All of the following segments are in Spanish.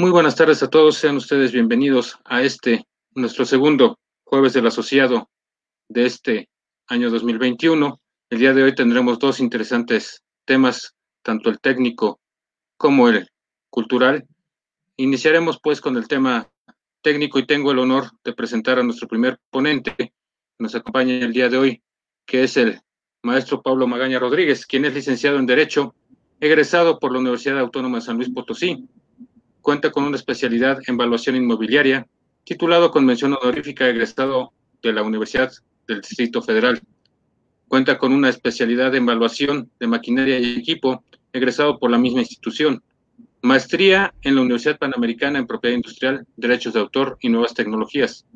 Muy buenas tardes a todos, sean ustedes bienvenidos a este, nuestro segundo jueves del asociado de este año 2021. El día de hoy tendremos dos interesantes temas, tanto el técnico como el cultural. Iniciaremos pues con el tema técnico y tengo el honor de presentar a nuestro primer ponente que nos acompaña el día de hoy, que es el maestro Pablo Magaña Rodríguez, quien es licenciado en Derecho, egresado por la Universidad Autónoma de San Luis Potosí, Cuenta con una especialidad en evaluación inmobiliaria, titulado con mención honorífica egresado de la Universidad del Distrito Federal. Cuenta con una especialidad en evaluación de maquinaria y equipo, egresado por la misma institución. Maestría en la Universidad Panamericana en Propiedad Industrial, Derechos de Autor y Nuevas Tecnologías.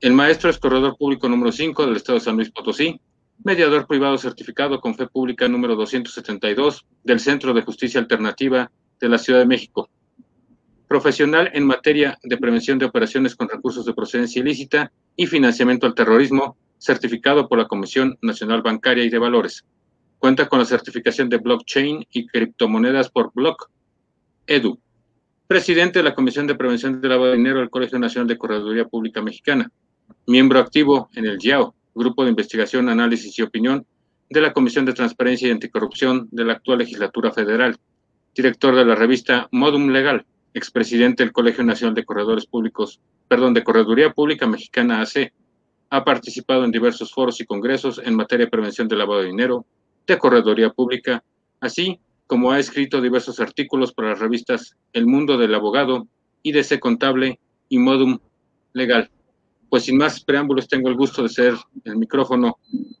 El maestro es corredor público número 5 del Estado de San Luis Potosí, mediador privado certificado con fe pública número 272 del Centro de Justicia Alternativa de la Ciudad de México profesional en materia de prevención de operaciones con recursos de procedencia ilícita y financiamiento al terrorismo, certificado por la Comisión Nacional Bancaria y de Valores. Cuenta con la certificación de blockchain y criptomonedas por Block Edu. Presidente de la Comisión de Prevención del Lavado de Dinero del Colegio Nacional de Correduría Pública Mexicana. Miembro activo en el GIAO, Grupo de Investigación, Análisis y Opinión de la Comisión de Transparencia y Anticorrupción de la actual legislatura federal. Director de la revista Modum Legal expresidente del Colegio Nacional de Corredores Públicos, perdón, de Correduría Pública Mexicana AC. Ha participado en diversos foros y congresos en materia de prevención del lavado de dinero, de correduría pública, así como ha escrito diversos artículos para las revistas El Mundo del Abogado, IDC Contable y Modum Legal. Pues sin más preámbulos, tengo el gusto de ser el micrófono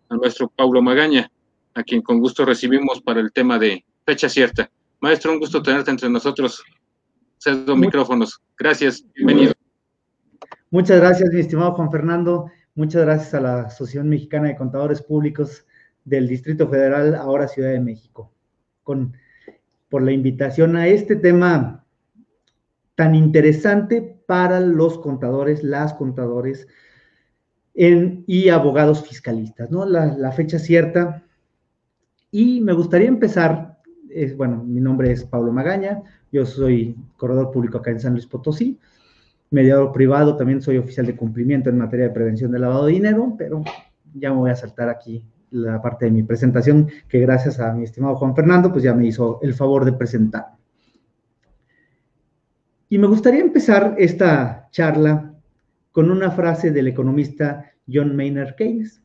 a nuestro Paulo Magaña, a quien con gusto recibimos para el tema de fecha cierta. Maestro, un gusto tenerte entre nosotros cedo micrófonos. Gracias, bienvenido. Muchas gracias, mi estimado Juan Fernando. Muchas gracias a la Asociación Mexicana de Contadores Públicos del Distrito Federal, ahora Ciudad de México, con, por la invitación a este tema tan interesante para los contadores, las contadores y abogados fiscalistas, ¿no? La, la fecha cierta. Y me gustaría empezar, bueno, mi nombre es Pablo Magaña, yo soy corredor público acá en San Luis Potosí, mediador privado, también soy oficial de cumplimiento en materia de prevención del lavado de dinero, pero ya me voy a saltar aquí la parte de mi presentación, que gracias a mi estimado Juan Fernando, pues ya me hizo el favor de presentar. Y me gustaría empezar esta charla con una frase del economista John Maynard Keynes.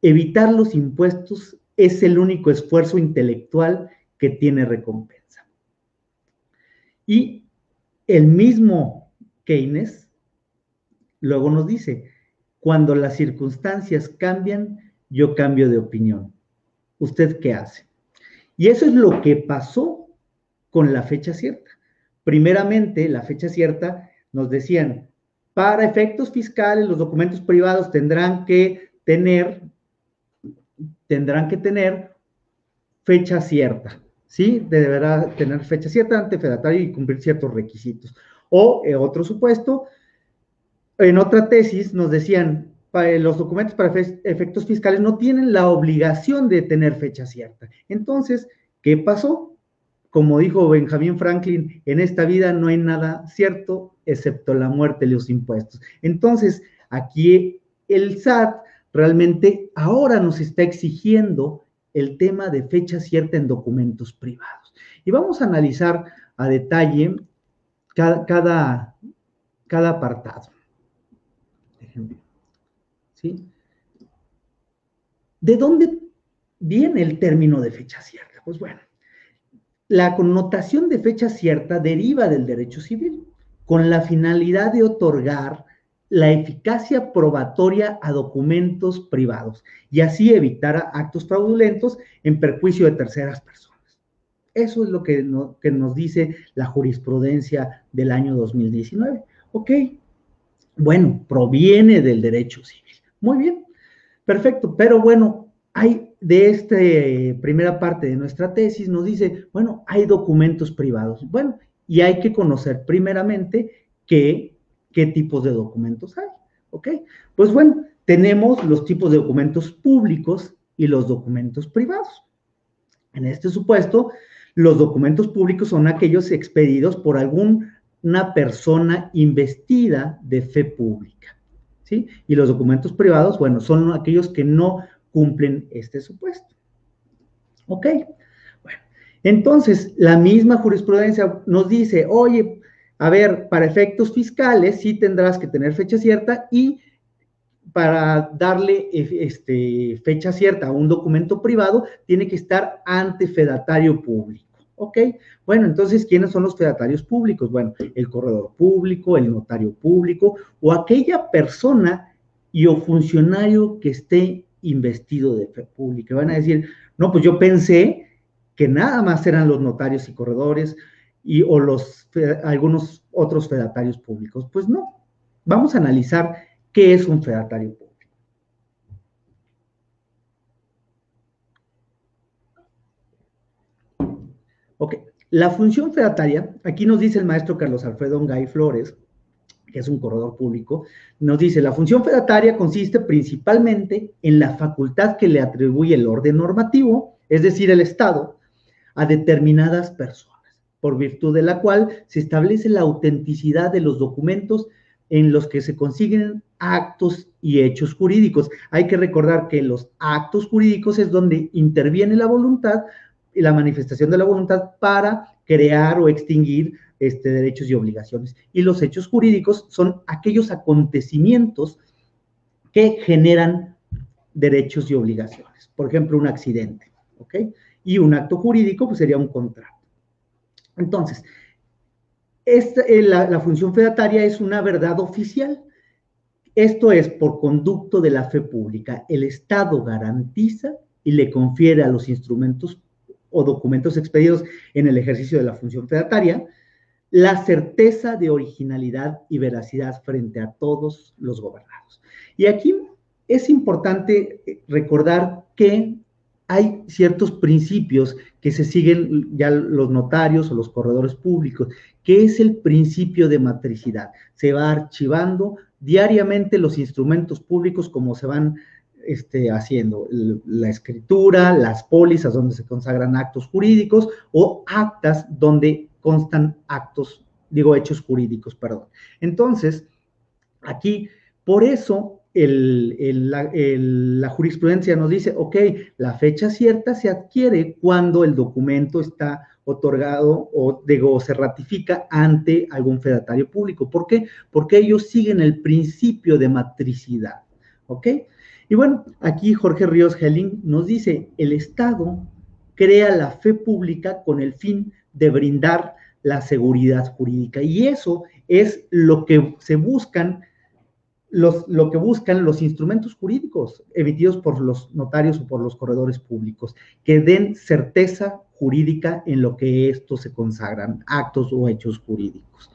Evitar los impuestos es el único esfuerzo intelectual que tiene recompensa. Y el mismo Keynes luego nos dice, cuando las circunstancias cambian, yo cambio de opinión. ¿Usted qué hace? Y eso es lo que pasó con la fecha cierta. Primeramente, la fecha cierta nos decían, para efectos fiscales, los documentos privados tendrán que tener, tendrán que tener fecha cierta. ¿Sí? Deberá tener fecha cierta ante fedatario y cumplir ciertos requisitos. O en otro supuesto, en otra tesis nos decían, los documentos para efectos fiscales no tienen la obligación de tener fecha cierta. Entonces, ¿qué pasó? Como dijo Benjamin Franklin, en esta vida no hay nada cierto excepto la muerte de los impuestos. Entonces, aquí el SAT realmente ahora nos está exigiendo el tema de fecha cierta en documentos privados. Y vamos a analizar a detalle cada, cada, apartado. ¿Sí? ¿De dónde viene el término de fecha cierta? Pues bueno, la connotación de fecha cierta deriva del derecho civil con la finalidad de otorgar la eficacia probatoria a documentos privados y así evitar actos fraudulentos en perjuicio de terceras personas. Eso es lo que, que nos dice la jurisprudencia del año 2019. Ok, bueno, proviene del derecho civil. Muy bien, perfecto, pero bueno, hay de esta primera parte de nuestra tesis, nos dice, bueno, hay documentos privados. Bueno, y hay que conocer primeramente que qué tipos de documentos hay. ¿Ok? Pues bueno, tenemos los tipos de documentos públicos y los documentos privados. En este supuesto, Los documentos públicos son aquellos expedidos por alguna persona investida de fe pública. ¿sí? Y los documentos privados, bueno, son aquellos que no cumplen este supuesto. ¿Ok? Bueno, entonces la misma jurisprudencia nos dice, oye, a ver, para efectos fiscales sí tendrás que tener fecha cierta y para darle este, fecha cierta a un documento privado, tiene que estar ante fedatario público. ¿Ok? Bueno, entonces, ¿quiénes son los fedatarios públicos? Bueno, el corredor público, el notario público o aquella persona y o funcionario que esté investido de fe pública. Van a decir, no, pues yo pensé que nada más eran los notarios y corredores y o los algunos otros fedatarios públicos. Pues no. Vamos a analizar ¿Qué es un fedatario público? Ok, la función fedataria, aquí nos dice el maestro Carlos Alfredo Gay Flores, que es un corredor público, nos dice, la función fedataria consiste principalmente en la facultad que le atribuye el orden normativo, es decir, el Estado, a determinadas personas, por virtud de la cual se establece la autenticidad de los documentos en los que se consiguen actos y hechos jurídicos. Hay que recordar que los actos jurídicos es donde interviene la voluntad y la manifestación de la voluntad para crear o extinguir este, derechos y obligaciones. Y los hechos jurídicos son aquellos acontecimientos que generan derechos y obligaciones. Por ejemplo, un accidente, ¿ok? Y un acto jurídico pues, sería un contrato. Entonces, eh, la, función fedataria es una verdad oficial. Esto es por conducto de la fe pública. El Estado garantiza y le confiere a los instrumentos o documentos expedidos en el ejercicio de la función fedataria la certeza de originalidad y veracidad frente a todos los gobernados. Y aquí es importante eh, recordar que hay ciertos principios que se siguen ya los notarios o los corredores públicos, que es el principio de matricidad. Se va archivando diariamente los instrumentos públicos como se van este, haciendo la escritura, las pólizas donde se consagran actos jurídicos o actas donde constan actos, digo, hechos jurídicos, perdón. Entonces, aquí, por eso la, jurisprudencia nos dice, ok, la fecha cierta se adquiere cuando el documento está otorgado o, se ratifica ante algún fedatario público. ¿Por qué? Porque ellos siguen el principio de matricidad. ¿Ok? Y bueno, aquí Jorge Ríos Helling nos dice, el Estado crea la fe pública con el fin de brindar la seguridad jurídica. Y eso es lo que se buscan lo que buscan los instrumentos jurídicos emitidos por los notarios o por los corredores públicos, que den certeza jurídica en lo que estos se consagran, actos o hechos jurídicos.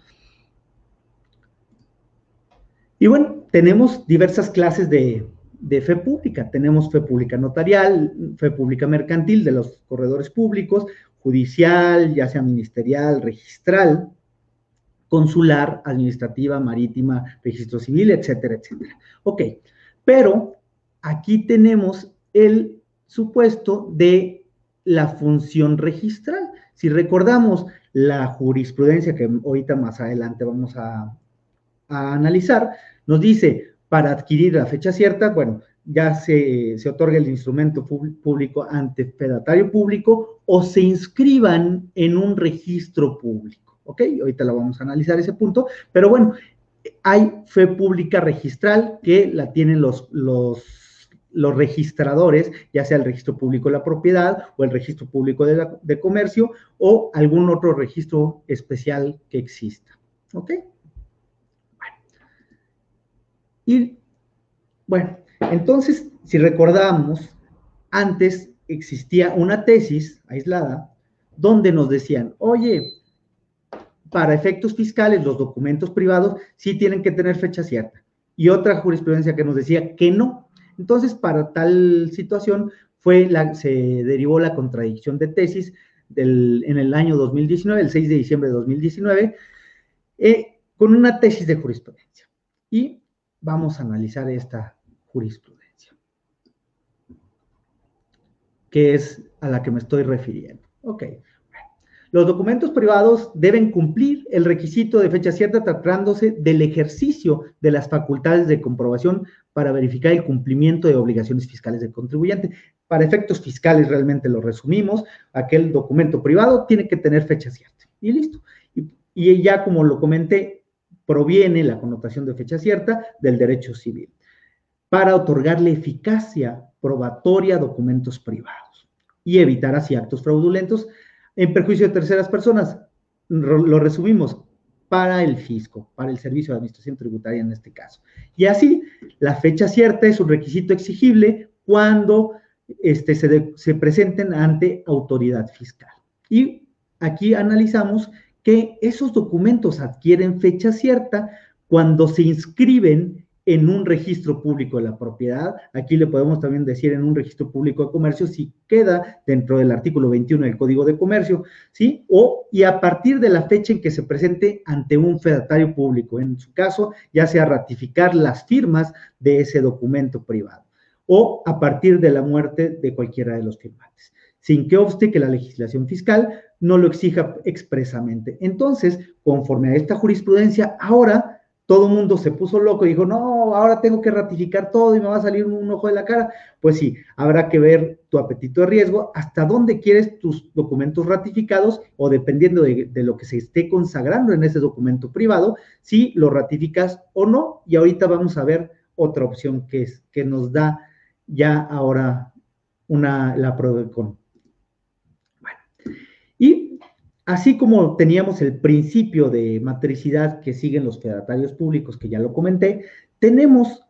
Y bueno, tenemos diversas clases de, de fe pública. Tenemos fe pública notarial, fe pública mercantil de los corredores públicos, judicial, ya sea ministerial, registral, consular, administrativa, marítima, registro civil, etcétera, etcétera. Ok, pero aquí tenemos el supuesto de la función registral. Si recordamos la jurisprudencia que ahorita más adelante vamos a, analizar, nos dice, para adquirir la fecha cierta, bueno, ya se, otorga el instrumento público ante fedatario público o se inscriban en un registro público. ¿Ok? Ahorita la vamos a analizar ese punto, pero bueno, hay fe pública registral que la tienen los, los, los registradores, ya sea el registro público de la propiedad o el registro público de, de comercio o algún otro registro especial que exista, ¿ok? Y bueno, entonces, si recordamos, antes existía una tesis aislada donde nos decían, oye, para efectos fiscales, los documentos privados sí tienen que tener fecha cierta. Y otra jurisprudencia que nos decía que no. Entonces, para tal situación, fue la, se derivó la contradicción de tesis en el año 2019, el 6 de diciembre de 2019, eh, con una tesis de jurisprudencia. Y vamos a analizar esta jurisprudencia, que es a la que me estoy refiriendo. Ok. Los documentos privados deben cumplir el requisito de fecha cierta tratándose del ejercicio de las facultades de comprobación para verificar el cumplimiento de obligaciones fiscales del contribuyente. Para efectos fiscales realmente lo resumimos, aquel documento privado tiene que tener fecha cierta. Y listo. Y, y ya como lo comenté, proviene la connotación de fecha cierta del derecho civil para otorgarle eficacia probatoria a documentos privados y evitar así actos fraudulentos en perjuicio de terceras personas. Lo resumimos para el fisco, para el Servicio de Administración Tributaria en este caso. Y así, la fecha cierta es un requisito exigible cuando este, se, se presenten ante autoridad fiscal. Y aquí analizamos que esos documentos adquieren fecha cierta cuando se inscriben en un registro público de la propiedad. Aquí le podemos también decir en un registro público de comercio si queda dentro del artículo 21 del Código de Comercio, ¿sí? O y a partir de la fecha en que se presente ante un fedatario público, en su caso, ya sea ratificar las firmas de ese documento privado o a partir de la muerte de cualquiera de los firmantes, sin que obste que la legislación fiscal no lo exija expresamente. Entonces, conforme a esta jurisprudencia, ahora todo el mundo se puso loco y dijo, no, ahora tengo que ratificar todo y me va a salir un, ojo de la cara. Pues sí, habrá que ver tu apetito de riesgo, hasta dónde quieres tus documentos ratificados o dependiendo de, lo que se esté consagrando en ese documento privado, si lo ratificas o no. Y ahorita vamos a ver otra opción que, es, que nos da ya ahora una, la PRODECON. Bueno, y Así como teníamos el principio de matricidad que siguen los fedatarios públicos, que ya lo comenté, tenemos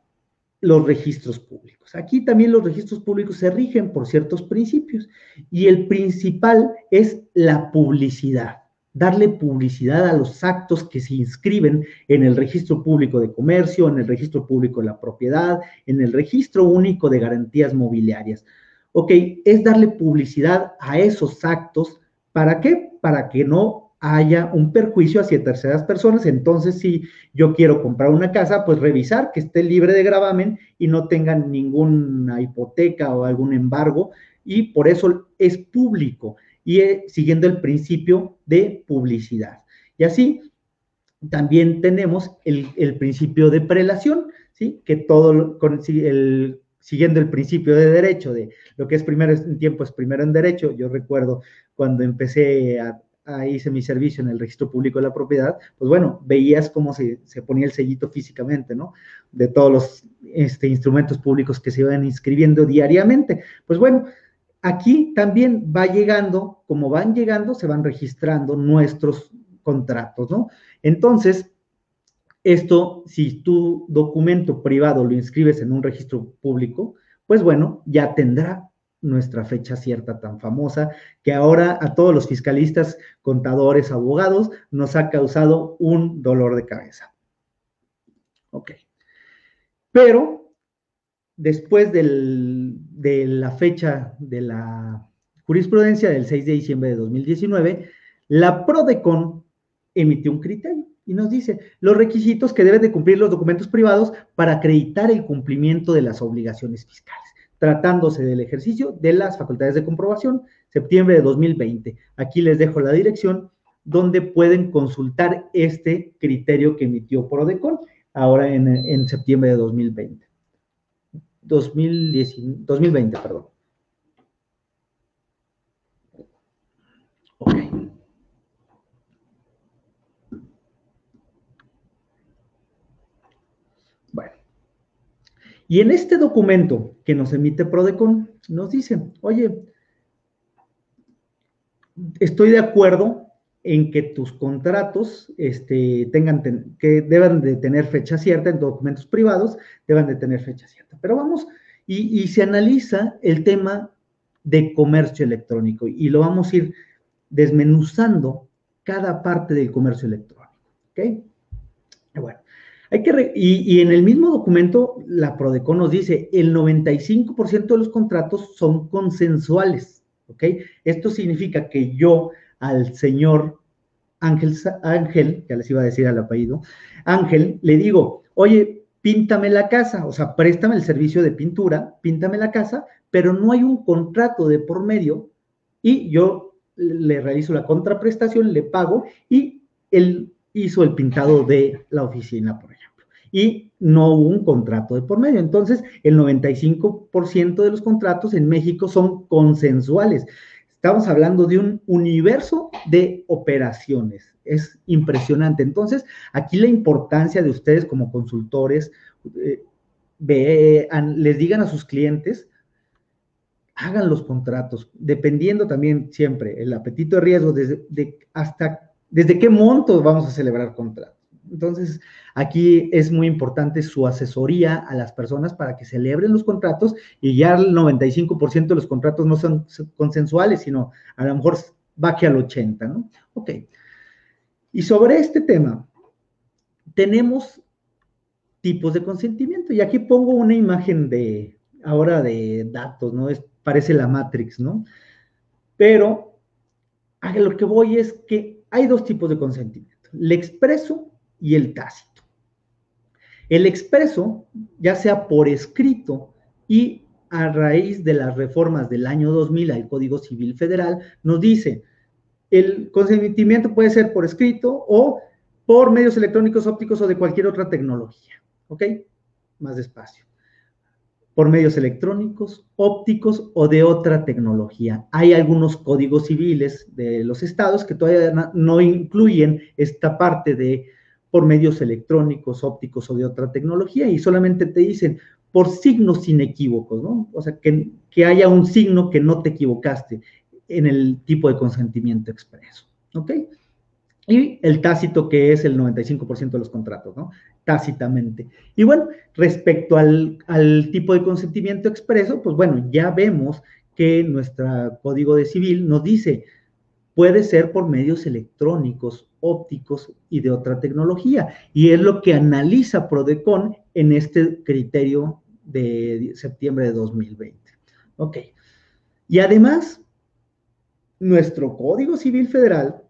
los registros públicos. Aquí también los registros públicos se rigen por ciertos principios y el principal es la publicidad, darle publicidad a los actos que se inscriben en el registro público de comercio, en el registro público de la propiedad, en el registro único de garantías mobiliarias. Ok, es darle publicidad a esos actos ¿Para qué? Para que no haya un perjuicio hacia terceras personas. Entonces, si yo quiero comprar una casa, pues revisar que esté libre de gravamen y no tenga ninguna hipoteca o algún embargo. Y por eso es público y eh, siguiendo el principio de publicidad. Y así también tenemos el, principio de prelación, ¿sí? Que todo con el, siguiendo el principio de derecho, de lo que es primero en tiempo es primero en derecho. Yo recuerdo cuando empecé a, hice mi servicio en el registro público de la propiedad, pues bueno, veías cómo se, ponía el sellito físicamente, ¿no? De todos los este, instrumentos públicos que se iban inscribiendo diariamente. Pues bueno, aquí también va llegando, como van llegando, se van registrando nuestros contratos, ¿no? Entonces, esto, si tu documento privado lo inscribes en un registro público, pues bueno, ya tendrá nuestra fecha cierta tan famosa que ahora a todos los fiscalistas, contadores, abogados nos ha causado un dolor de cabeza. Ok. Pero después de la fecha de la jurisprudencia del 6 de diciembre de 2019, la PRODECON emitió un criterio y nos dice los requisitos que deben de cumplir los documentos privados para acreditar el cumplimiento de las obligaciones fiscales, tratándose del ejercicio de las facultades de comprobación, septiembre de 2020. Aquí les dejo la dirección donde pueden consultar este criterio que emitió Prodecon ahora en, en septiembre de 2020. 2020, perdón. Y en este documento que nos emite Prodecon, nos dice, oye, estoy de acuerdo en que tus contratos este, tengan, que deban de tener fecha cierta en documentos privados, deban de tener fecha cierta. Pero vamos, y, y se analiza el tema de comercio electrónico y lo vamos a ir desmenuzando cada parte del comercio electrónico. ¿Ok? Bueno, que y, en el mismo documento, la Prodeco nos dice, el 95% de los contratos son consensuales, ¿ok? Esto significa que yo al señor Ángel, Ángel, ya les iba a decir al apellido, Ángel, le digo, oye, píntame la casa, o sea, préstame el servicio de pintura, píntame la casa, pero no hay un contrato de por medio y yo le realizo la contraprestación, le pago y él hizo el pintado de la oficina, por ejemplo. Y no hubo un contrato de por medio. Entonces, el 95% de los contratos en México son consensuales. Estamos hablando de un universo de operaciones. Es impresionante. Entonces, aquí la importancia de ustedes como consultores, eh, les digan a sus clientes, hagan los contratos, dependiendo también siempre el apetito de riesgo, desde, hasta desde qué monto vamos a celebrar contratos. Entonces, aquí es muy importante su asesoría a las personas para que celebren los contratos y ya el 95% de los contratos no son consensuales, sino a lo mejor baje al 80%, ¿no? Ok. Y sobre este tema, tenemos tipos de consentimiento. Y aquí pongo una imagen de, ahora de datos, ¿no? Es, parece la Matrix, ¿no? Pero a lo que voy es que hay dos tipos de consentimiento, el expreso y el tácito. El expreso, ya sea por escrito y a raíz de las reformas del año 2000 al Código Civil Federal, nos dice, el consentimiento puede ser por escrito o por medios electrónicos, ópticos o de cualquier otra tecnología. ¿Ok? Más despacio. Por medios electrónicos, ópticos o de otra tecnología. Hay algunos códigos civiles de los estados que todavía no incluyen esta parte de por medios electrónicos, ópticos o de otra tecnología y solamente te dicen por signos inequívocos, ¿no? O sea, que, que haya un signo que no te equivocaste en el tipo de consentimiento expreso, ¿ok? Y el tácito, que es el 95% de los contratos, ¿no? Tácitamente. Y bueno, respecto al, al, tipo de consentimiento expreso, pues bueno, ya vemos que nuestro código de civil nos dice, puede ser por medios electrónicos, ópticos y de otra tecnología. Y es lo que analiza Prodecon en este criterio de septiembre de 2020. Ok. Y además, nuestro Código Civil Federal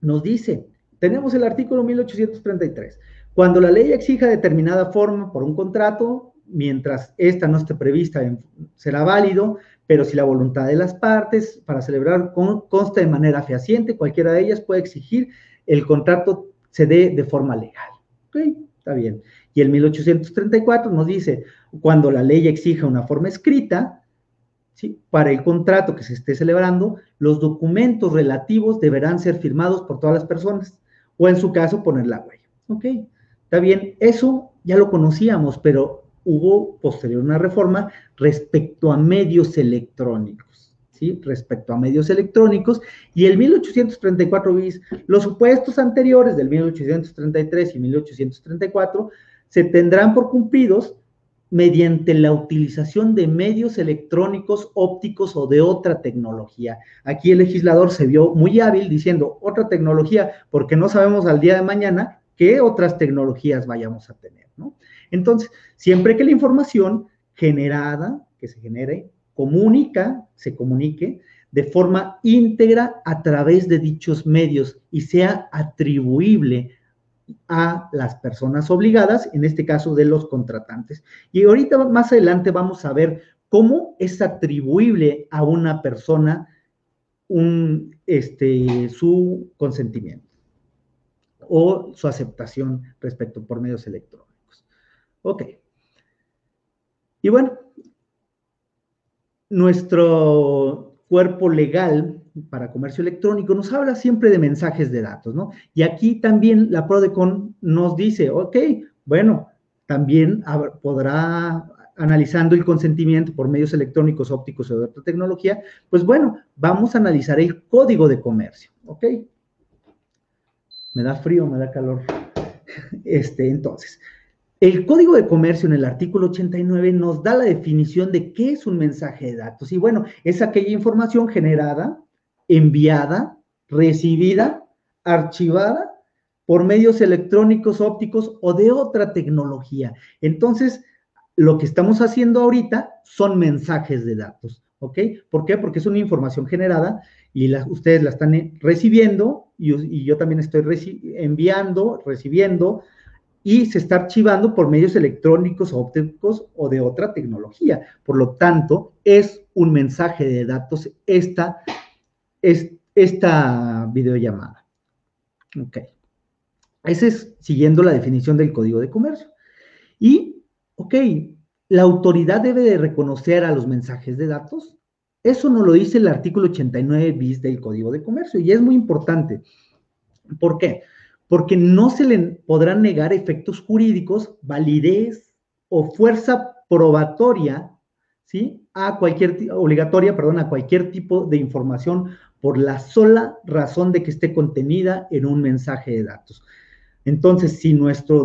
nos dice, tenemos el artículo 1833, cuando la ley exija determinada forma por un contrato, mientras esta no esté prevista, será válido, pero si la voluntad de las partes para celebrar consta de manera fehaciente, cualquiera de ellas puede exigir el contrato se dé de forma legal. ¿Ok? Está bien. Y el 1834 nos dice, cuando la ley exija una forma escrita, para el contrato que se esté celebrando, los documentos relativos deberán ser firmados por todas las personas o en su caso poner la huella. ¿Ok? Está bien, eso ya lo conocíamos, pero hubo posterior una reforma respecto a medios electrónicos. ¿sí? Respecto a medios electrónicos, y el 1834 bis, los supuestos anteriores del 1833 y 1834 se tendrán por cumplidos mediante la utilización de medios electrónicos, ópticos o de otra tecnología. Aquí el legislador se vio muy hábil diciendo otra tecnología, porque no sabemos al día de mañana qué otras tecnologías vayamos a tener, ¿no? Entonces, siempre que la información generada, que se genere, comunica, se comunique de forma íntegra a través de dichos medios y sea atribuible a las personas obligadas, en este caso de los contratantes. Y ahorita más adelante vamos a ver cómo es atribuible a una persona un, este, su consentimiento o su aceptación respecto por medios electrónicos. Ok. Y bueno, nuestro cuerpo legal para comercio electrónico nos habla siempre de mensajes de datos, ¿no? Y aquí también la Prodecon nos dice, ok, bueno, también podrá, analizando el consentimiento por medios electrónicos, ópticos o de otra tecnología, pues bueno, vamos a analizar el código de comercio, ¿ok? Me da frío, me da calor. Este, entonces, el Código de Comercio en el artículo 89 nos da la definición de qué es un mensaje de datos. Y bueno, es aquella información generada enviada, recibida, archivada por medios electrónicos, ópticos o de otra tecnología. Entonces, lo que estamos haciendo ahorita son mensajes de datos, ¿ok? ¿Por qué? Porque es una información generada y ustedes la están recibiendo y, y yo también estoy enviando, recibiendo y se está archivando por medios electrónicos, ópticos o de otra tecnología. Por lo tanto, es un mensaje de datos esta es esta videollamada. Ok. Ese es siguiendo la definición del código de comercio. Y, ok, la autoridad debe de reconocer a los mensajes de datos. Eso nos lo dice el artículo 89 bis del código de comercio y es muy importante. ¿Por qué? Porque no se le podrán negar efectos jurídicos, validez o fuerza probatoria, ¿sí? A cualquier, obligatoria, perdón, a cualquier tipo de información por la sola razón de que esté contenida en un mensaje de datos. Entonces, si nuestra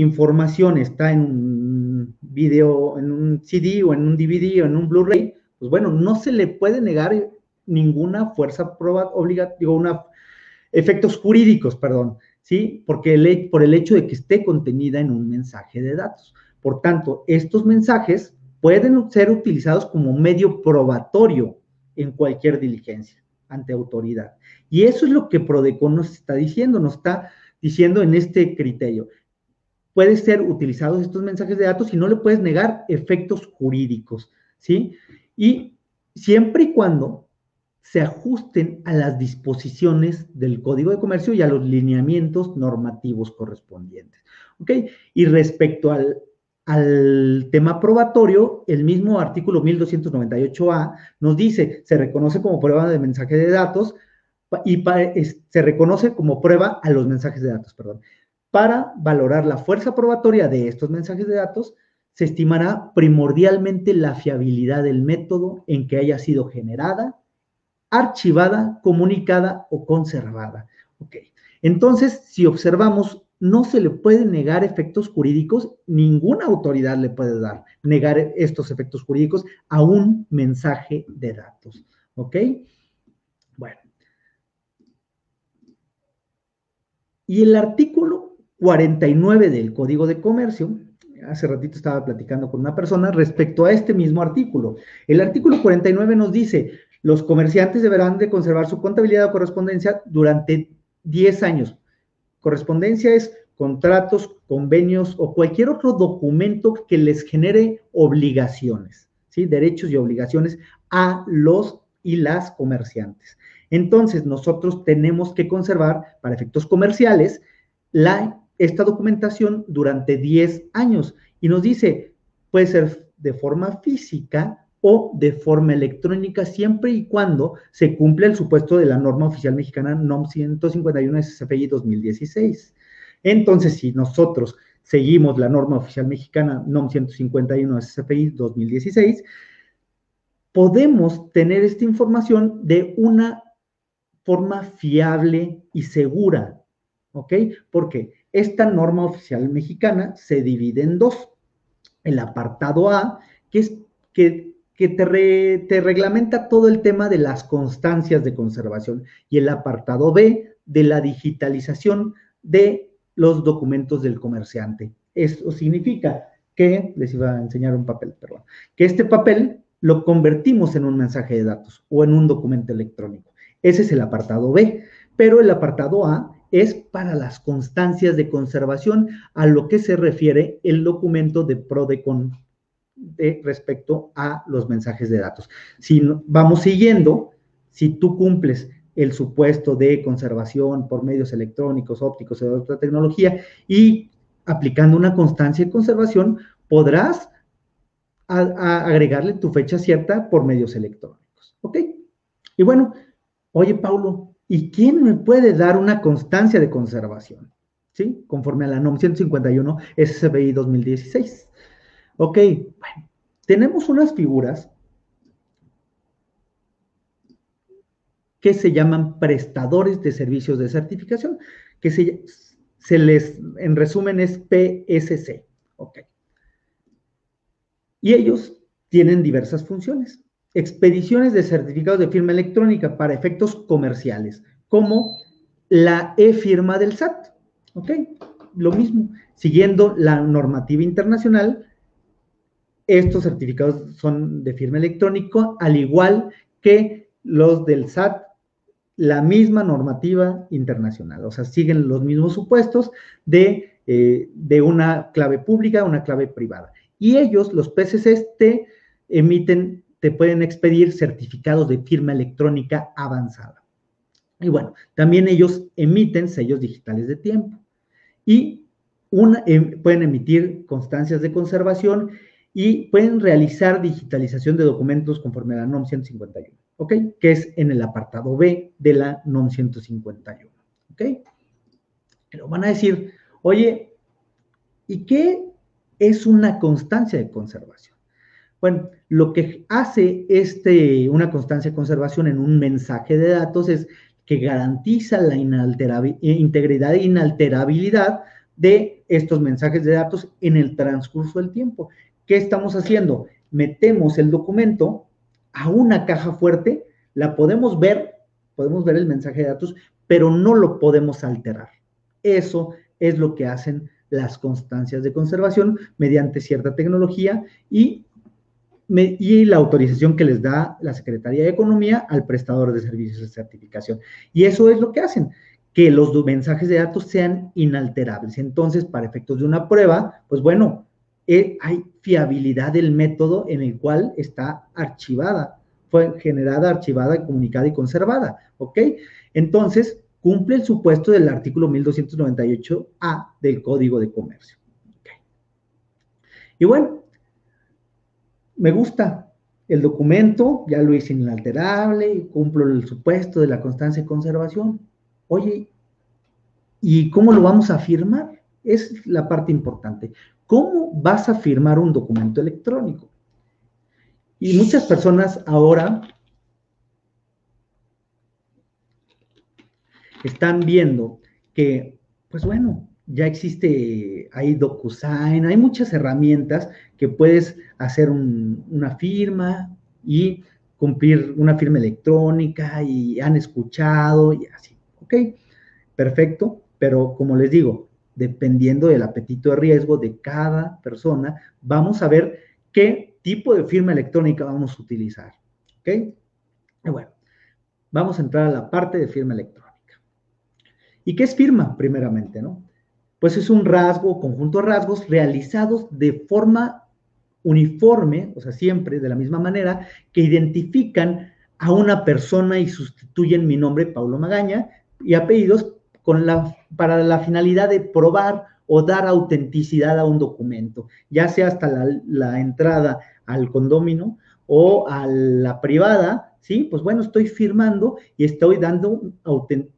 información está en un video, en un CD o en un DVD o en un Blu-ray, pues bueno, no se le puede negar ninguna fuerza obligatoria, una efectos jurídicos, perdón, ¿sí? Porque por el hecho de que esté contenida en un mensaje de datos. Por tanto, estos mensajes pueden ser utilizados como medio probatorio en cualquier diligencia ante autoridad. Y eso es lo que Prodecon nos está diciendo, nos está diciendo en este criterio. Pueden ser utilizados estos mensajes de datos y no le puedes negar efectos jurídicos, ¿sí? Y siempre y cuando se ajusten a las disposiciones del Código de Comercio y a los lineamientos normativos correspondientes. ¿Ok? Y respecto al, al tema probatorio, el mismo artículo 1298A nos dice, se reconoce como prueba de mensaje de datos y se reconoce como prueba a los mensajes de datos, perdón. Para valorar la fuerza probatoria de estos mensajes de datos, se estimará primordialmente la fiabilidad del método en que haya sido generada, archivada, comunicada o conservada. Ok. Entonces, si observamos no se le puede negar efectos jurídicos, ninguna autoridad le puede dar, negar estos efectos jurídicos a un mensaje de datos. ¿Ok? Bueno. Y el artículo 49 del Código de Comercio, hace ratito estaba platicando con una persona respecto a este mismo artículo. El artículo 49 nos dice, los comerciantes deberán de conservar su contabilidad o correspondencia durante 10 años Correspondencia es contratos, convenios o cualquier otro documento que les genere obligaciones, ¿sí? Derechos y obligaciones a los y las comerciantes. Entonces, nosotros tenemos que conservar, para efectos comerciales, la, esta documentación durante 10 años. Y nos dice, puede ser de forma física o de forma electrónica siempre y cuando se cumpla el supuesto de la norma oficial mexicana NOM 151 SFI 2016. Entonces, si nosotros seguimos la norma oficial mexicana NOM 151 SFI 2016, podemos tener esta información de una forma fiable y segura, ¿ok? Porque esta norma oficial mexicana se divide en dos. El apartado A, que es que te, reglamenta todo el tema de las constancias de conservación y el apartado B de la digitalización de los documentos del comerciante. Esto significa que, les iba a enseñar un papel, perdón, que este papel lo convertimos en un mensaje de datos o en un documento electrónico. Ese es el apartado B, pero el apartado A es para las constancias de conservación a lo que se refiere el documento de PRODECON respecto a los mensajes de datos. Si vamos siguiendo, si tú cumples el supuesto de conservación por medios electrónicos, ópticos o de otra tecnología y aplicando una constancia de conservación, podrás agregarle tu fecha cierta por medios electrónicos. ¿Ok? Y bueno, oye, Paulo, ¿y quién me puede dar una constancia de conservación? ¿Sí? Conforme a la NOM 151 SCBI 2016. Ok, bueno, tenemos unas figuras que se llaman prestadores de servicios de certificación, que se, les, en resumen, es PSC. Ok. Y ellos tienen diversas funciones. Expediciones de certificados de firma electrónica para efectos comerciales, como la e-firma del SAT. ¿Ok? Lo mismo, siguiendo la normativa internacional estos certificados son de firma electrónica, al igual que los del SAT, la misma normativa internacional, o sea, siguen los mismos supuestos de, eh, de una clave pública, una clave privada. Y ellos, los PCCs, te emiten, te pueden expedir certificados de firma electrónica avanzada. Y bueno, también ellos emiten sellos digitales de tiempo y em, pueden emitir constancias de conservación y pueden realizar digitalización de documentos conforme a la NOM 151, ¿ok? Que es en el apartado B de la NOM 151, ¿ok? Pero van a decir, oye, ¿y qué es una constancia de conservación? Bueno, lo que hace este, una constancia de conservación en un mensaje de datos es que garantiza la integridad e inalterabilidad de estos mensajes de datos en el transcurso del tiempo. ¿Qué estamos haciendo? Metemos el documento a una caja fuerte, la podemos ver, podemos ver el mensaje de datos, pero no lo podemos alterar. Eso es lo que hacen las constancias de conservación mediante cierta tecnología y y la autorización que les da la Secretaría de Economía al prestador de servicios de certificación. Y eso es lo que hacen, que los mensajes de datos sean inalterables. Entonces, para efectos de una prueba, pues bueno, eh, hay fiabilidad del método en el cual está archivada, fue generada, archivada, comunicada y conservada, ¿ok? Entonces, cumple el supuesto del artículo 1298A del Código de Comercio. Y bueno, me gusta el documento, ya lo hice inalterable, cumplo el supuesto de la constancia de conservación. Oye, ¿y cómo lo vamos a firmar? Es la parte importante. ¿Cómo vas a firmar un documento electrónico? Y muchas personas ahora están viendo que, pues bueno, ya existe, hay DocuSign, hay muchas herramientas que puedes hacer una firma y cumplir una firma electrónica y han escuchado y así, ¿ok? Perfecto, pero como les digo, dependiendo del apetito de riesgo de cada persona, vamos a ver qué tipo de firma electrónica vamos a utilizar, ¿ok? Bueno, vamos a entrar a la parte de firma electrónica. ¿Y qué es firma, primeramente, no? Pues es un rasgo, conjunto de rasgos realizados de forma uniforme, o sea, siempre de la misma manera, que identifican a una persona y sustituyen mi nombre, Paulo Magaña, y apellidos para la finalidad de probar o dar autenticidad a un documento, ya sea hasta la, entrada al condomino o a la privada, ¿sí? Pues bueno, estoy firmando y estoy dando,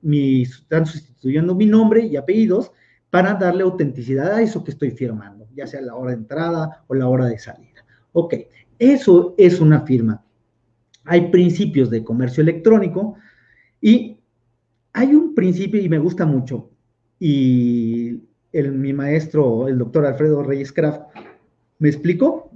están sustituyendo mi nombre y apellidos para darle autenticidad a eso que estoy firmando, ya sea la hora de entrada o la hora de salida. Ok, eso es una firma. Hay principios de comercio electrónico y hay un principio y me gusta mucho y mi maestro, el doctor Alfredo Reyes Kraft, me explicó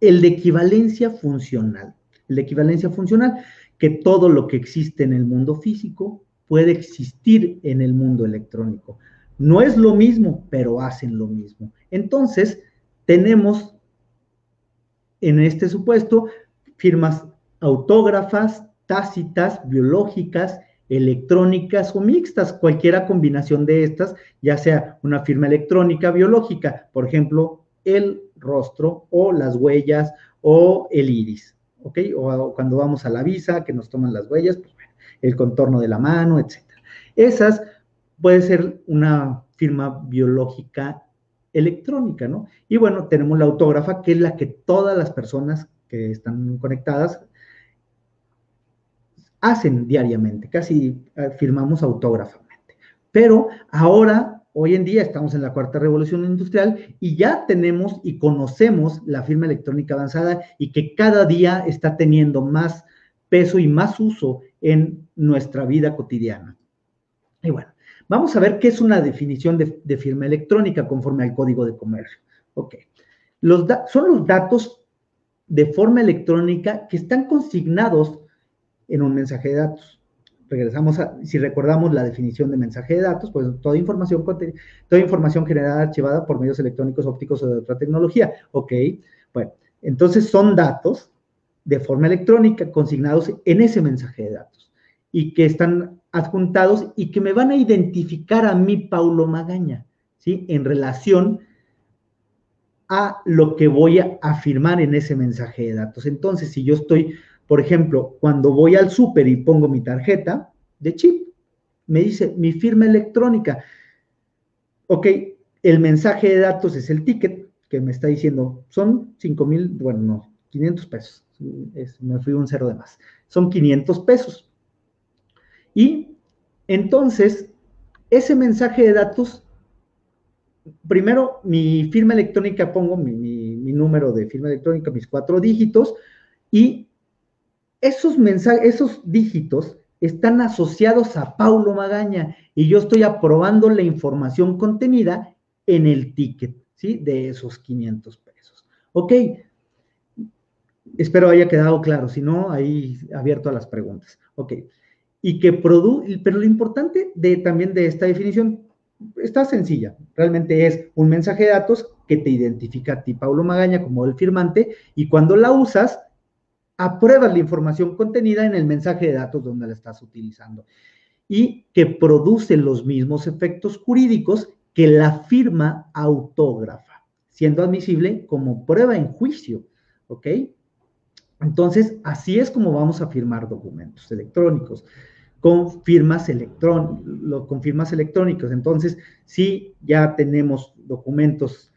el de equivalencia funcional. El de equivalencia funcional, que todo lo que existe en el mundo físico puede existir en el mundo electrónico. No es lo mismo, pero hacen lo mismo. Entonces, tenemos en este supuesto firmas autógrafas, tácitas, biológicas, electrónicas o mixtas, cualquiera combinación de estas, ya sea una firma electrónica biológica, por ejemplo, el rostro o las huellas o el iris, ¿ok? O cuando vamos a la visa, que nos toman las huellas, pues el contorno de la mano, etc. Esas puede ser una firma biológica electrónica, ¿no? Y bueno, tenemos la autógrafa, que es la que todas las personas que están conectadas hacen diariamente, casi eh, firmamos autógrafamente. Pero ahora, hoy en día, estamos en la cuarta revolución industrial y ya tenemos y conocemos la firma electrónica avanzada y que cada día está teniendo más peso y más uso en nuestra vida cotidiana. Y bueno, vamos a ver qué es una definición de, firma electrónica conforme al Código de Comercio. Ok, los son los datos de forma electrónica que están consignados en un mensaje de datos. Regresamos a, si recordamos la definición de mensaje de datos, pues toda información, toda información generada, archivada por medios electrónicos, ópticos o de otra tecnología. Ok, bueno, entonces son datos de forma electrónica consignados en ese mensaje de datos y que están adjuntados y que me van a identificar a mí, Paulo Magaña, ¿sí? En relación a lo que voy a afirmar en ese mensaje de datos. Entonces, si yo estoy, por ejemplo, cuando voy al súper y pongo mi tarjeta, de chip. Me dice mi firma electrónica. Ok, el mensaje de datos es el ticket que me está diciendo, son 5 mil, bueno, no, 500 pesos. Me fui un cero de más. Son 500 pesos. Y entonces, ese mensaje de datos, primero mi firma electrónica, pongo mi, mi número de firma electrónica, mis cuatro dígitos, y esos esos dígitos están asociados a Paulo Magaña y yo estoy aprobando la información contenida en el ticket, ¿sí? De esos 500 pesos. Ok, espero haya quedado claro, si no, ahí abierto a las preguntas. Ok, y que produce, pero lo importante de, también de esta definición está sencilla, realmente es un mensaje de datos que te identifica a ti, Paulo Magaña, como el firmante, y cuando la usas, apruebas la información contenida en el mensaje de datos donde la estás utilizando y que produce los mismos efectos jurídicos que la firma autógrafa, siendo admisible como prueba en juicio, ¿ok? Entonces, así es como vamos a firmar documentos electrónicos con firmas, con firmas electrónicas. Entonces, si ya tenemos documentos,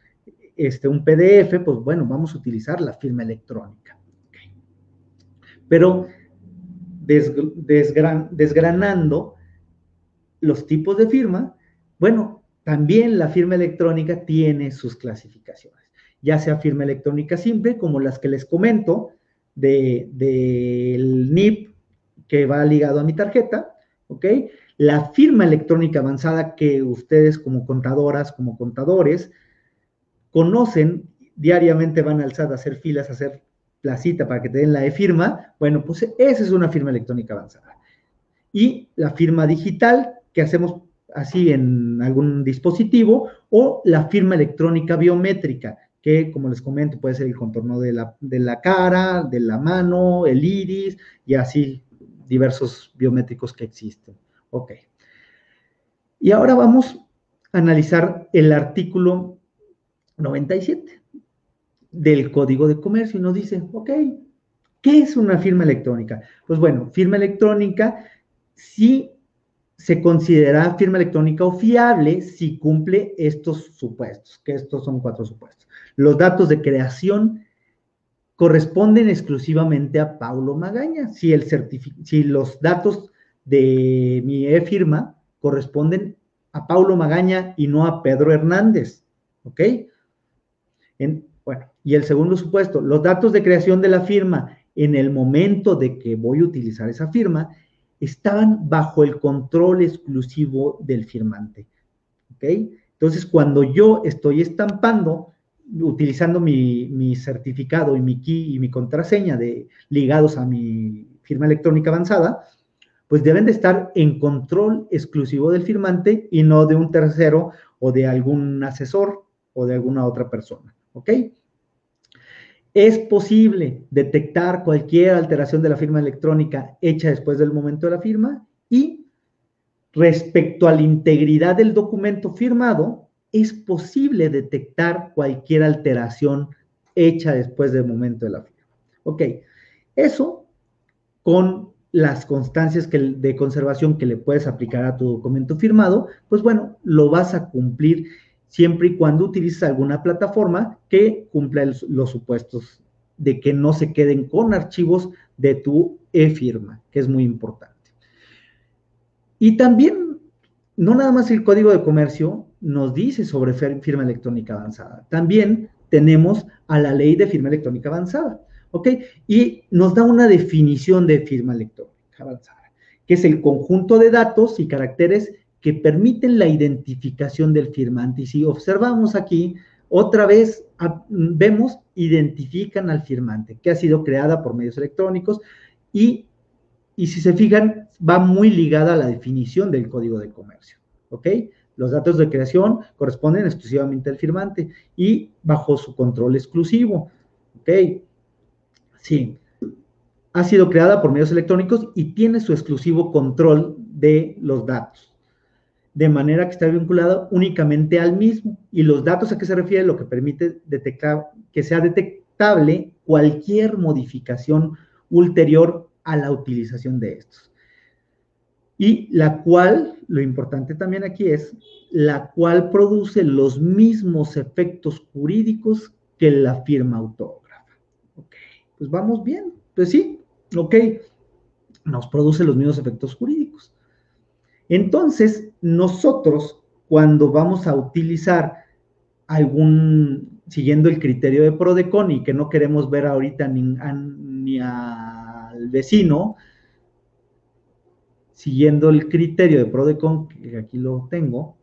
este, un PDF, pues bueno, vamos a utilizar la firma electrónica. Pero desgranando los tipos de firma, bueno, también la firma electrónica tiene sus clasificaciones, ya sea firma electrónica simple, como las que les comento, del de, NIP que va ligado a mi tarjeta, ¿ok? La firma electrónica avanzada que ustedes como contadoras, como contadores, conocen, diariamente van al SAT a hacer filas, a hacer la cita para que te den la e-firma, bueno, pues esa es una firma electrónica avanzada. Y la firma digital que hacemos así en algún dispositivo o la firma electrónica biométrica, que como les comento puede ser el contorno de la, de la cara, de la mano, el iris y así diversos biométricos que existen. Ok. Y ahora vamos a analizar el artículo 97 del Código de Comercio y nos dice, ok, ¿qué es una firma electrónica? Pues bueno, firma electrónica sí se considera firma electrónica o fiable si cumple estos supuestos, que estos son cuatro supuestos. Los datos de creación corresponden exclusivamente a Paulo Magaña. Si, el si los datos de mi e-firma corresponden a Paulo Magaña y no a Pedro Hernández, ¿ok? En, bueno, y el segundo supuesto, los datos de creación de la firma en el momento de que voy a utilizar esa firma estaban bajo el control exclusivo del firmante. ¿Ok? Entonces, cuando yo estoy estampando, utilizando mi, certificado y mi key y mi contraseña de, ligados a mi firma electrónica avanzada, pues deben de estar en control exclusivo del firmante y no de un tercero o de algún asesor o de alguna otra persona. ¿Ok? Es posible detectar cualquier alteración de la firma electrónica hecha después del momento de la firma y respecto a la integridad del documento firmado, es posible detectar cualquier alteración hecha después del momento de la firma. Ok, eso con las constancias de conservación que le puedes aplicar a tu documento firmado, pues bueno, lo vas a cumplir siempre y cuando utilices alguna plataforma que cumpla los supuestos de que no se queden con archivos de tu e-firma, que es muy importante. Y también, no nada más el código de comercio nos dice sobre firma electrónica avanzada, también tenemos a la ley de firma electrónica avanzada, ¿ok? Y nos da una definición de firma electrónica avanzada, que es el conjunto de datos y caracteres que permiten la identificación del firmante. Y si observamos aquí, otra vez vemos, identifican al firmante, que ha sido creada por medios electrónicos y, y si se fijan, va muy ligada a la definición del código de comercio. ¿Ok? Los datos de creación corresponden exclusivamente al firmante y bajo su control exclusivo. ¿Ok? Sí. Ha sido creada por medios electrónicos y tiene su exclusivo control de los datos de manera que está vinculado únicamente al mismo. Y los datos a qué se refiere, lo que permite detectar que sea detectable cualquier modificación ulterior a la utilización de estos. y la cual, lo importante también aquí es, la cual produce los mismos efectos jurídicos que la firma autógrafa. Ok, pues vamos bien. Pues sí, ok, nos produce los mismos efectos jurídicos. Entonces, nosotros, cuando vamos a utilizar algún, siguiendo el criterio de Prodecon y que no queremos ver ahorita ni, ni al vecino, siguiendo el criterio de Prodecon, que aquí lo tengo,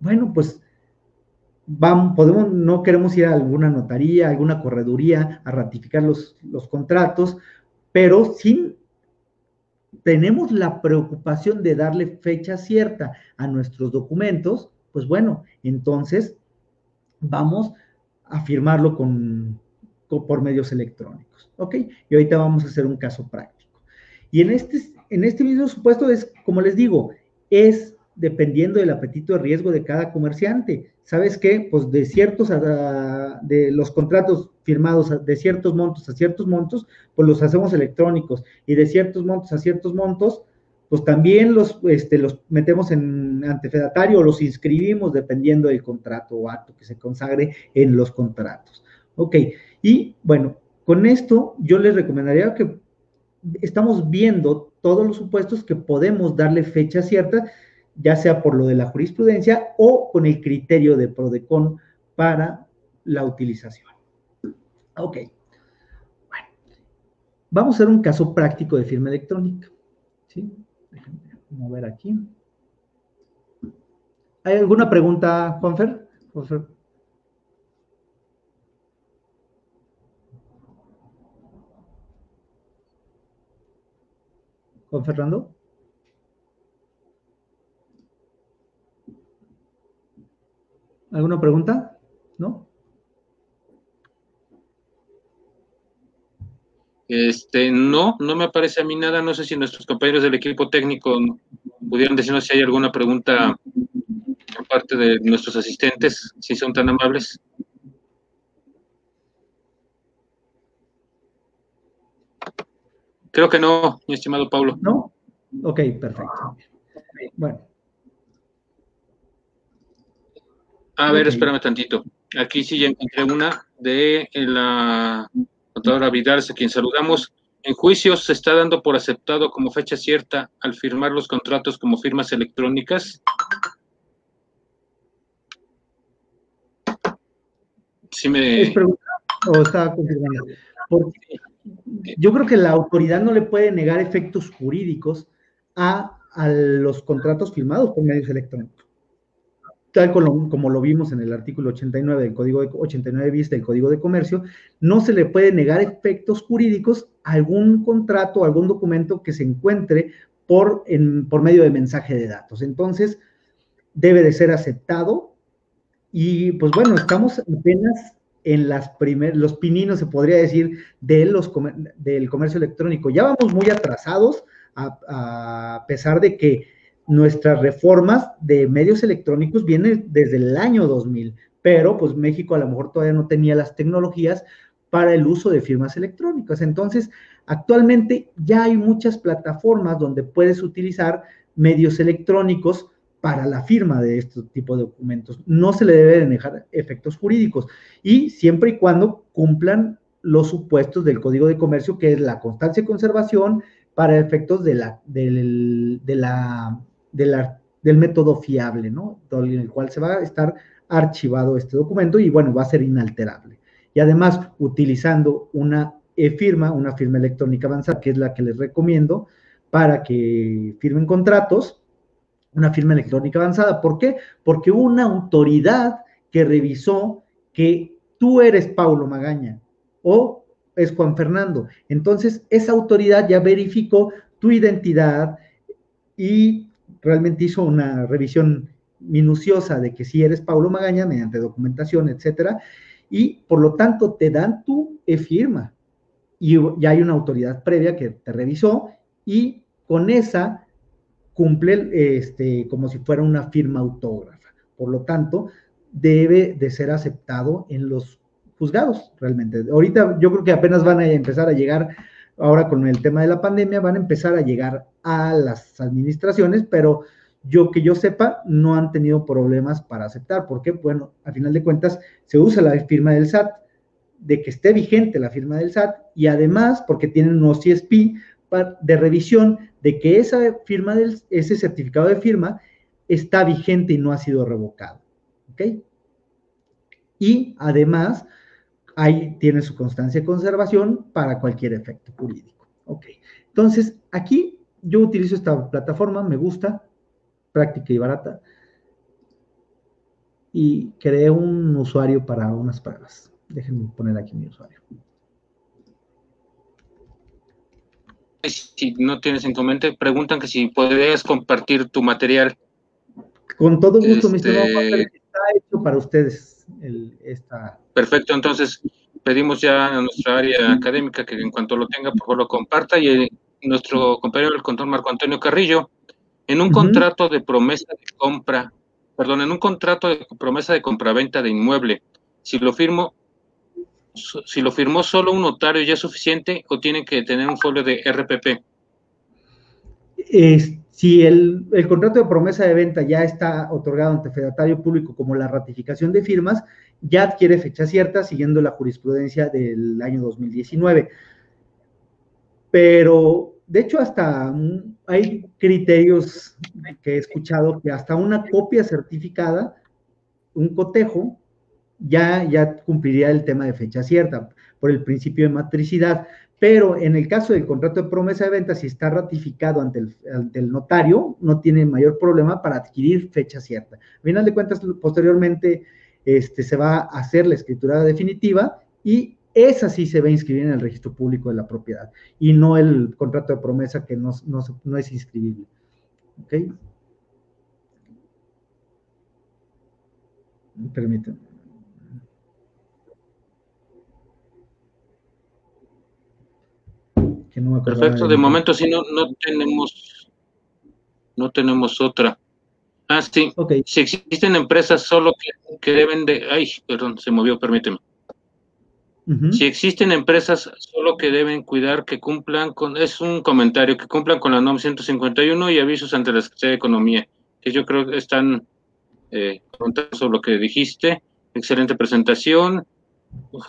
bueno, pues vamos, podemos, no queremos ir a alguna notaría, alguna correduría a ratificar los, los contratos, pero sí tenemos la preocupación de darle fecha cierta a nuestros documentos, pues bueno, entonces vamos a firmarlo con, por medios electrónicos, ¿ok? Y ahorita vamos a hacer un caso práctico. Y en este, en este mismo supuesto es, como les digo, es dependiendo del apetito de riesgo de cada comerciante. ¿Sabes qué? Pues de ciertos, de los contratos firmados de ciertos montos a ciertos montos, pues los hacemos electrónicos y de ciertos montos a ciertos montos, pues también los, este, los metemos en antefedatario o los inscribimos dependiendo del contrato o acto que se consagre en los contratos. Ok, y bueno, con esto yo les recomendaría que estamos viendo todos los supuestos que podemos darle fecha cierta ya sea por lo de la jurisprudencia o con el criterio de PRODECON para la utilización. Ok. Bueno, vamos a hacer un caso práctico de firma electrónica. ¿Sí? Déjenme mover aquí. ¿Hay alguna pregunta, Juanfer? Juanfer. Juan. ¿Alguna pregunta? ¿No? Este, no, no me aparece a mí nada. No sé si nuestros compañeros del equipo técnico pudieran decirnos si hay alguna pregunta por parte de nuestros asistentes, si son tan amables. Creo que no, mi estimado Pablo. ¿No? Ok, perfecto. Bueno, A ver, espérame tantito. Aquí sí ya encontré una de la contadora Vidal, a quien saludamos. En juicio se está dando por aceptado como fecha cierta al firmar los contratos como firmas electrónicas. Sí me... ¿Es pregunta o está confirmando? yo creo que la autoridad no le puede negar efectos jurídicos a, a los contratos firmados por medios electrónicos tal como, lo vimos en el artículo 89 del Código de, 89 bis del Código de Comercio, no se le puede negar efectos jurídicos a algún contrato, algún documento que se encuentre por, por medio de mensaje de datos. Entonces, debe de ser aceptado y pues bueno, estamos apenas en las primeros, los pininos, se podría decir, de los, del comercio electrónico. Ya vamos muy atrasados, a pesar de que nuestras reformas de medios electrónicos vienen desde el año 2000, pero pues México a lo mejor todavía no tenía las tecnologías para el uso de firmas electrónicas. Entonces, actualmente ya hay muchas plataformas donde puedes utilizar medios electrónicos para la firma de este tipo de documentos. No se le deben dejar efectos jurídicos y siempre y cuando cumplan los supuestos del Código de Comercio, que es la constancia y conservación para efectos de la, de la del método fiable, ¿no? En el cual se va a estar archivado este documento y bueno, va a ser inalterable. Y además, utilizando una e-firma, una firma electrónica avanzada, que es la que les recomiendo para que firmen contratos, una firma electrónica avanzada. ¿Por qué? Porque una autoridad que revisó que tú eres Paulo Magaña o es Juan Fernando. Entonces, esa autoridad ya verificó tu identidad y realmente hizo una revisión minuciosa de que si eres Paulo Magaña mediante documentación, etcétera, y por lo tanto te dan tu e-firma y ya hay una autoridad previa que te revisó y con esa cumple este, como si fuera una firma autógrafa. Por lo tanto, debe de ser aceptado en los juzgados realmente. Ahorita yo creo que apenas van a empezar a llegar ahora con el tema de la pandemia van a empezar a llegar a las administraciones, pero yo que yo sepa, no han tenido problemas para aceptar, porque, bueno, a final de cuentas, se usa la firma del SAT, de que esté vigente la firma del SAT, y además, porque tienen un CSP de revisión de que esa firma del, ese certificado de firma está vigente y no ha sido revocado. ¿Ok? Y además, ahí tiene su constancia de conservación para cualquier efecto jurídico. Ok. Entonces, aquí yo utilizo esta plataforma, me gusta, práctica y barata. Y creé un usuario para unas pruebas. Déjenme poner aquí mi usuario. Si no tienes inconveniente, preguntan que si podrías compartir tu material. Con todo gusto, mi estimado este, está hecho para ustedes esta... Perfecto, entonces pedimos ya a nuestra área académica que en cuanto lo tenga, por favor lo comparta y eh, nuestro compañero del control Marco Antonio Carrillo en un contrato de promesa de compra, perdón, en un contrato de promesa de compraventa de inmueble, si lo firmo, si lo firmó solo un notario ya es suficiente o tiene que tener un folio de RPP. Si el, contrato de promesa de venta ya está otorgado ante fedatario público como la ratificación de firmas, ya adquiere fecha cierta siguiendo la jurisprudencia del año 2019. Pero de hecho, hasta hay criterios que he escuchado que hasta una copia certificada, un cotejo, ya, ya cumpliría el tema de fecha cierta por el principio de matricidad. Pero en el caso del contrato de promesa de venta, si está ratificado ante el, ante el notario, no tiene mayor problema para adquirir fecha cierta. A final de cuentas, posteriormente este, se va a hacer la escritura definitiva y esa sí se va a inscribir en el registro público de la propiedad y no el contrato de promesa que no, no, es inscribible. ¿Ok? Permítanme. Perfecto, de momento sí no, no tenemos no tenemos otra. Ah, sí. Si existen empresas solo que, que deben de... Ay, perdón, se movió, permíteme. Si existen empresas solo que deben cuidar que cumplan con, es un comentario, que cumplan con la NOM 151 y avisos ante la Secretaría de Economía, que yo creo que están eh, sobre lo que dijiste. Excelente presentación.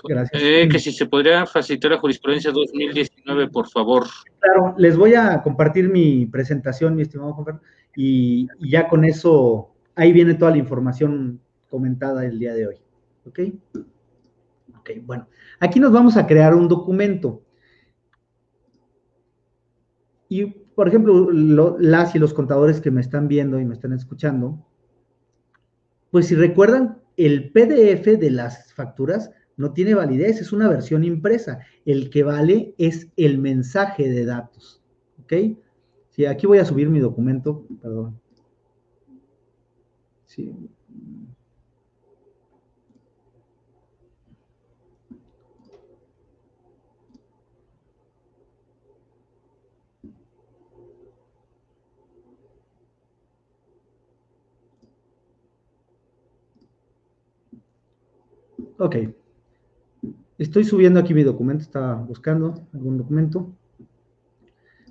Gracias. Eh, que si se podría facilitar la jurisprudencia 2019, por favor. Claro, les voy a compartir mi presentación, mi estimado Juan y, y ya con eso, ahí viene toda la información comentada el día de hoy. ¿Ok? Ok, bueno. Aquí nos vamos a crear un documento. Y, por ejemplo, las y los contadores que me están viendo y me están escuchando, pues si recuerdan, el PDF de las facturas no tiene validez, es una versión impresa. El que vale es el mensaje de datos. ¿Ok? Sí, aquí voy a subir mi documento, perdón. Sí. Estoy subiendo aquí mi documento, estaba buscando algún documento.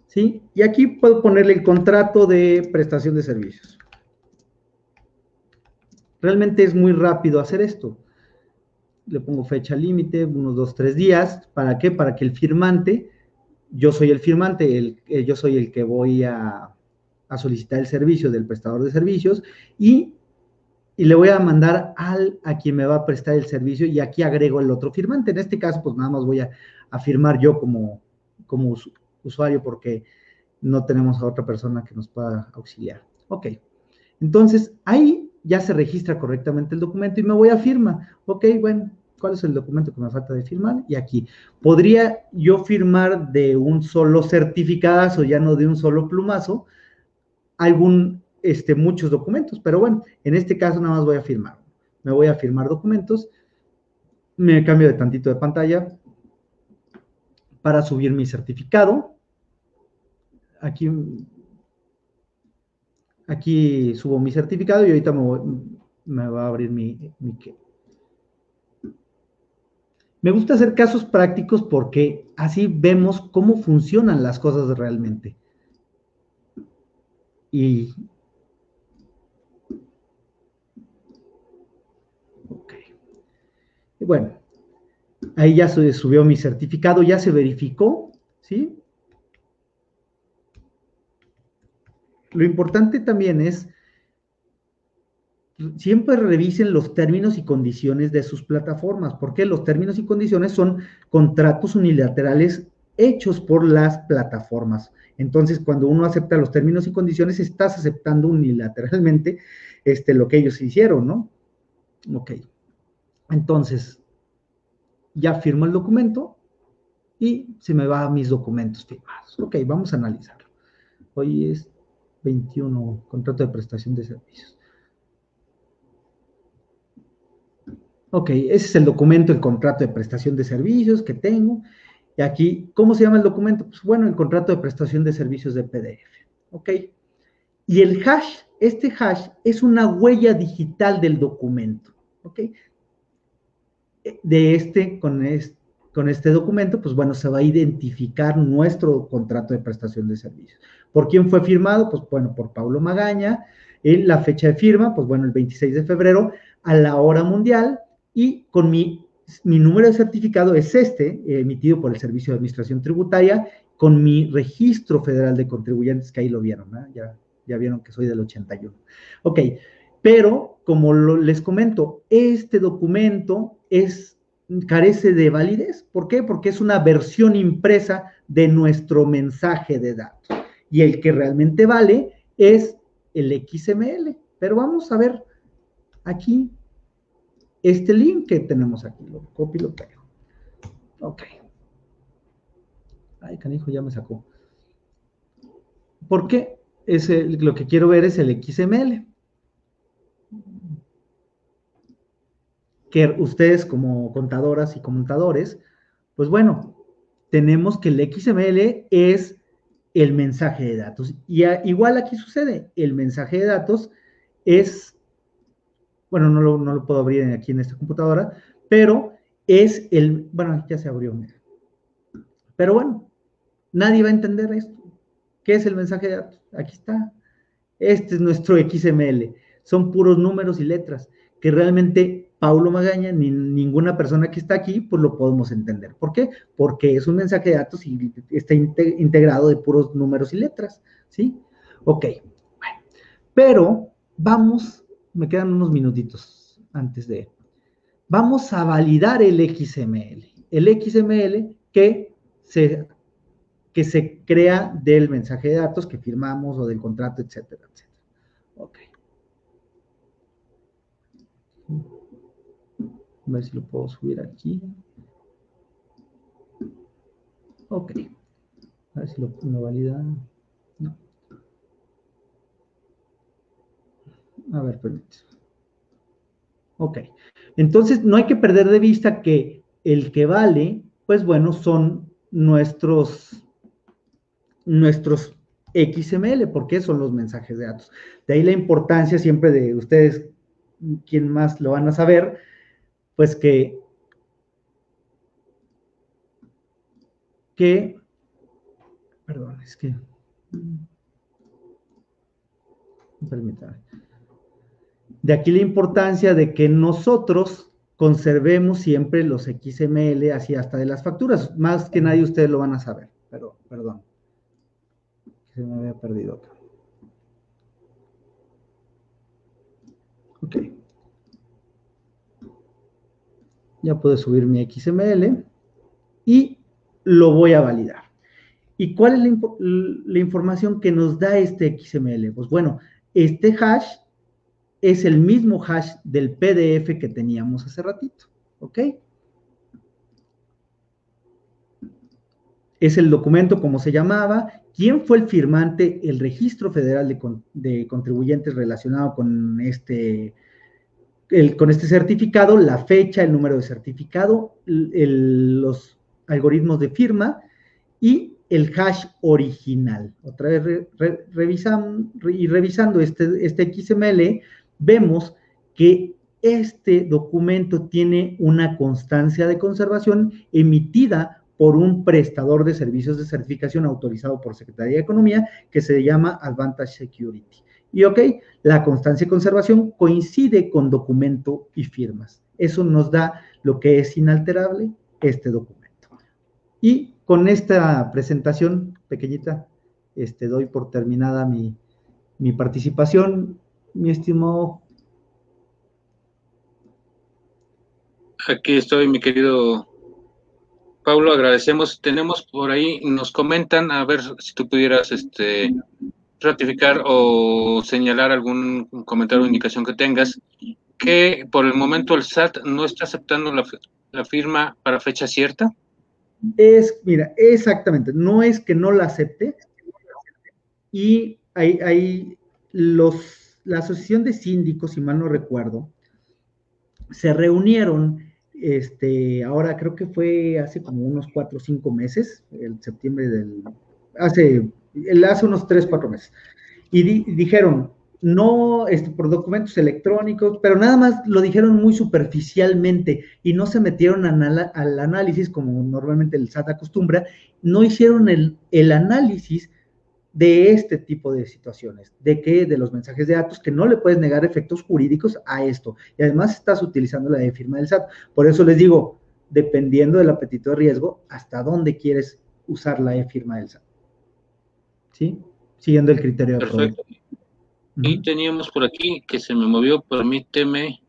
¿Sí? Y aquí puedo ponerle el contrato de prestación de servicios. Realmente es muy rápido hacer esto. Le pongo fecha límite, unos dos, tres días. ¿Para qué? Para que el firmante, yo soy el firmante, el, eh, yo soy el que voy a, a solicitar el servicio del prestador de servicios y y le voy a mandar al a quien me va a prestar el servicio y aquí agrego el otro firmante. En este caso, pues nada más voy a, firmar yo como, como usuario porque no tenemos a otra persona que nos pueda auxiliar. Ok, entonces ahí ya se registra correctamente el documento y me voy a firma. Ok, bueno, ¿cuál es el documento que me falta de firmar? Y aquí, ¿podría yo firmar de un solo certificado, ya no de un solo plumazo, algún este, muchos documentos, pero bueno, en este caso nada más voy a firmar. Me voy a firmar documentos, me cambio de tantito de pantalla para subir mi certificado. Aquí, aquí subo mi certificado y ahorita me, va a abrir mi, mi Me gusta hacer casos prácticos porque así vemos cómo funcionan las cosas realmente. Y Bueno, ahí ya se subió mi certificado, ya se verificó, ¿sí? Lo importante también es siempre revisen los términos y condiciones de sus plataformas, porque los términos y condiciones son contratos unilaterales hechos por las plataformas. Entonces, cuando uno acepta los términos y condiciones, estás aceptando unilateralmente este, lo que ellos hicieron, ¿no? Ok. Entonces, ya firmo el documento y se me va a mis documentos firmados. Ok, vamos a analizarlo. Hoy es 21, contrato de prestación de servicios. Ok, ese es el documento, el contrato de prestación de servicios que tengo. Y aquí, ¿cómo se llama el documento? Pues bueno, el contrato de prestación de servicios de PDF. Ok. Y el hash, este hash es una huella digital del documento. Ok. De este, con este, con este documento, pues bueno, se va a identificar nuestro contrato de prestación de servicios. ¿Por quién fue firmado? Pues bueno, por Pablo Magaña. En la fecha de firma, pues bueno, el 26 de febrero, a la hora mundial, y con mi, mi número de certificado es este, emitido por el Servicio de Administración Tributaria, con mi registro federal de contribuyentes, que ahí lo vieron, ya, ya vieron que soy del 81. Ok, pero como les comento, este documento es, carece de validez. ¿Por qué? Porque es una versión impresa de nuestro mensaje de datos. Y el que realmente vale es el XML. Pero vamos a ver aquí este link que tenemos aquí. Lo copio y lo pego. Ok. Ay, canijo, ya me sacó. ¿Por qué? lo que quiero ver es el XML. Que ustedes como contadoras y contadores, pues bueno, tenemos que el XML es el mensaje de datos. Y igual aquí sucede, el mensaje de datos es bueno, no lo, puedo abrir aquí en esta computadora, pero es el, bueno, ya se abrió, Pero bueno, nadie va a entender esto. ¿Qué es el mensaje de datos? Aquí está. Este es nuestro XML. Son puros números y letras que realmente Paulo Magaña ni ninguna persona que está aquí, pues lo podemos entender. ¿Por qué? Porque es un mensaje de datos y está integrado de puros números y letras, ¿sí? Ok, bueno. Pero vamos me quedan unos minutitos antes de... Vamos a validar el XML. El XML que se, que se crea del mensaje de datos que firmamos o del contrato, etcétera, etcétera. Ok. A ver si lo puedo subir aquí. Ok. A ver si lo, valida. No. A ver, permítame. Ok. Entonces, no hay que perder de vista que el que vale, pues bueno, son nuestros, nuestros XML, porque son los mensajes de datos. De ahí la importancia siempre de ustedes, quien más lo van a saber, pues que, que, perdón, es que, permítame. De aquí la importancia de que nosotros conservemos siempre los XML así hasta de las facturas. Más que nadie ustedes lo van a saber, pero perdón. Se me había perdido acá. Ok. Ya puedo subir mi XML y lo voy a validar. ¿Y cuál es la, la información que nos da este XML? Pues bueno, este hash es el mismo hash del PDF que teníamos hace ratito, ¿ok? Es el documento como se llamaba, quién fue el firmante, el registro federal de, contribuyentes relacionado con este, con este certificado, la fecha, el número de certificado, los algoritmos de firma y el hash original. Otra vez revisando y revisando este, este XML, vemos que este documento tiene una constancia de conservación emitida por un prestador de servicios de certificación autorizado por Secretaría de Economía que se llama Advantage Security. Y ok, la constancia de conservación coincide con documento y firmas. Eso nos da lo que es inalterable, este documento. Y con esta presentación pequeñita, este, doy por terminada mi, mi participación, mi estimado. Aquí estoy, mi querido Pablo, agradecemos. Tenemos por ahí, nos comentan, a ver si tú pudieras este, ratificar o señalar algún comentario o indicación que tengas, que por el momento el SAT no está aceptando la, firma para fecha cierta. Es, mira, exactamente, no es que no la acepte y hay, hay los, la asociación de síndicos, si mal no recuerdo, se reunieron este, ahora creo que fue hace como unos cuatro o cinco meses, el septiembre del, hace, hace unos tres, cuatro meses, y dijeron, no este, por documentos electrónicos, pero nada más lo dijeron muy superficialmente y no se metieron al análisis como normalmente el SAT acostumbra, no hicieron el, el análisis de este tipo de situaciones, de que de los mensajes de datos, que no le puedes negar efectos jurídicos a esto. Y además estás utilizando la de firma del SAT. Por eso les digo, dependiendo del apetito de riesgo, hasta dónde quieres usar la e-firma del SAT. ¿Sí? Siguiendo el criterio. Perfecto. Y teníamos por aquí que se me movió, permíteme,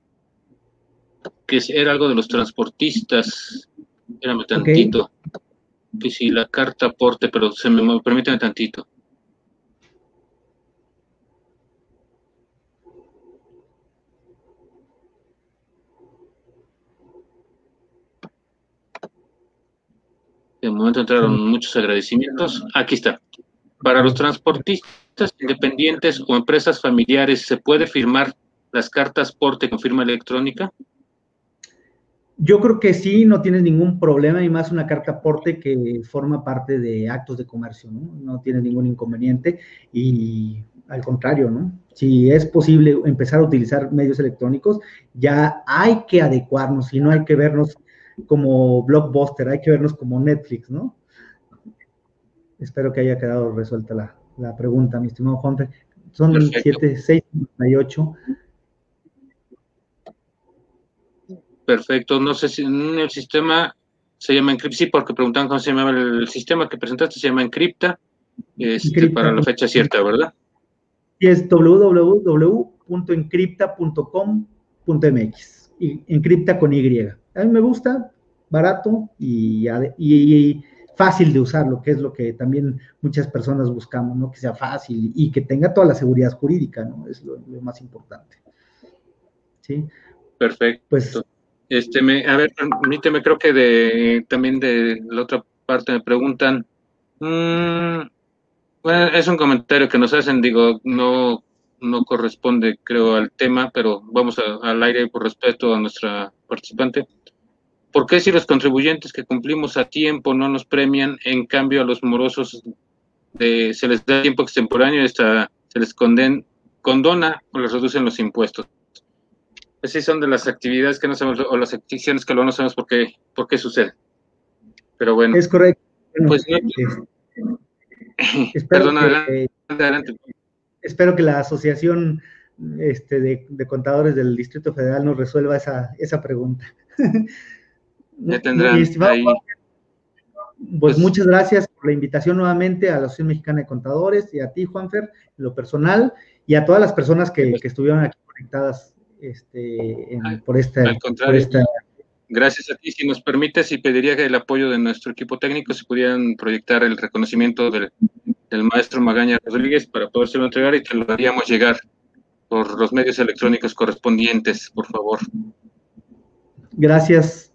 que era algo de los transportistas. Espérame tantito. Que si la carta aporte, pero se me movió, permíteme tantito. De momento entraron muchos agradecimientos. Aquí está. Para los transportistas independientes o empresas familiares, ¿se puede firmar las cartas porte con firma electrónica? Yo creo que sí, no tienes ningún problema y más una carta porte que forma parte de actos de comercio, ¿no? No tiene ningún inconveniente y al contrario, ¿no? Si es posible empezar a utilizar medios electrónicos, ya hay que adecuarnos y no hay que vernos como blockbuster, hay que vernos como Netflix, ¿no? Espero que haya quedado resuelta la, pregunta, mi estimado Juan. Son 7, 6, 98. Perfecto, no sé si en el sistema se llama Encrypt, sí, porque preguntan cómo se llama el sistema que presentaste, se llama Encrypta, este, para la fecha cierta, ¿verdad? Y es www.encripta.com.mx, y encripta con Y. A mí me gusta, barato y, fácil de usar, lo que es lo que también muchas personas buscamos, ¿no? Que sea fácil y que tenga toda la seguridad jurídica, ¿no? Es lo, más importante. ¿Sí? Perfecto. Pues, este, me, a ver, permíteme, creo que de, también de la otra parte me preguntan, mm, bueno, es un comentario que nos hacen, digo, no, no corresponde, creo, al tema, pero vamos al aire por respeto a nuestra participante. ¿Por qué si los contribuyentes que cumplimos a tiempo no nos premian, en cambio a los morosos se les da tiempo extemporáneo y hasta se les condona o les reducen los impuestos? Así son de las actividades que no sabemos, o las acciones que luego no sabemos por qué, por qué sucede. Pero bueno. Es correcto. pues Perdón, adelante, Espero que la asociación este, de, contadores del Distrito Federal nos resuelva esa, esa pregunta. Ya tendrán ahí. Pues, pues, muchas gracias por la invitación nuevamente a la Asociación Mexicana de Contadores y a ti, Juanfer, en lo personal, y a todas las personas que, estuvieron aquí conectadas este, por, esta, Gracias a ti. Si nos permites, y pediría que el apoyo de nuestro equipo técnico, si pudieran proyectar el reconocimiento del, maestro Magaña Rodríguez para podérselo entregar y te lo haríamos llegar por los medios electrónicos correspondientes, por favor. Gracias,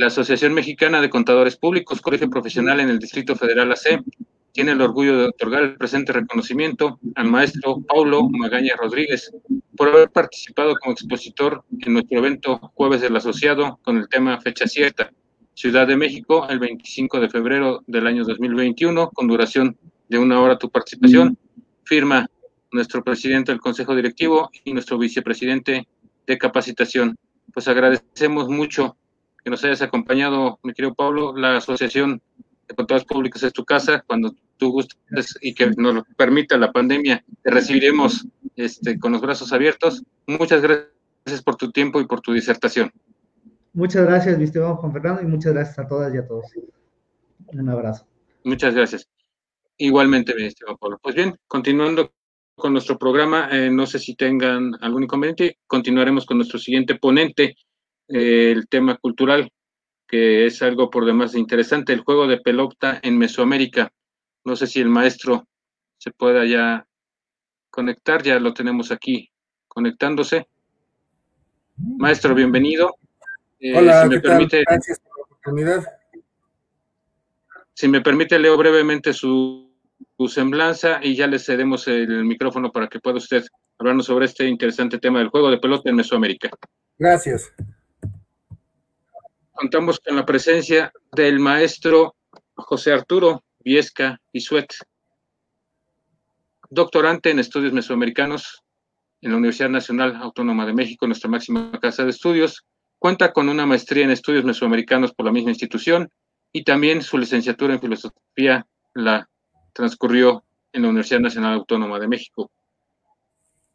la Asociación Mexicana de Contadores Públicos, Colegio Profesional en el Distrito Federal AC, tiene el orgullo de otorgar el presente reconocimiento al maestro Paulo Magaña Rodríguez por haber participado como expositor en nuestro evento Jueves del Asociado con el tema Fecha Cierta, Ciudad de México, el 25 de febrero del año 2021, con duración de una hora tu participación. Firma nuestro presidente del Consejo Directivo y nuestro vicepresidente de capacitación. Pues agradecemos mucho que nos hayas acompañado, mi querido Pablo, la Asociación de Contadores Públicos es tu casa, cuando tú gustes y que nos lo permita la pandemia, te recibiremos este, con los brazos abiertos. Muchas gracias por tu tiempo y por tu disertación. Muchas gracias, mi estimado Juan Fernando, y muchas gracias a todas y a todos. Un abrazo. Muchas gracias. Igualmente, mi estimado Pablo. Pues bien, continuando con nuestro programa, eh, no sé si tengan algún inconveniente, continuaremos con nuestro siguiente ponente, el tema cultural, que es algo por demás interesante, el juego de pelota en Mesoamérica. No sé si el maestro se pueda ya conectar, ya lo tenemos aquí conectándose. Maestro, bienvenido. Eh, Hola, si me permite, Gracias por la oportunidad. Si me permite, leo brevemente su, su, semblanza y ya le cedemos el micrófono para que pueda usted hablarnos sobre este interesante tema del juego de pelota en Mesoamérica. Gracias contamos con la presencia del maestro José Arturo Viesca Isuet, doctorante en estudios mesoamericanos en la Universidad Nacional Autónoma de México, nuestra máxima casa de estudios. Cuenta con una maestría en estudios mesoamericanos por la misma institución y también su licenciatura en filosofía la transcurrió en la Universidad Nacional Autónoma de México.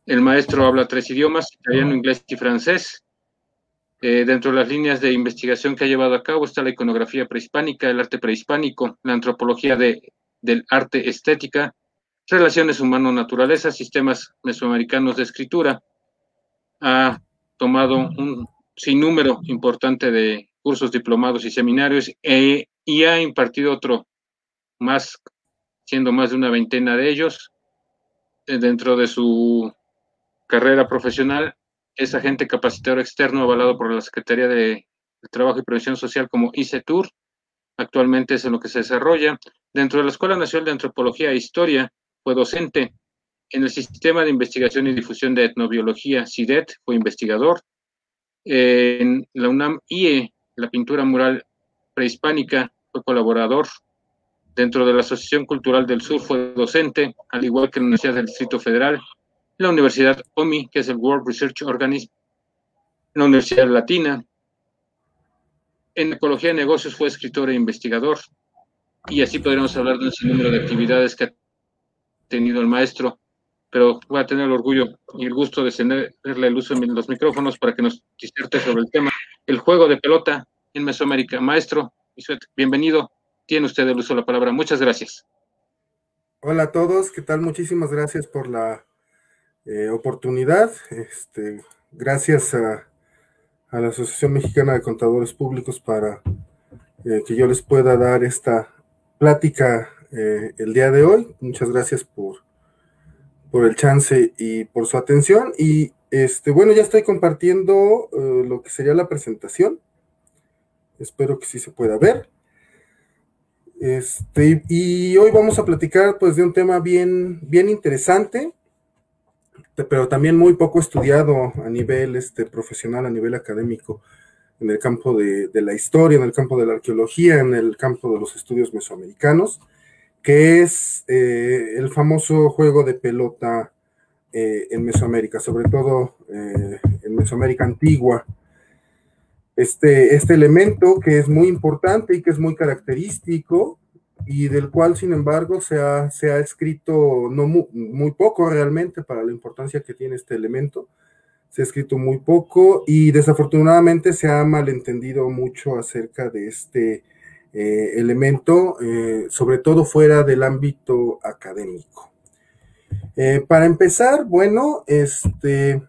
El maestro habla tres idiomas, italiano, inglés y francés, eh, dentro de las líneas de investigación que ha llevado a cabo está la iconografía prehispánica, el arte prehispánico, la antropología de, del arte estética, relaciones humano-naturaleza, sistemas mesoamericanos de escritura. Ha tomado un sinnúmero importante de cursos diplomados y seminarios e, y ha impartido otro más, siendo más de una veintena de ellos, eh, dentro de su carrera profesional es agente capacitador externo avalado por la Secretaría de Trabajo y Prevención Social como ICETUR. Actualmente es en lo que se desarrolla. Dentro de la Escuela Nacional de Antropología e Historia fue docente. En el Sistema de Investigación y Difusión de Etnobiología, CIDET, fue investigador. En la UNAM IE, la pintura mural prehispánica, fue colaborador. Dentro de la Asociación Cultural del Sur fue docente, al igual que en la Universidad del Distrito Federal la Universidad OMI, que es el World Research Organism, la Universidad Latina. En Ecología de Negocios fue escritor e investigador, y así podríamos hablar de un sinnúmero de actividades que ha tenido el maestro, pero voy a tener el orgullo y el gusto de cederle el uso de los micrófonos para que nos diserte sobre el tema, el juego de pelota en Mesoamérica. Maestro, bienvenido, tiene usted el uso de la palabra. Muchas gracias. Hola a todos, ¿qué tal? Muchísimas gracias por la eh, oportunidad. Este, gracias a, la Asociación Mexicana de Contadores Públicos para eh, que yo les pueda dar esta plática eh, el día de hoy. Muchas gracias por, por el chance y por su atención. Y este, bueno, ya estoy compartiendo lo que sería la presentación. Espero que sí se pueda ver. Este, y hoy vamos a platicar pues de un tema bien, bien interesante pero también muy poco estudiado a nivel este, profesional, a nivel académico, en el campo de, la historia, en el campo de la arqueología, en el campo de los estudios mesoamericanos, que es eh, el famoso juego de pelota eh, en Mesoamérica, sobre todo eh, en Mesoamérica antigua. Este, este elemento que es muy importante y que es muy característico y del cual, sin embargo, se ha, se ha escrito no muy, poco realmente para la importancia que tiene este elemento. Se ha escrito muy poco y desafortunadamente se ha malentendido mucho acerca de este eh, elemento, eh, sobre todo fuera del ámbito académico. Eh, para empezar, bueno, este,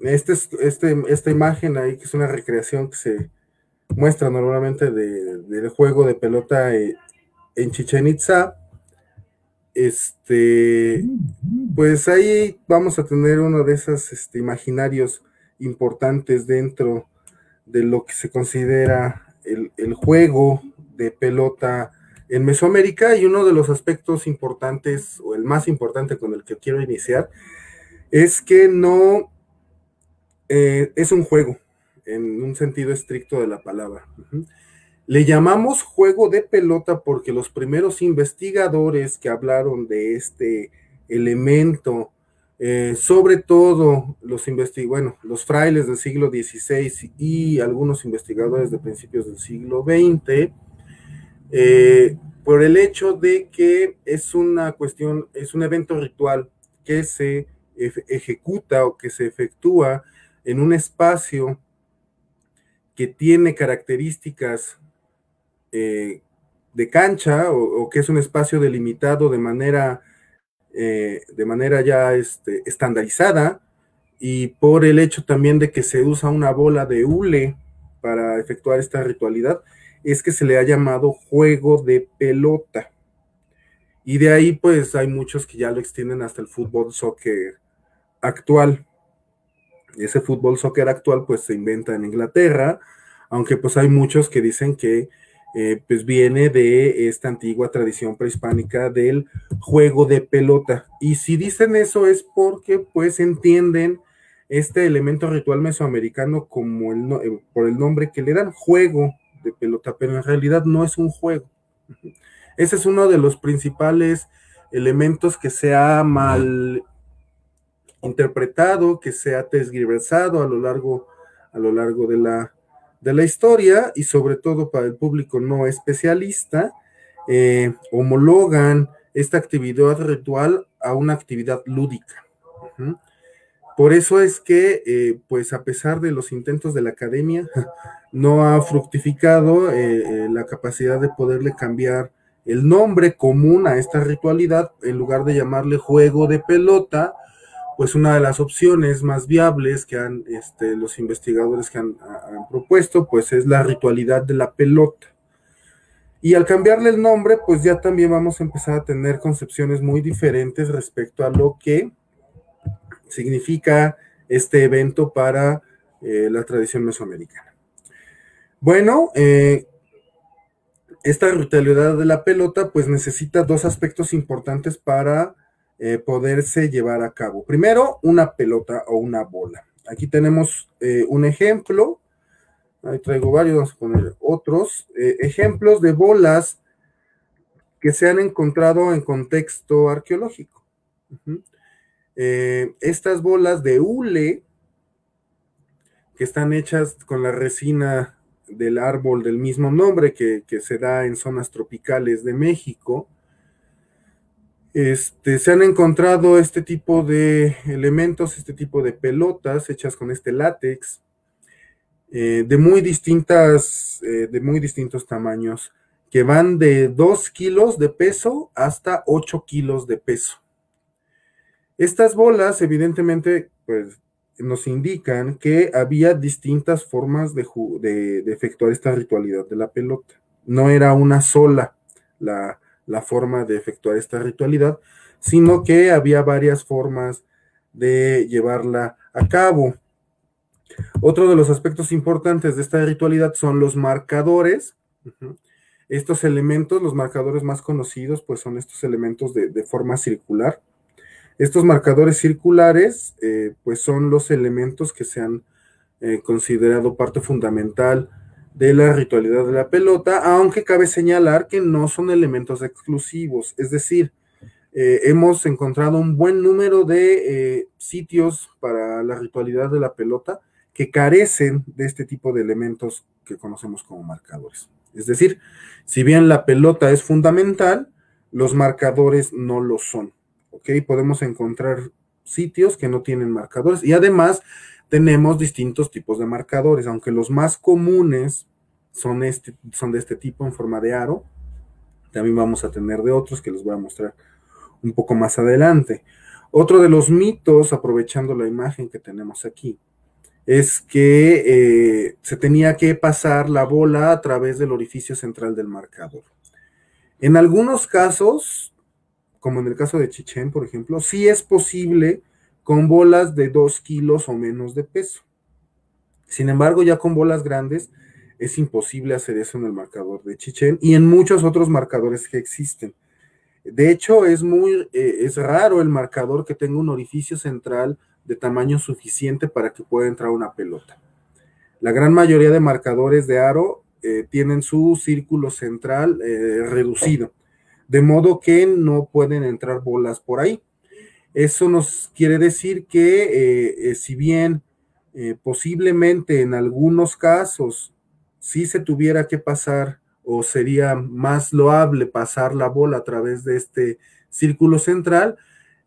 este, este, esta imagen ahí, que es una recreación que se, muestra normalmente del juego de pelota eh, en Chichen Itza. Este, pues ahí vamos a tener uno de esos este, imaginarios importantes dentro de lo que se considera el, el juego de pelota en Mesoamérica y uno de los aspectos importantes o el más importante con el que quiero iniciar es que no eh, es un juego, en un sentido estricto de la palabra. Le llamamos juego de pelota porque los primeros investigadores que hablaron de este elemento Eh, sobre todo los bueno, los frailes del siglo XVI y algunos investigadores de principios del siglo XX, eh, por el hecho de que es una cuestión, es un evento ritual que se ejecuta o que se efectúa en un espacio que tiene características eh, de cancha o, que es un espacio delimitado de manera eh, de manera ya este, estandarizada y por el hecho también de que se usa una bola de hule para efectuar esta ritualidad, es que se le ha llamado juego de pelota. Y de ahí pues hay muchos que ya lo extienden hasta el fútbol soccer actual. Ese fútbol soccer actual pues se inventa en Inglaterra, aunque pues hay muchos que dicen que eh, pues viene de esta antigua tradición prehispánica del juego de pelota. Y si dicen eso es porque pues entienden este elemento ritual mesoamericano como el, eh, por el nombre que le dan juego de pelota, pero en realidad no es un juego. Ese es uno de los principales elementos que se ha mal interpretado, que se ha a lo largo, a lo largo de la, de la historia y sobre todo para el público no especialista, eh, homologan esta actividad ritual a una actividad lúdica. Por eso es que, eh, pues a pesar de los intentos de la academia, no ha fructificado eh, la capacidad de poderle cambiar el nombre común a esta ritualidad, en lugar de llamarle juego de pelota, pues una de las opciones más viables que han este, los investigadores que han, propuesto, pues es la ritualidad de la pelota. Y al cambiarle el nombre, pues ya también vamos a empezar a tener concepciones muy diferentes respecto a lo que significa este evento para eh, la tradición mesoamericana. Bueno, eh, esta ritualidad de la pelota, pues necesita dos aspectos importantes para eh, poderse llevar a cabo. Primero, una pelota o una bola. Aquí tenemos eh, un ejemplo. Ahí traigo varios, vamos a poner otros eh, ejemplos de bolas que se han encontrado en contexto arqueológico. estas bolas de hule, que están hechas con la resina del árbol del mismo nombre que, que se da en zonas tropicales de México, este, se han encontrado este tipo de elementos, este tipo de pelotas hechas con este látex, eh, de muy distintas, eh, de muy distintos tamaños, que van de 2 kilos de peso hasta 8 kilos de peso. Estas bolas, evidentemente, pues nos indican que había distintas formas de, de efectuar esta ritualidad de la pelota. No era una sola la, la forma de efectuar esta ritualidad, sino que había varias formas de llevarla a cabo. Otro de los aspectos importantes de esta ritualidad son los marcadores. Estos elementos, los marcadores más conocidos, pues son estos elementos de, forma circular. Estos marcadores circulares, eh, pues son los elementos que se han eh, considerado parte fundamental de la ritualidad de la pelota, aunque cabe señalar que no son elementos exclusivos, es decir, eh, hemos encontrado un buen número de eh, sitios para la ritualidad de la pelota que carecen de este tipo de elementos que conocemos como marcadores. Es decir, si bien la pelota es fundamental, los marcadores no lo son. ¿Ok? Podemos encontrar sitios que no tienen marcadores y además tenemos distintos tipos de marcadores, aunque los más comunes son, este, son de este tipo en forma de aro. También vamos a tener de otros que les voy a mostrar un poco más adelante. Otro de los mitos, aprovechando la imagen que tenemos aquí, es que eh, se tenía que pasar la bola a través del orificio central del marcador. En algunos casos, como en el caso de Chichen, por ejemplo, sí es posible con bolas de 2 kilos o menos de peso. Sin embargo, ya con bolas grandes es imposible hacer eso en el marcador de Chichen y en muchos otros marcadores que existen. De hecho, es muy, eh, es raro el marcador que tenga un orificio central de tamaño suficiente para que pueda entrar una pelota. La gran mayoría de marcadores de aro eh, tienen su círculo central eh, reducido, de modo que no pueden entrar bolas por ahí. Eso nos quiere decir que si bien posiblemente en algunos casos sí se tuviera que pasar o sería más loable pasar la bola a través de este círculo central,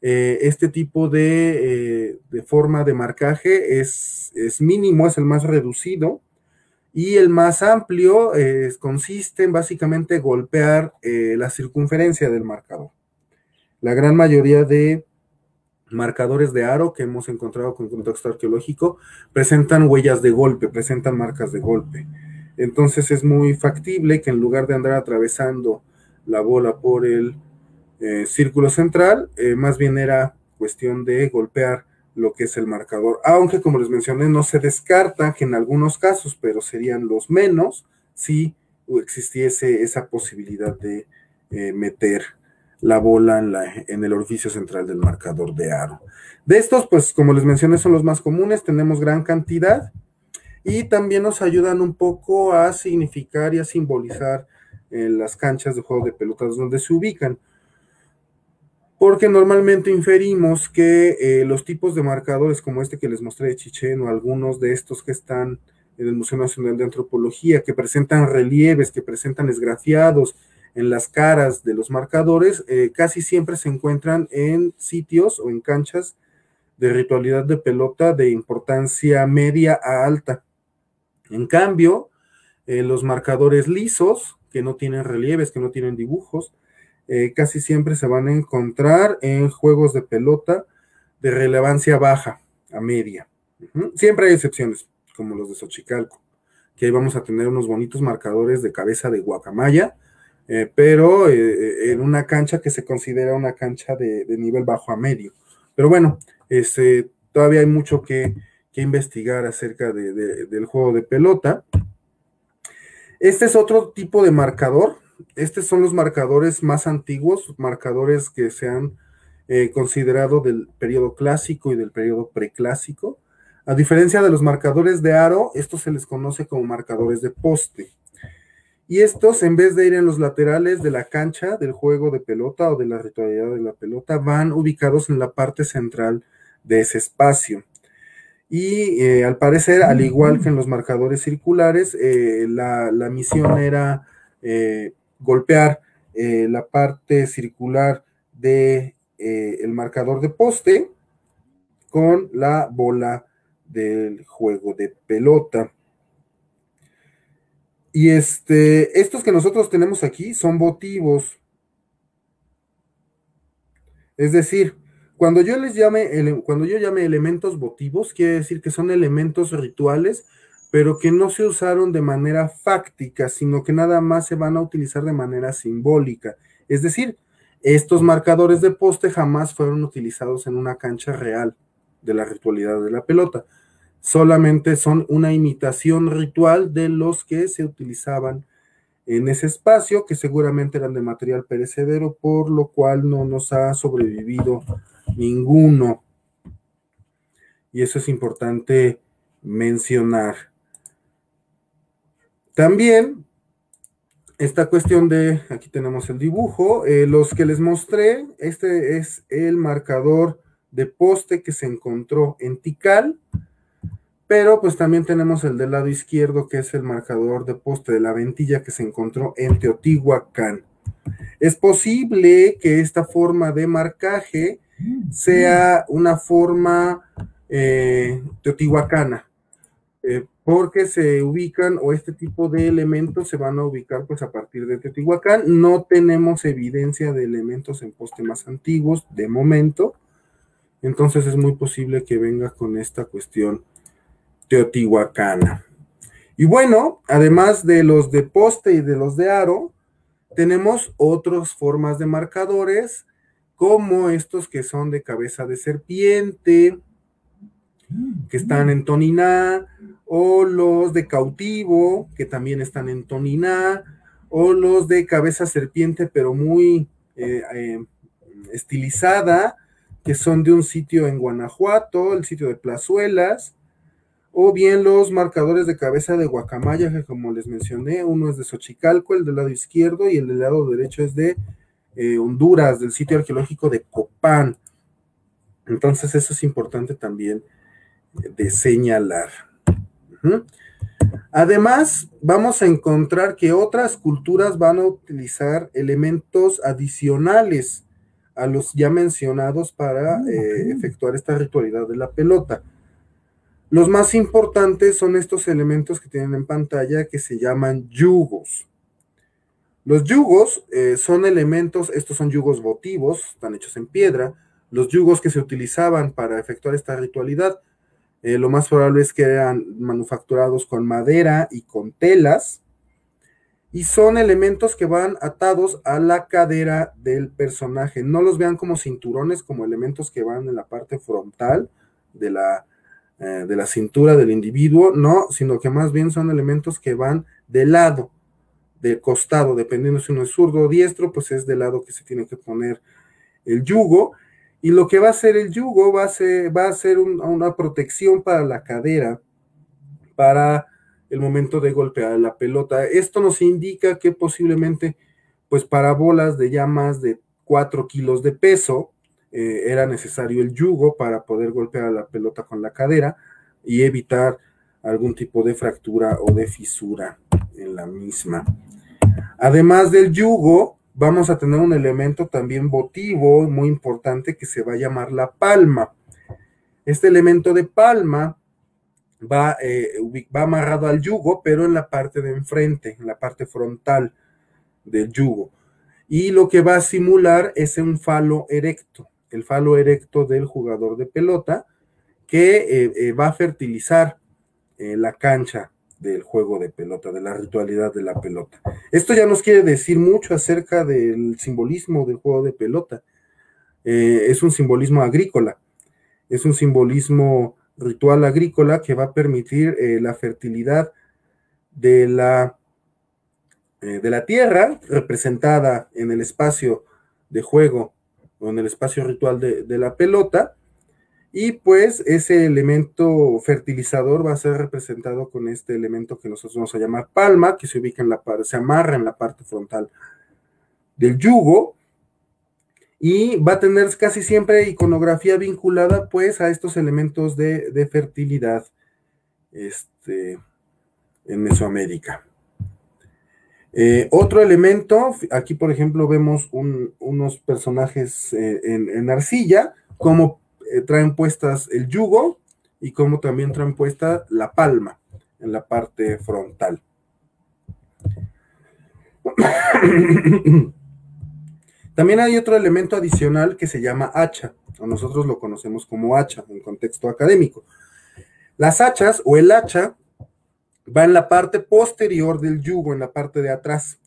este tipo de, forma de marcaje es, es, mínimo, es el más reducido y el más amplio consiste en básicamente golpear la circunferencia del marcador. La gran mayoría de marcadores de aro que hemos encontrado con contexto arqueológico presentan huellas de golpe, presentan marcas de golpe. Entonces es muy factible que en lugar de andar atravesando la bola por el eh, círculo central, eh, más bien era cuestión de golpear lo que es el marcador. Aunque como les mencioné, no se descarta que en algunos casos, pero serían los menos, si existiese esa posibilidad de eh, meter la bola en, el orificio central del marcador de aro. De estos, pues como les mencioné, son los más comunes, tenemos gran cantidad y también nos ayudan un poco a significar y a simbolizar eh, las canchas de juego de pelotas donde se ubican. Porque normalmente inferimos que eh, los tipos de marcadores como este que les mostré de Chichen o algunos de estos que están en el Museo Nacional de Antropología, que presentan relieves, que presentan esgrafiados, en las caras de los marcadores eh, casi siempre se encuentran en sitios o en canchas de ritualidad de pelota de importancia media a alta. En cambio, eh, los marcadores lisos, que no tienen relieves, que no tienen dibujos, eh, casi siempre se van a encontrar en juegos de pelota de relevancia baja a media. Siempre hay excepciones, como los de Xochicalco, que ahí vamos a tener unos bonitos marcadores de cabeza de guacamaya, eh, pero en una cancha que se considera una cancha de, nivel bajo a medio. Pero bueno, este, todavía hay mucho que, investigar acerca del juego de pelota. Este es otro tipo de marcador. Estos son los marcadores más antiguos, marcadores que se han considerado del periodo clásico y del periodo preclásico. A diferencia de los marcadores de aro, estos se les conoce como marcadores de poste. Y estos, en vez de ir en los laterales de la cancha del juego de pelota o de la ritualidad de la pelota, van ubicados en la parte central de ese espacio. Y eh, al parecer, al igual que en los marcadores circulares, eh, la, misión era eh, golpear la parte circular del de, el marcador de poste con la bola del juego de pelota. Y este, estos que nosotros tenemos aquí son votivos. Es decir, cuando yo les llame, cuando yo llame elementos votivos, quiere decir que son elementos rituales, pero que no se usaron de manera fáctica, sino que nada más se van a utilizar de manera simbólica. Es decir, estos marcadores de poste jamás fueron utilizados en una cancha real de la ritualidad de la pelota solamente son una imitación ritual de los que se utilizaban en ese espacio, que seguramente eran de material perecedero, por lo cual no nos ha sobrevivido ninguno. Y eso es importante mencionar. También esta cuestión de, aquí tenemos el dibujo, eh, los que les mostré, este es el marcador de poste que se encontró en Tikal, pero pues también tenemos el del lado izquierdo, que es el marcador de poste de la ventilla que se encontró en Teotihuacán. Es posible que esta forma de marcaje sea una forma eh, teotihuacana, eh, porque se ubican o este tipo de elementos se van a ubicar pues a partir de Teotihuacán. No tenemos evidencia de elementos en poste más antiguos de momento, entonces es muy posible que venga con esta cuestión teotihuacana. Y bueno, además de los de poste y de los de aro, tenemos otras formas de marcadores, como estos que son de cabeza de serpiente, que están en toniná, o los de cautivo, que también están en toniná, o los de cabeza serpiente, pero muy eh, eh, estilizada, que son de un sitio en Guanajuato, el sitio de Plazuelas, o bien los marcadores de cabeza de guacamaya, que como les mencioné, uno es de Xochicalco, el del lado izquierdo, y el del lado derecho es de eh, Honduras, del sitio arqueológico de Copán. Entonces eso es importante también de señalar. Además, vamos a encontrar que otras culturas van a utilizar elementos adicionales a los ya mencionados para ah, eh, efectuar esta ritualidad de la pelota. Los más importantes son estos elementos que tienen en pantalla que se llaman yugos. Los yugos eh, son elementos, estos son yugos votivos, están hechos en piedra. Los yugos que se utilizaban para efectuar esta ritualidad, eh, lo más probable es que eran manufacturados con madera y con telas y son elementos que van atados a la cadera del personaje. No los vean como cinturones, como elementos que van en la parte frontal de la, eh, de la cintura del individuo, no, sino que más bien son elementos que van de lado, de costado, dependiendo si uno es zurdo o diestro, pues es del lado que se tiene que poner el yugo. Y lo que va a hacer el yugo va a ser, ser una protección para la cadera, para el momento de golpear la pelota. Esto nos indica que posiblemente, pues para bolas de ya más de 4 kilos de peso, eh, era necesario el yugo para poder golpear la pelota con la cadera y evitar algún tipo de fractura o de fisura en la misma. Además del yugo, vamos a tener un elemento también votivo muy importante que se va a llamar la palma. Este elemento de palma va, eh, va amarrado al yugo, pero en la parte de enfrente, en la parte frontal del yugo. Y lo que va a simular es un falo erecto, el falo erecto del jugador de pelota, que eh, eh, va a fertilizar la cancha del juego de pelota, de la ritualidad de la pelota. Esto ya nos quiere decir mucho acerca del simbolismo del juego de pelota. es un simbolismo agrícola, es un simbolismo ritual agrícola que va a permitir eh, la fertilidad de la, eh, de la tierra representada en el espacio de juego o en el espacio ritual de, la pelota. Y pues ese elemento fertilizador va a ser representado con este elemento que nosotros vamos a llamar palma, que se ubica en la parte, se amarra en la parte frontal del yugo y va a tener casi siempre iconografía vinculada pues a estos elementos de, fertilidad este, en Mesoamérica. Eh, otro elemento, aquí por ejemplo vemos unos personajes eh, en, arcilla, como eh, traen puestas el yugo y como también traen puesta la palma en la parte frontal. También hay otro elemento adicional que se llama hacha, o nosotros lo conocemos como hacha en contexto académico. Las hachas o el hacha va en la parte posterior del yugo, en la parte de atrás,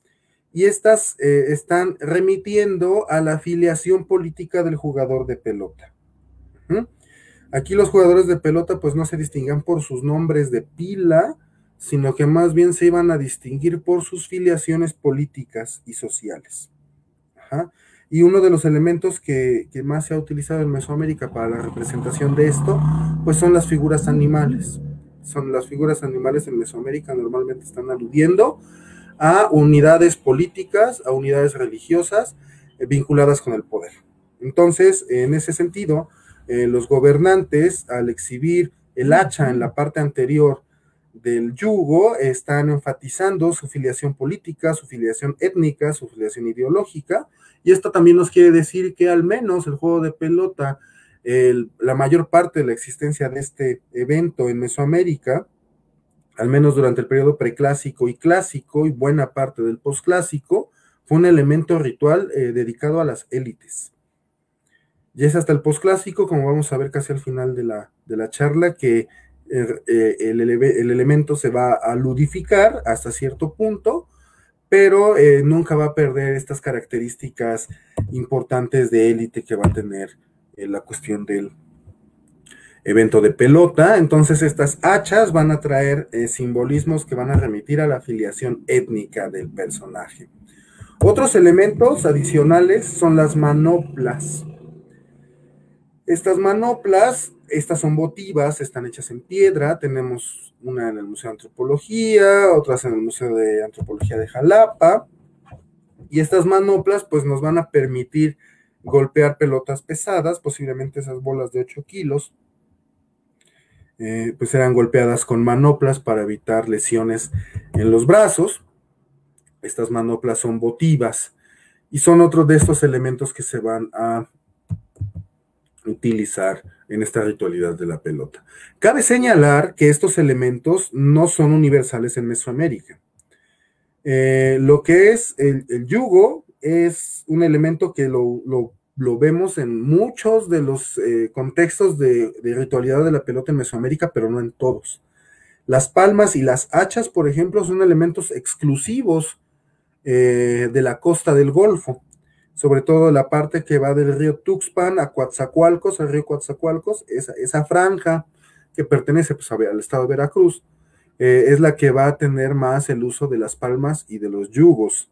y estas eh, están remitiendo a la afiliación política del jugador de pelota. Aquí los jugadores de pelota pues no se distingan por sus nombres de pila, sino que más bien se iban a distinguir por sus filiaciones políticas y sociales. Y uno de los elementos que, más se ha utilizado en Mesoamérica para la representación de esto, pues son las figuras animales. Son las figuras animales en Mesoamérica normalmente están aludiendo a unidades políticas, a unidades religiosas eh, vinculadas con el poder. Entonces, en ese sentido, eh, los gobernantes, al exhibir el hacha en la parte anterior del yugo están enfatizando su filiación política, su filiación étnica, su filiación ideológica, y esto también nos quiere decir que al menos el juego de pelota, la mayor parte de la existencia de este evento en Mesoamérica, al menos durante el periodo preclásico y clásico y buena parte del posclásico, fue un elemento ritual eh, dedicado a las élites. Y es hasta el posclásico, como vamos a ver casi al final de la, de la charla, que eh, el, elemento se va a ludificar hasta cierto punto, pero eh, nunca va a perder estas características importantes de élite que va a tener eh, la cuestión del evento de pelota. Entonces estas hachas van a traer simbolismos que van a remitir a la afiliación étnica del personaje. Otros elementos adicionales son las manoplas. Estas manoplas estas son votivas, están hechas en piedra. Tenemos una en el Museo de Antropología, otras en el Museo de Antropología de Jalapa. Y estas manoplas pues nos van a permitir golpear pelotas pesadas, posiblemente esas bolas de 8 kilos, eh, pues eran golpeadas con manoplas para evitar lesiones en los brazos. Estas manoplas son votivas y son otro de estos elementos que se van a utilizar en esta ritualidad de la pelota. Cabe señalar que estos elementos no son universales en Mesoamérica. Eh, lo que es el, yugo es un elemento que lo, vemos en muchos de los eh, contextos de, ritualidad de la pelota en Mesoamérica, pero no en todos. Las palmas y las hachas, por ejemplo, son elementos exclusivos eh, de la costa del Golfo sobre todo la parte que va del río Tuxpan a Coatzacoalcos, al río Coatzacoalcos, esa, esa franja que pertenece pues, al estado de Veracruz, eh, es la que va a tener más el uso de las palmas y de los yugos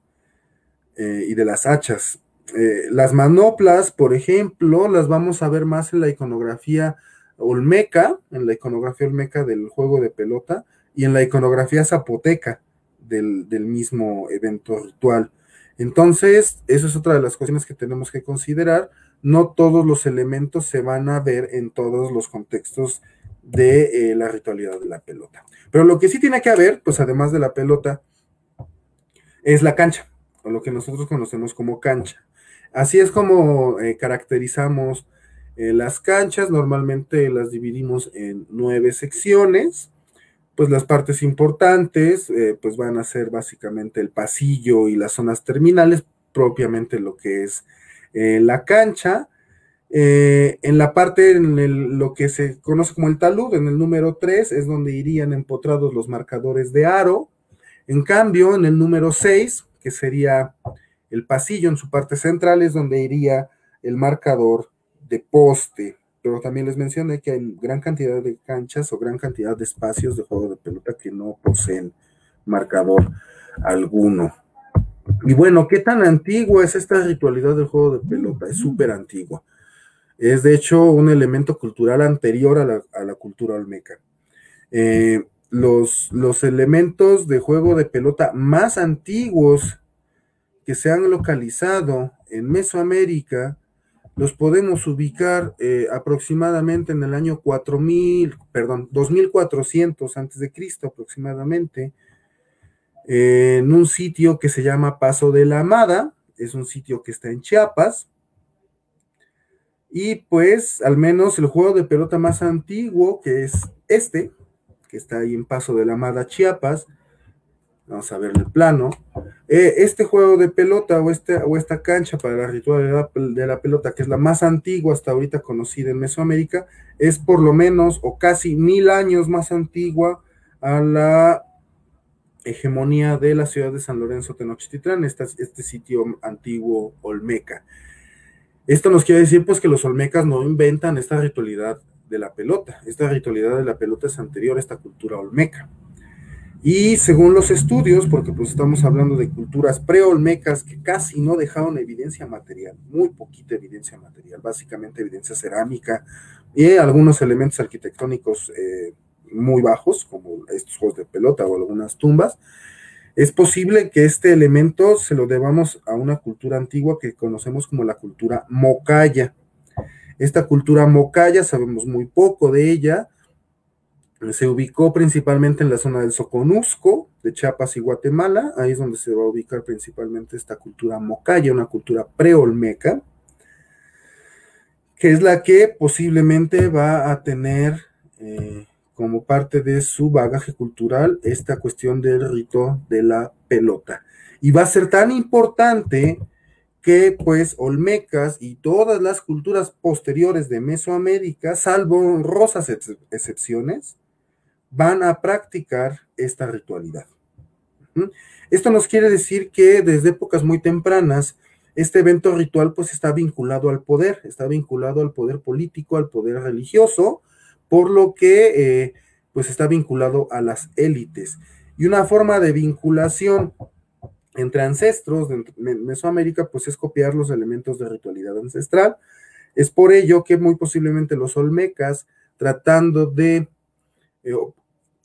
eh, y de las hachas. Eh, las manoplas, por ejemplo, las vamos a ver más en la iconografía olmeca, en la iconografía olmeca del juego de pelota y en la iconografía zapoteca del, del mismo evento ritual. Entonces, eso es otra de las cuestiones que tenemos que considerar. No todos los elementos se van a ver en todos los contextos de eh, la ritualidad de la pelota. Pero lo que sí tiene que haber, pues además de la pelota, es la cancha, o lo que nosotros conocemos como cancha. Así es como eh, caracterizamos eh, las canchas. Normalmente las dividimos en nueve secciones pues las partes importantes eh, pues van a ser básicamente el pasillo y las zonas terminales, propiamente lo que es eh, la cancha. Eh, en la parte, en lo que se conoce como el talud, en el número 3, es donde irían empotrados los marcadores de aro. En cambio, en el número 6, que sería el pasillo en su parte central, es donde iría el marcador de poste pero también les mencioné que hay gran cantidad de canchas o gran cantidad de espacios de juego de pelota que no poseen marcador alguno. Y bueno, ¿qué tan antigua es esta ritualidad del juego de pelota? Es súper antigua. Es de hecho un elemento cultural anterior a la, cultura olmeca. Eh, los, los elementos de juego de pelota más antiguos que se han localizado en Mesoamérica los podemos ubicar eh, aproximadamente en el año 4000, perdón, 2400 antes de Cristo aproximadamente, en un sitio que se llama Paso de la Amada, es un sitio que está en Chiapas, y pues al menos el juego de pelota más antiguo, que es este, que está ahí en Paso de la Amada, Chiapas, Vamos a ver el plano. Eh, este juego de pelota o, este, o esta cancha para la ritualidad de la pelota, que es la más antigua hasta ahorita conocida en Mesoamérica, es por lo menos o casi mil años más antigua a la hegemonía de la ciudad de San Lorenzo Tenochtitlán, este, este sitio antiguo olmeca. Esto nos quiere decir pues que los olmecas no inventan esta ritualidad de la pelota. Esta ritualidad de la pelota es anterior a esta cultura olmeca. Y según los estudios, porque pues estamos hablando de culturas preolmecas que casi no dejaron evidencia material, muy poquita evidencia material, básicamente evidencia cerámica y algunos elementos arquitectónicos eh, muy bajos, como estos juegos de pelota o algunas tumbas, es posible que este elemento se lo debamos a una cultura antigua que conocemos como la cultura mocaya. Esta cultura mocaya, sabemos muy poco de ella, se ubicó principalmente en la zona del Soconusco, de Chiapas y Guatemala, ahí es donde se va a ubicar principalmente esta cultura mocaya, una cultura preolmeca, que es la que posiblemente va a tener eh, como parte de su bagaje cultural esta cuestión del rito de la pelota. Y va a ser tan importante que pues olmecas y todas las culturas posteriores de Mesoamérica, salvo honrosas excepciones, van a practicar esta ritualidad. Esto nos quiere decir que desde épocas muy tempranas, este evento ritual pues está vinculado al poder, está vinculado al poder político, al poder religioso, por lo que eh, pues está vinculado a las élites. Y una forma de vinculación entre ancestros de Mesoamérica pues es copiar los elementos de ritualidad ancestral. Es por ello que muy posiblemente los olmecas, tratando de eh,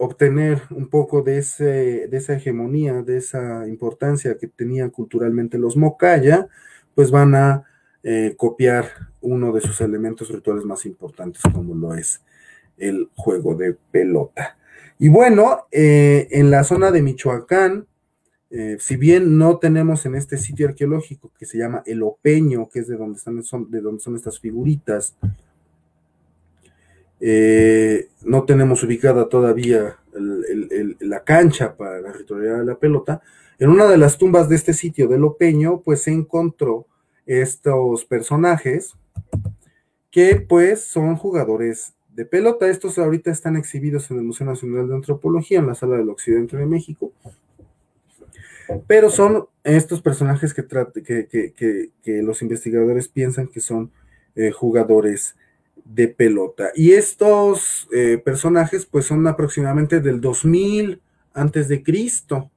obtener un poco de, ese, de esa hegemonía, de esa importancia que tenían culturalmente los Mocaya, pues van a eh, copiar uno de sus elementos rituales más importantes, como lo es el juego de pelota. Y bueno, eh, en la zona de Michoacán, eh, si bien no tenemos en este sitio arqueológico que se llama El Opeño, que es de donde, están, son, de donde son estas figuritas, no tenemos ubicada todavía la cancha para la ritualidad de la pelota, en una de las tumbas de este sitio del Opeño, pues se encontró estos personajes que pues son jugadores de pelota. Estos ahorita están exhibidos en el Museo Nacional de Antropología, en la Sala del Occidente de México. Pero son estos personajes que, que, los investigadores piensan que son eh, jugadores de pelota. Y estos eh, personajes pues son aproximadamente del 2000 antes de Cristo.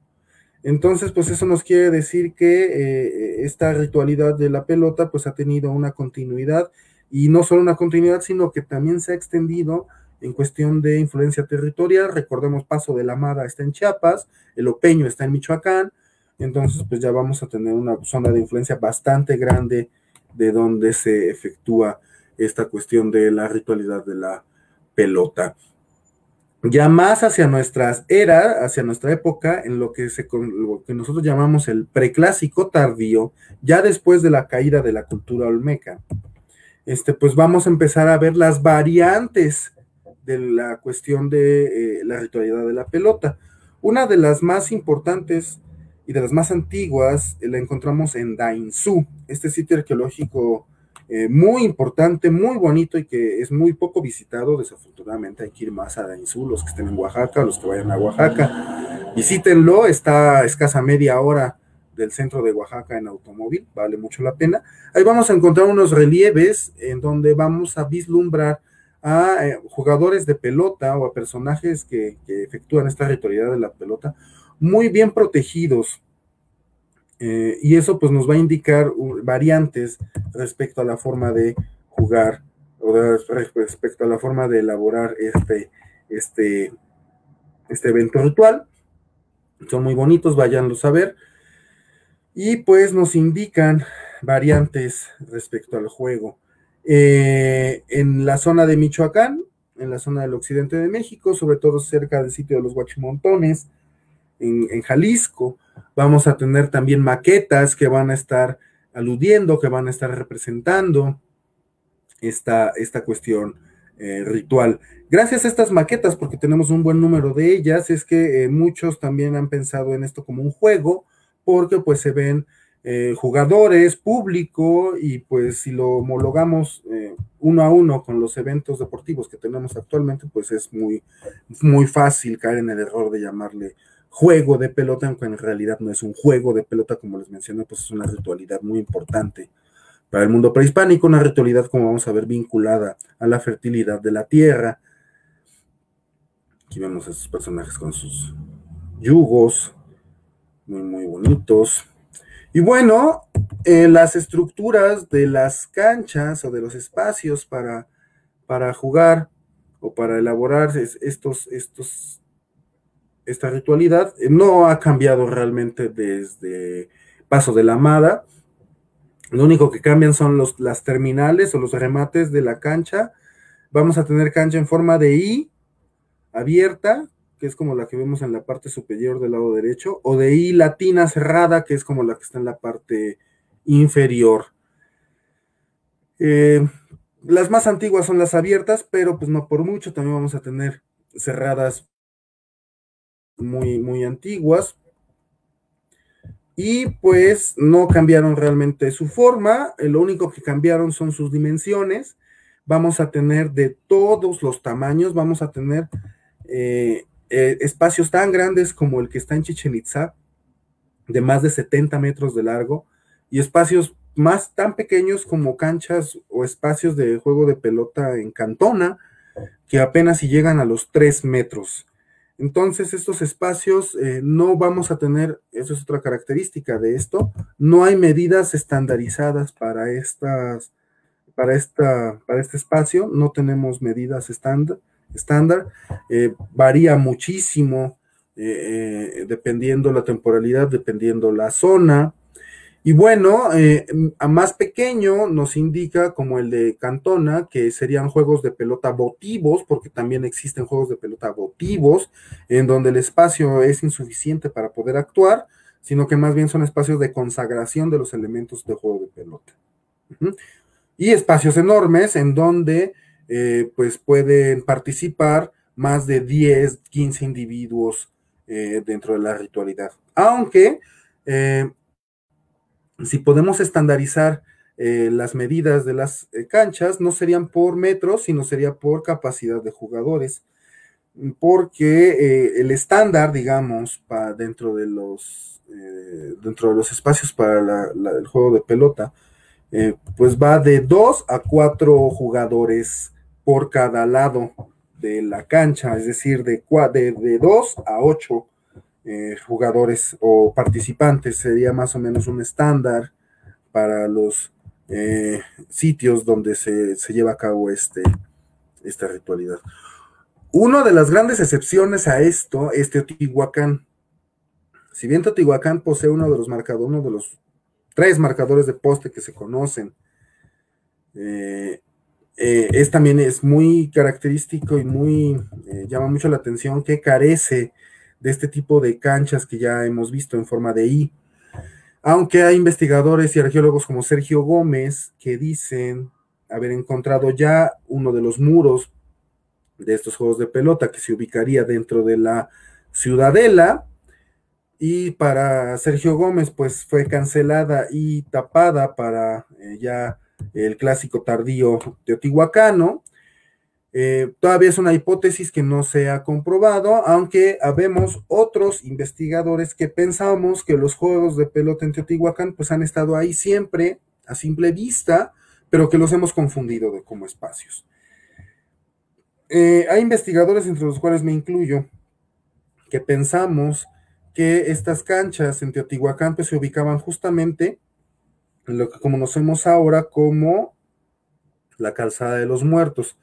Entonces, pues eso nos quiere decir que eh, esta ritualidad de la pelota pues ha tenido una continuidad y no solo una continuidad, sino que también se ha extendido en cuestión de influencia territorial. Recordemos, Paso de la Mada está en Chiapas, el Opeño está en Michoacán, entonces pues ya vamos a tener una zona de influencia bastante grande de donde se efectúa esta cuestión de la ritualidad de la pelota ya más hacia nuestras eras, hacia nuestra época, en lo que, se, lo que nosotros llamamos el preclásico tardío, ya después de la caída de la cultura olmeca, este, pues vamos a empezar a ver las variantes de la cuestión de eh, la ritualidad de la pelota. Una de las más importantes y de las más antiguas la encontramos en Dainzú, este sitio arqueológico eh, muy importante, muy bonito y que es muy poco visitado. Desafortunadamente hay que ir más a Dainzú, los que estén en Oaxaca, los que vayan a Oaxaca. Visítenlo, está a escasa media hora del centro de Oaxaca en automóvil, vale mucho la pena. Ahí vamos a encontrar unos relieves en donde vamos a vislumbrar a eh, jugadores de pelota o a personajes que, que efectúan esta ritualidad de la pelota muy bien protegidos eh, y eso pues nos va a indicar variantes respecto a la forma de jugar o respecto a la forma de elaborar este, este, este evento ritual. Son muy bonitos, váyanlos a ver. Y pues nos indican variantes respecto al juego. Eh, en la zona de Michoacán, en la zona del occidente de México, sobre todo cerca del sitio de los Guachimontones, en, Jalisco. Vamos a tener también maquetas que van a estar aludiendo, que van a estar representando esta, esta cuestión eh, ritual. Gracias a estas maquetas, porque tenemos un buen número de ellas, es que eh, muchos también han pensado en esto como un juego, porque pues se ven eh, jugadores, público, y pues si lo homologamos uno a uno con los eventos deportivos que tenemos actualmente, pues es muy, muy fácil caer en el error de llamarle juego de pelota, aunque en realidad no es un juego de pelota, como les mencioné, pues es una ritualidad muy importante para el mundo prehispánico, una ritualidad, como vamos a ver, vinculada a la fertilidad de la tierra. Aquí vemos a estos personajes con sus yugos, muy, muy bonitos. Y bueno, eh, las estructuras de las canchas o de los espacios para, para jugar o para elaborar estos, estos esta ritualidad eh, no ha cambiado realmente desde Paso de la Amada. Lo único que cambian son los, las terminales o los remates de la cancha. Vamos a tener cancha en forma de I abierta, que es como la que vemos en la parte superior del lado derecho, o de I latina cerrada, que es como la que está en la parte inferior. Eh, las más antiguas son las abiertas, pero pues no por mucho, también vamos a tener cerradas muy, muy antiguas. Y pues no cambiaron realmente su forma, lo único que cambiaron son sus dimensiones. Vamos a tener de todos los tamaños, vamos a tener eh, eh, espacios tan grandes como el que está en Chichen Itza, de más de 70 metros de largo, y espacios más tan pequeños como canchas o espacios de juego de pelota en Cantona, que apenas si llegan a los 3 metros. Entonces, estos espacios eh, no vamos a tener, eso es otra característica de esto, no hay medidas estandarizadas para estas, para esta, para este espacio, no tenemos medidas estándar, estándar eh, varía muchísimo eh, dependiendo la temporalidad, dependiendo la zona. Y bueno, eh, a más pequeño nos indica como el de Cantona, que serían juegos de pelota votivos, porque también existen juegos de pelota votivos, en donde el espacio es insuficiente para poder actuar, sino que más bien son espacios de consagración de los elementos de juego de pelota. Y espacios enormes en donde eh, pues pueden participar más de 10, 15 individuos eh, dentro de la ritualidad. Aunque si podemos estandarizar eh, las medidas de las eh, canchas, no serían por metros, sino sería por capacidad de jugadores, porque eh, el estándar, digamos, dentro de los dentro de los espacios para el juego de pelota, pues va de 2 a 4 jugadores por cada lado de la cancha, es decir, de 2 de, a 8 eh, jugadores o participantes, sería más o menos un estándar para los eh, sitios donde se, lleva a cabo este, esta ritualidad. Una de las grandes excepciones a esto es Teotihuacán. Si bien Teotihuacán posee uno de los marcadores, uno de los tres marcadores de poste que se conocen, eh, es también es muy característico y muy llama mucho la atención que carece de este tipo de canchas que ya hemos visto en forma de I. Aunque hay investigadores y arqueólogos como Sergio Gómez que dicen haber encontrado ya uno de los muros de estos juegos de pelota que se ubicaría dentro de la ciudadela. Y para Sergio Gómez, pues fue cancelada y tapada para eh, ya el clásico tardío teotihuacano. Eh, todavía es una hipótesis que no se ha comprobado, aunque habemos otros investigadores que pensamos que los juegos de pelota en Teotihuacán pues han estado ahí siempre a simple vista, pero que los hemos confundido de como espacios. Eh, hay investigadores entre los cuales me incluyo que pensamos que estas canchas en Teotihuacán pues, se ubicaban justamente en lo que conocemos ahora como la calzada de los muertos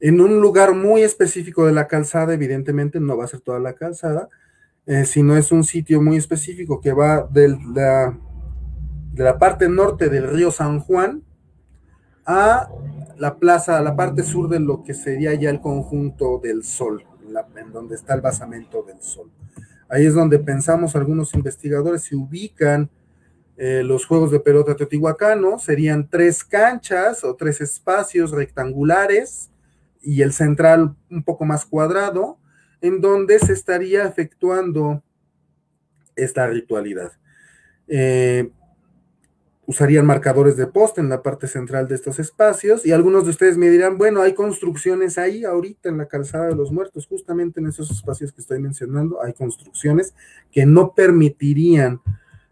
en un lugar muy específico de la calzada, evidentemente no va a ser toda la calzada, eh, sino es un sitio muy específico que va de la, de la parte norte del río San Juan a la plaza, a la parte sur de lo que sería ya el conjunto del sol, en donde está el basamento del sol. Ahí es donde pensamos algunos investigadores se ubican eh, los juegos de pelota teotihuacano, serían tres canchas o tres espacios rectangulares y el central un poco más cuadrado, en donde se estaría efectuando esta ritualidad. Eh, usarían marcadores de poste en la parte central de estos espacios y algunos de ustedes me dirán, bueno, hay construcciones ahí ahorita en la calzada de los muertos, justamente en esos espacios que estoy mencionando, hay construcciones que no permitirían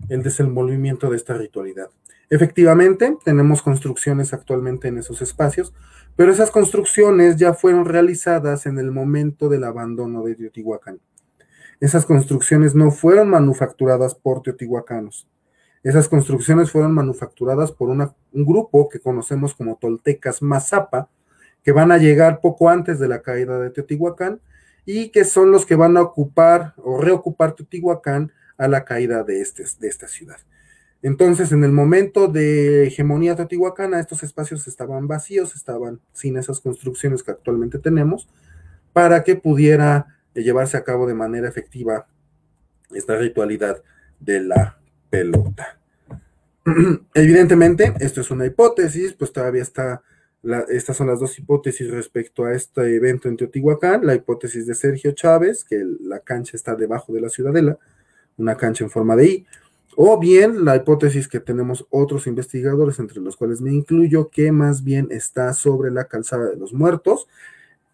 el desenvolvimiento de esta ritualidad. Efectivamente, tenemos construcciones actualmente en esos espacios, pero esas construcciones ya fueron realizadas en el momento del abandono de Teotihuacán. Esas construcciones no fueron manufacturadas por teotihuacanos. Esas construcciones fueron manufacturadas por un grupo que conocemos como toltecas Mazapa, que van a llegar poco antes de la caída de Teotihuacán y que son los que van a ocupar o reocupar Teotihuacán a la caída de, este, de esta ciudad. Entonces, en el momento de hegemonía teotihuacana, estos espacios estaban vacíos, estaban sin esas construcciones que actualmente tenemos, para que pudiera eh, llevarse a cabo de manera efectiva esta ritualidad de la pelota. Evidentemente, esto es una hipótesis, pues todavía está, estas son las dos hipótesis respecto a este evento en Teotihuacán, la hipótesis de Sergio Chávez, que la cancha está debajo de la ciudadela, una cancha en forma de I, o bien la hipótesis que tenemos otros investigadores, entre los cuales me incluyo, que más bien está sobre la calzada de los muertos,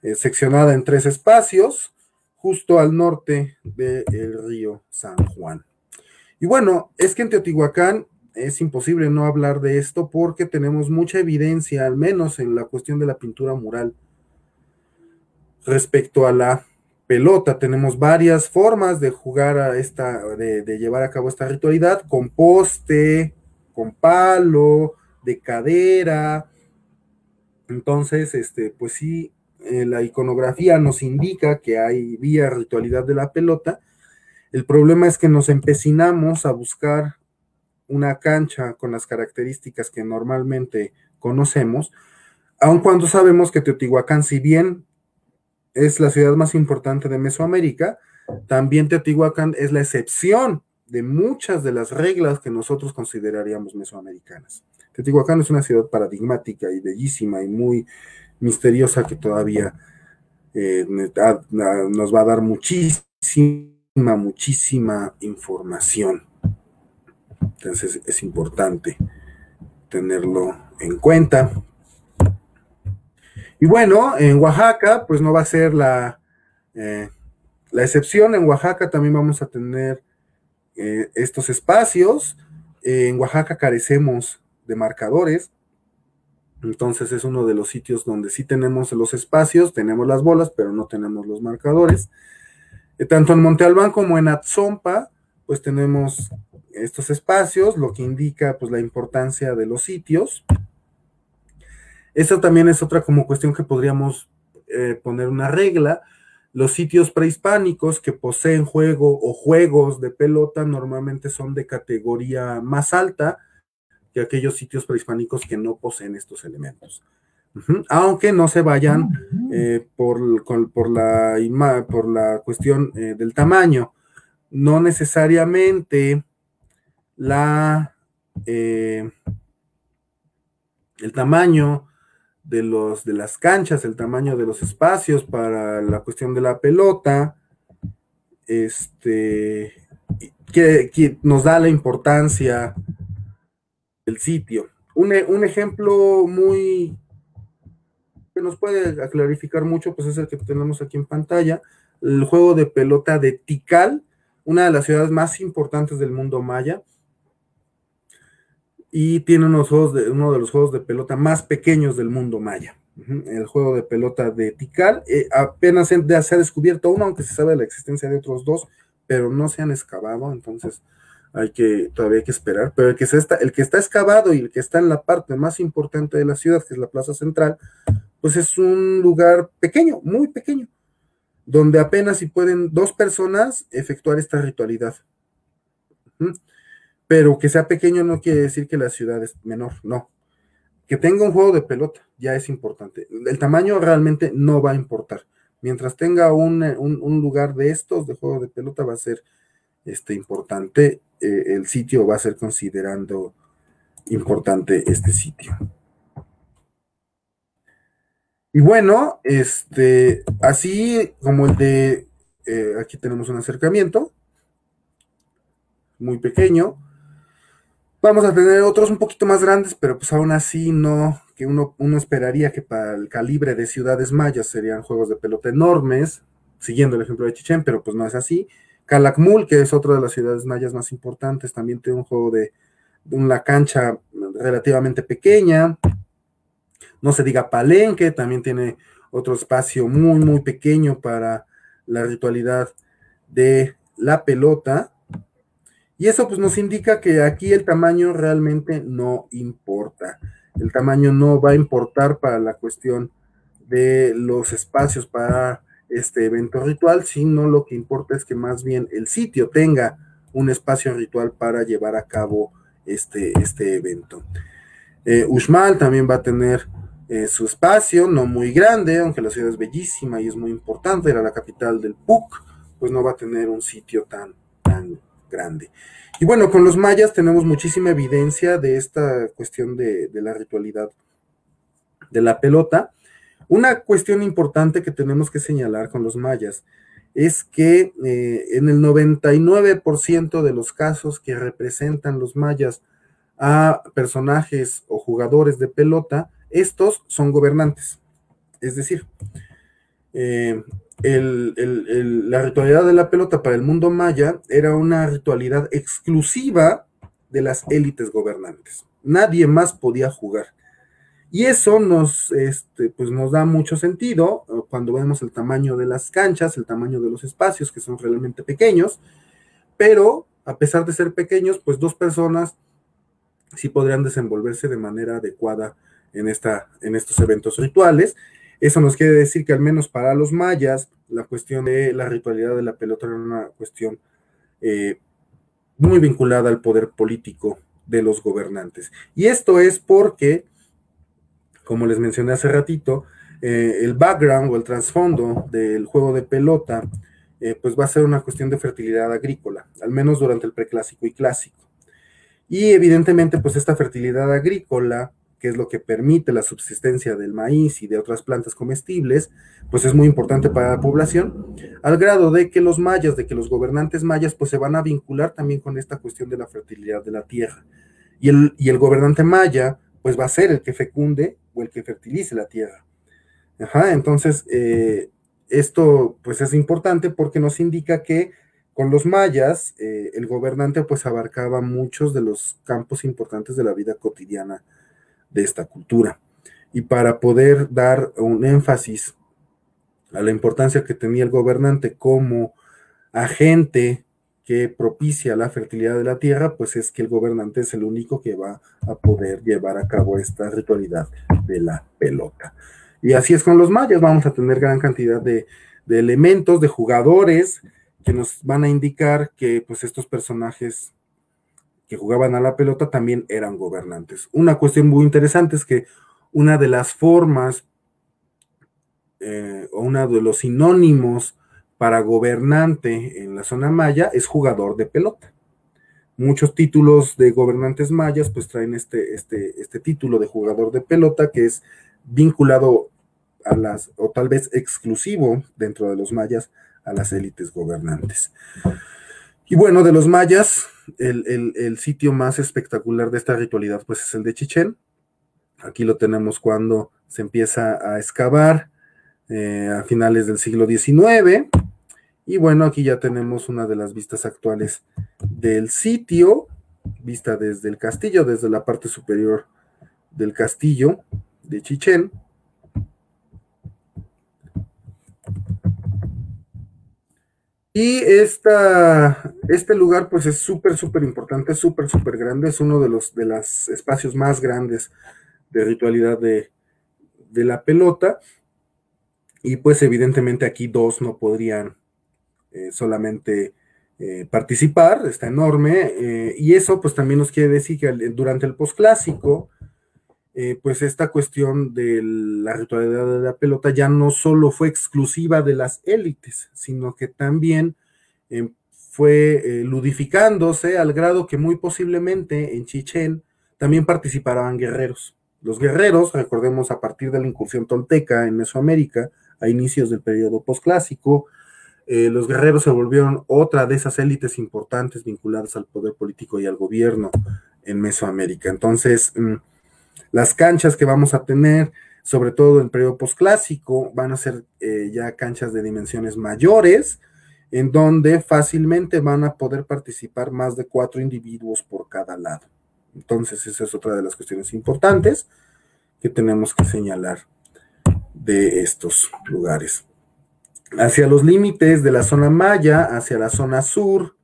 eh, seccionada en tres espacios, justo al norte del río San Juan. Y bueno, es que en Teotihuacán es imposible no hablar de esto porque tenemos mucha evidencia, al menos en la cuestión de la pintura mural, respecto a la pelota. Tenemos varias formas de jugar a esta, de, llevar a cabo esta ritualidad, con poste, con palo, de cadera. Entonces, este, pues sí, eh, la iconografía nos indica que hay vía ritualidad de la pelota. El problema es que nos empecinamos a buscar una cancha con las características que normalmente conocemos, aun cuando sabemos que Teotihuacán, si bien es la ciudad más importante de Mesoamérica, también Teotihuacán es la excepción de muchas de las reglas que nosotros consideraríamos mesoamericanas. Teotihuacán es una ciudad paradigmática y bellísima y muy misteriosa que todavía eh, nos va a dar muchísima, muchísima información. Entonces es importante tenerlo en cuenta. Y bueno, en Oaxaca, pues no va a ser la, eh, la excepción. En Oaxaca también vamos a tener eh, estos espacios. en Oaxaca carecemos de marcadores. Entonces es uno de los sitios donde sí tenemos los espacios, tenemos las bolas, pero no tenemos los marcadores. Eh, tanto en Monte Albán como en Atzompa, pues tenemos estos espacios, lo que indica pues la importancia de los sitios. Esa también es otra como cuestión que podríamos eh, poner una regla. Los sitios prehispánicos que poseen juego o juegos de pelota normalmente son de categoría más alta que aquellos sitios prehispánicos que no poseen estos elementos. Aunque no se vayan eh, por, la, por la cuestión eh, del tamaño. No necesariamente la, el tamaño de, los, de las canchas, el tamaño de los espacios para la cuestión de la pelota, este, que, nos da la importancia del sitio. Un, un, ejemplo muy que nos puede clarificar mucho, pues es el que tenemos aquí en pantalla, el juego de pelota de Tikal, una de las ciudades más importantes del mundo maya, y tiene juegos de, uno de los juegos de pelota más pequeños del mundo maya. El juego de pelota de Tikal. Eh, apenas se, ha descubierto uno, aunque se sabe la existencia de otros dos, pero no se han excavado, entonces hay que, todavía hay que esperar. Pero el que, está, el que está excavado y el que está en la parte más importante de la ciudad, que es la plaza central, pues es un lugar pequeño, muy pequeño, donde apenas si pueden dos personas efectuar esta ritualidad pero que sea pequeño no quiere decir que la ciudad es menor, no. Que tenga un juego de pelota ya es importante. El tamaño realmente no va a importar. Mientras tenga un, lugar de estos de juego de pelota va a ser este, importante. Eh, el sitio va a ser considerando importante este sitio. Y bueno, este, así como el de, eh, aquí tenemos un acercamiento muy pequeño. Vamos a tener otros un poquito más grandes, pero pues aún así no, que uno, uno esperaría que para el calibre de ciudades mayas serían juegos de pelota enormes, siguiendo el ejemplo de Chichén, pero pues no es así. Calakmul, que es otra de las ciudades mayas más importantes, también tiene un juego de, una cancha relativamente pequeña. No se diga Palenque, también tiene otro espacio muy, muy pequeño para la ritualidad de la pelota. Y eso pues nos indica que aquí el tamaño realmente no importa. El tamaño no va a importar para la cuestión de los espacios para este evento ritual, sino lo que importa es que más bien el sitio tenga un espacio ritual para llevar a cabo este, este evento. Eh, también va a tener eh, su espacio, no muy grande, aunque la ciudad es bellísima y es muy importante, era la capital del PUC, pues no va a tener un sitio tan grande. Y bueno, con los mayas tenemos muchísima evidencia de esta cuestión de, la ritualidad de la pelota. Una cuestión importante que tenemos que señalar con los mayas es que eh, en el 99% de los casos que representan los mayas a personajes o jugadores de pelota, estos son gobernantes. Es decir, eh, la ritualidad de la pelota para el mundo maya era una ritualidad exclusiva de las élites gobernantes. Nadie más podía jugar. Y eso nos, este, pues nos da mucho sentido eh, cuando vemos el tamaño de las canchas, el tamaño de los espacios, que son realmente pequeños, pero a pesar de ser pequeños, pues dos personas sí podrían desenvolverse de manera adecuada en, esta, en estos eventos rituales eso nos quiere decir que al menos para los mayas, la cuestión de la ritualidad de la pelota era una cuestión eh, muy vinculada al poder político de los gobernantes. Y esto es porque, como les mencioné hace ratito, eh, el background o el trasfondo del juego de pelota, eh, pues va a ser una cuestión de fertilidad agrícola, al menos durante el preclásico y clásico. Y evidentemente, pues esta fertilidad agrícola que es lo que permite la subsistencia del maíz y de otras plantas comestibles, pues es muy importante para la población, al grado de que los mayas, de que los gobernantes mayas, pues se van a vincular también con esta cuestión de la fertilidad de la tierra. Y el, y el gobernante maya, pues va a ser el que fecunde o el que fertilice la tierra. Ajá, entonces, eh, esto pues es importante porque nos indica que con los mayas, eh, el gobernante pues abarcaba muchos de los campos importantes de la vida cotidiana de esta cultura. Y para poder dar un énfasis a la importancia que tenía el gobernante como agente que propicia la fertilidad de la tierra, pues es que el gobernante es el único que va a poder llevar a cabo esta ritualidad de la pelota. Y así es con los mayas, vamos a tener gran cantidad de, de elementos, de jugadores que nos van a indicar que pues estos personajes que jugaban a la pelota también eran gobernantes. Una cuestión muy interesante es que una de las formas eh, o uno de los sinónimos para gobernante en la zona maya es jugador de pelota. Muchos títulos de gobernantes mayas pues traen este, este, este título de jugador de pelota que es vinculado a las, o tal vez exclusivo dentro de los mayas, a las élites gobernantes. Y bueno, de los mayas, el, sitio más espectacular de esta ritualidad, pues es el de Chichén. Aquí lo tenemos cuando se empieza a excavar eh, a finales del siglo XIX. Y bueno, aquí ya tenemos una de las vistas actuales del sitio, vista desde el castillo, desde la parte superior del castillo de Chichén. Y este lugar pues es súper, súper importante, súper, súper grande, es uno de los de los espacios más grandes de ritualidad de, la pelota. Y pues evidentemente aquí dos no podrían eh, solamente eh, participar, está enorme. Eh, y eso pues también nos quiere decir que durante el posclásico, eh, pues esta cuestión de la ritualidad de la pelota ya no solo fue exclusiva de las élites, sino que también eh, fue eh, ludificándose al grado que muy posiblemente en Chichén también participaban guerreros. Los guerreros, recordemos a partir de la incursión tolteca en Mesoamérica, a inicios del periodo posclásico, los guerreros se volvieron otra de esas élites importantes vinculadas al poder político y al gobierno en Mesoamérica. Entonces, mm, las canchas que vamos a tener, sobre todo en periodo posclásico, van a ser eh, ya canchas de dimensiones mayores, en donde fácilmente van a poder participar más de cuatro individuos por cada lado. Entonces, esa es otra de las cuestiones importantes que tenemos que señalar de estos lugares. Hacia los límites de la zona maya, hacia la zona sur,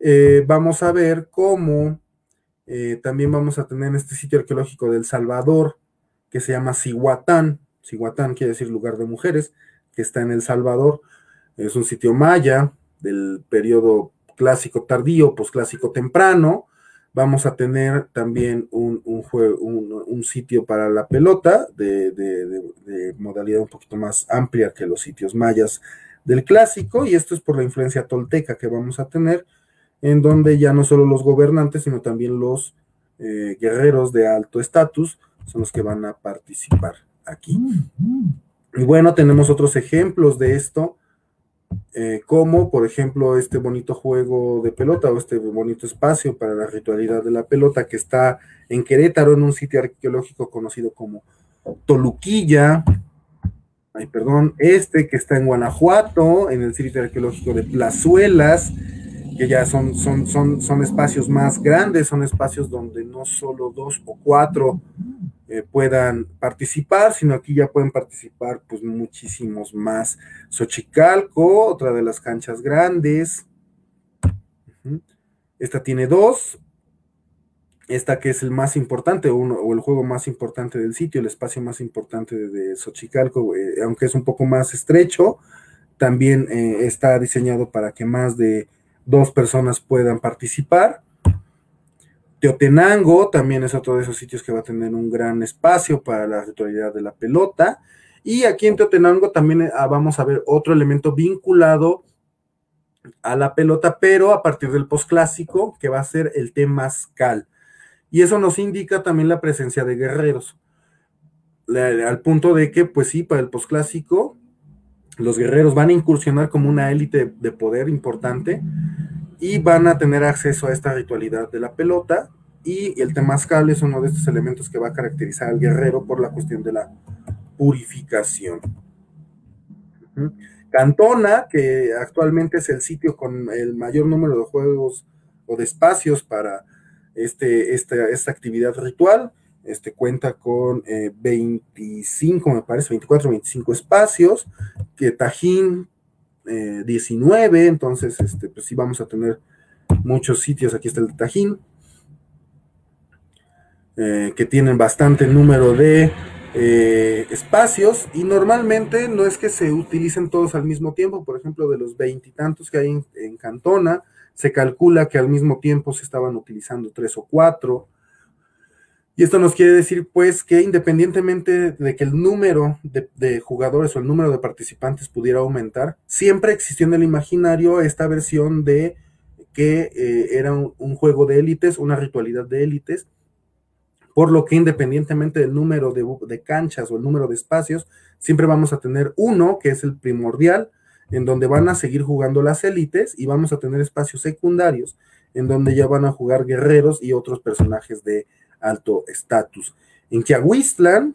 eh, vamos a ver cómo eh, también vamos a tener en este sitio arqueológico del Salvador, que se llama Cihuatán. Cihuatán quiere decir lugar de mujeres, que está en El Salvador. Es un sitio maya del periodo clásico tardío, posclásico temprano. Vamos a tener también un, un, sitio para la pelota de, de, modalidad un poquito más amplia que los sitios mayas del clásico, y esto es por la influencia tolteca que vamos a tener en donde ya no solo los gobernantes, sino también los eh, guerreros de alto estatus son los que van a participar aquí. Y bueno, tenemos otros ejemplos de esto, eh, como por ejemplo este bonito juego de pelota o este bonito espacio para la ritualidad de la pelota que está en Querétaro, en un sitio arqueológico conocido como Toluquilla. Ay, perdón, este que está en Guanajuato, en el sitio arqueológico de Plazuelas que ya son, son, son, son espacios más grandes, son espacios donde no solo dos o cuatro eh, puedan participar, sino aquí ya pueden participar pues muchísimos más. Xochicalco, otra de las canchas grandes. Esta tiene dos. Esta que es el más importante, uno, o el juego más importante del sitio, el espacio más importante de, Xochicalco, eh, aunque es un poco más estrecho, también eh, está diseñado para que más de dos personas puedan participar. Teotenango también es otro de esos sitios que va a tener un gran espacio para la ritualidad de la pelota. Y aquí en Teotenango también ah, vamos a ver otro elemento vinculado a la pelota, pero a partir del posclásico, que va a ser el temazcal. Y eso nos indica también la presencia de guerreros. al punto de que, pues sí, para el posclásico, los guerreros van a incursionar como una élite de poder importante y van a tener acceso a esta ritualidad de la pelota. Y el temazcal es uno de estos elementos que va a caracterizar al guerrero por la cuestión de la purificación. Cantona, que actualmente es el sitio con el mayor número de juegos o de espacios para este, esta, actividad ritual, este, cuenta con 25, eh, me parece, 24, 25 espacios, que Tajín 19, eh, entonces, este, pues sí vamos a tener muchos sitios, aquí está el de Tajín, eh, que tienen bastante número de espacios y normalmente no es que se utilicen todos al mismo tiempo, por ejemplo, de los veintitantos que hay en, Cantona, se calcula que al mismo tiempo se estaban utilizando tres o cuatro. Y esto nos quiere decir, pues, que independientemente de que el número de, jugadores o el número de participantes pudiera aumentar, siempre existió en el imaginario esta versión de que eh, era un, juego de élites, una ritualidad de élites, por lo que independientemente del número de, canchas o el número de espacios, siempre vamos a tener uno, que es el primordial, en donde van a seguir jugando las élites y vamos a tener espacios secundarios, en donde ya van a jugar guerreros y otros personajes de alto estatus. En Kiahuistlan,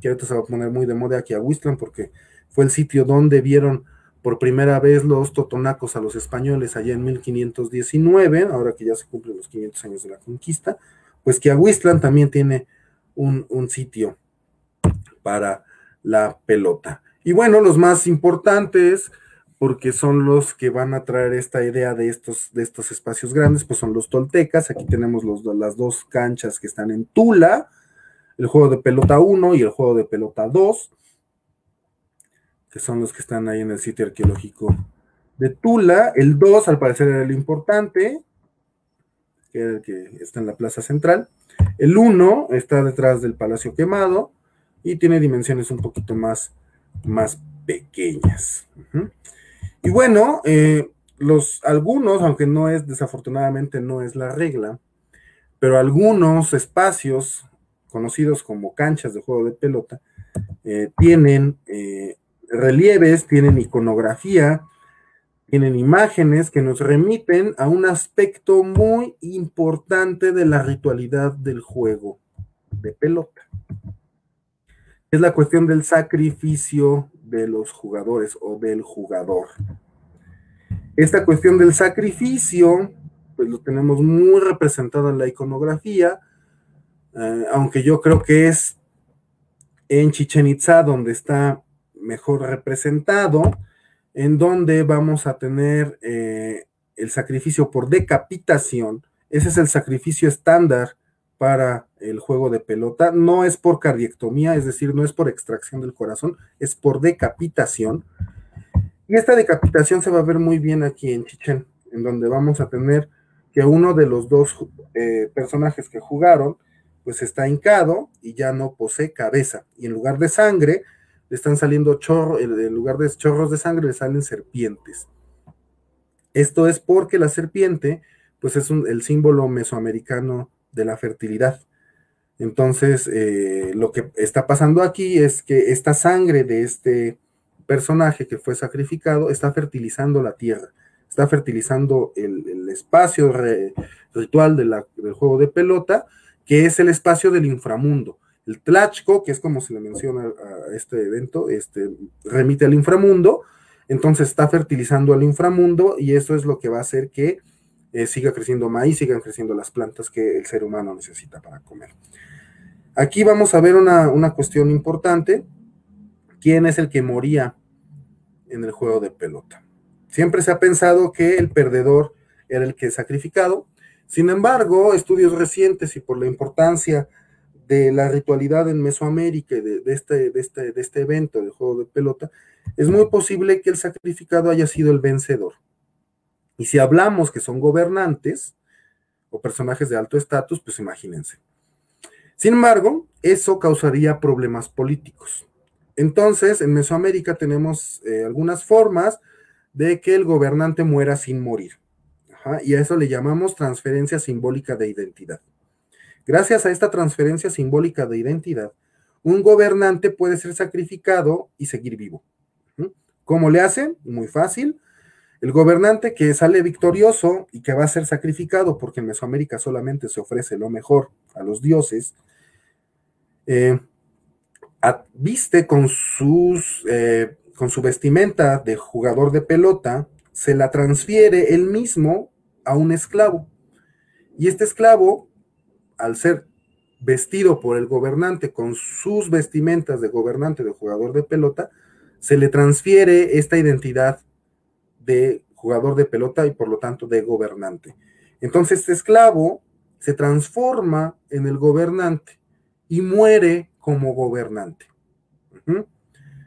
que ahorita se va a poner muy de moda Kiahuistlan porque fue el sitio donde vieron por primera vez los totonacos a los españoles allá en 1519, ahora que ya se cumplen los 500 años de la conquista, pues que Aguistlan también tiene un, sitio para la pelota. Y bueno, los más importantes, porque son los que van a traer esta idea de estos, de estos espacios grandes, pues son los toltecas. Aquí tenemos las dos canchas que están en Tula, el juego de pelota 1 y el juego de pelota 2, que son los que están ahí en el sitio arqueológico de Tula. El 2, al parecer, era el importante, que está en la plaza central. El 1 está detrás del Palacio Quemado y tiene dimensiones un poquito más, más pequeñas. Y bueno, eh, los algunos, aunque no es desafortunadamente no es la regla, pero algunos espacios conocidos como canchas de juego de pelota eh, tienen eh, relieves, tienen iconografía, tienen imágenes que nos remiten a un aspecto muy importante de la ritualidad del juego de pelota. Es la cuestión del sacrificio de los jugadores o del jugador. Esta cuestión del sacrificio, pues lo tenemos muy representado en la iconografía, eh, aunque yo creo que es en Chichen Itza donde está mejor representado, en donde vamos a tener eh, el sacrificio por decapitación. Ese es el sacrificio estándar para el juego de pelota. No es por cardiectomía, es decir, no es por extracción del corazón, es por decapitación. Y esta decapitación se va a ver muy bien aquí en Chichen, en donde vamos a tener que uno de los dos eh, personajes que jugaron, pues está hincado y ya no posee cabeza. Y en lugar de sangre, le están saliendo chorros, en lugar de chorros de sangre, le salen serpientes. Esto es porque la serpiente, pues es el símbolo mesoamericano de la fertilidad. Entonces, eh, lo que está pasando aquí es que esta sangre de este personaje que fue sacrificado está fertilizando la tierra, está fertilizando el, espacio ritual del juego de pelota, que es el espacio del inframundo. El Tlachco, que es como se le menciona a este evento, este, remite al inframundo, entonces está fertilizando al inframundo y eso es lo que va a hacer que eh, siga creciendo maíz, sigan creciendo las plantas que el ser humano necesita para comer. Aquí vamos a ver una, una cuestión importante. ¿Quién es el que moría en el juego de pelota? Siempre se ha pensado que el perdedor era el que es sacrificado. Sin embargo, estudios recientes y por la importancia de la ritualidad en Mesoamérica de, este, de, este, de este evento de juego de pelota, es muy posible que el sacrificado haya sido el vencedor. Y si hablamos que son gobernantes, o personajes de alto estatus, pues imagínense. Sin embargo, eso causaría problemas políticos. Entonces, en Mesoamérica tenemos eh, algunas formas de que el gobernante muera sin morir. y a eso le llamamos transferencia simbólica de identidad. Gracias a esta transferencia simbólica de identidad, un gobernante puede ser sacrificado y seguir vivo. ¿Cómo le hacen? Muy fácil. El gobernante que sale victorioso y que va a ser sacrificado, porque en Mesoamérica solamente se ofrece lo mejor a los dioses, eh, viste con, sus, eh, con su vestimenta de jugador de pelota, se la transfiere él mismo a un esclavo. Y este esclavo, al ser vestido por el gobernante con sus vestimentas de gobernante de jugador de pelota, se le transfiere esta identidad de jugador de pelota y por lo tanto de gobernante. Entonces este esclavo se transforma en el gobernante y muere como gobernante.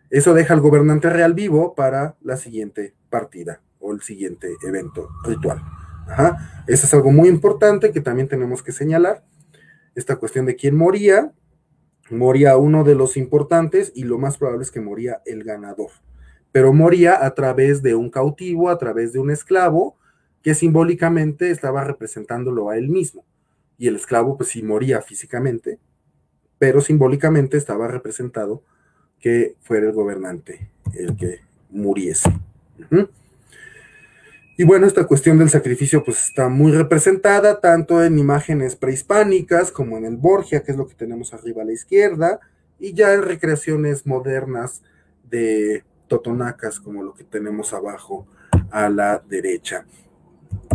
Eso deja al gobernante real vivo para la siguiente partida o el siguiente evento ritual. Eso es algo muy importante que también tenemos que señalar. Esta cuestión de quién moría, moría uno de los importantes y lo más probable es que moría el ganador. Pero moría a través de un cautivo, a través de un esclavo, que simbólicamente estaba representándolo a él mismo. Y el esclavo, pues sí moría físicamente, pero simbólicamente estaba representado que fuera el gobernante el que muriese. Y bueno, esta cuestión del sacrificio pues está muy representada tanto en imágenes prehispánicas como en el Borgia, que es lo que tenemos arriba a la izquierda, y ya en recreaciones modernas de totonacas como lo que tenemos abajo a la derecha.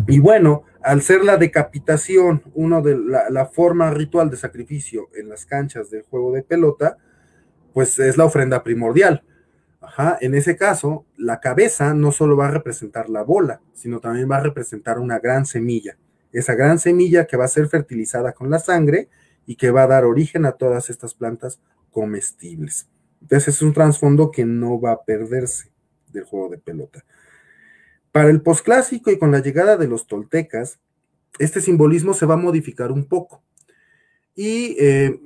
Y bueno, al ser la decapitación, uno de la, la, forma ritual de sacrificio en las canchas del juego de pelota, pues es la ofrenda primordial. Ajá, en ese caso, la cabeza no solo va a representar la bola, sino también va a representar una gran semilla. Esa gran semilla que va a ser fertilizada con la sangre y que va a dar origen a todas estas plantas comestibles. Entonces es un trasfondo que no va a perderse del juego de pelota. Para el posclásico y con la llegada de los toltecas, este simbolismo se va a modificar un poco. Y eh,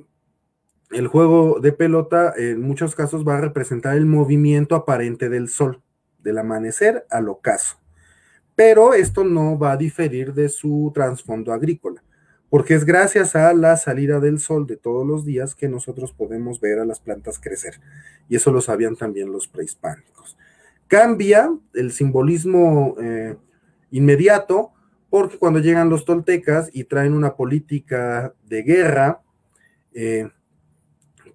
el juego de pelota en muchos casos va a representar el movimiento aparente del sol, del amanecer al ocaso. Pero esto no va a diferir de su trasfondo agrícola, porque es gracias a la salida del sol de todos los días que nosotros podemos ver a las plantas crecer. Y eso lo sabían también los prehispánicos. Cambia el simbolismo eh, inmediato, porque cuando llegan los toltecas y traen una política de guerra, eh,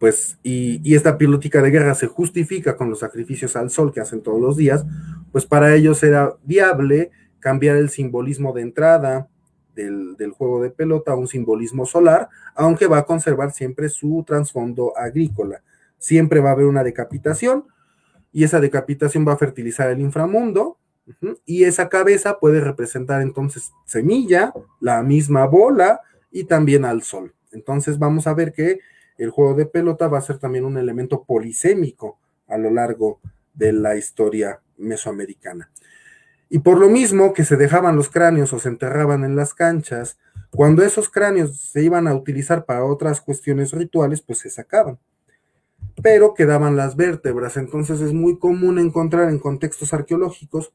pues, y, esta política de guerra se justifica con los sacrificios al sol que hacen todos los días, pues para ellos era viable cambiar el simbolismo de entrada del, juego de pelota un simbolismo solar, aunque va a conservar siempre su trasfondo agrícola. Siempre va a haber una decapitación y esa decapitación va a fertilizar el inframundo y esa cabeza puede representar entonces semilla, la misma bola y también al sol. Entonces vamos a ver que el juego de pelota va a ser también un elemento polisémico a lo largo de la historia mesoamericana. Y por lo mismo que se dejaban los cráneos o se enterraban en las canchas, cuando esos cráneos se iban a utilizar para otras cuestiones rituales, pues se sacaban. Pero quedaban las vértebras, entonces es muy común encontrar en contextos arqueológicos,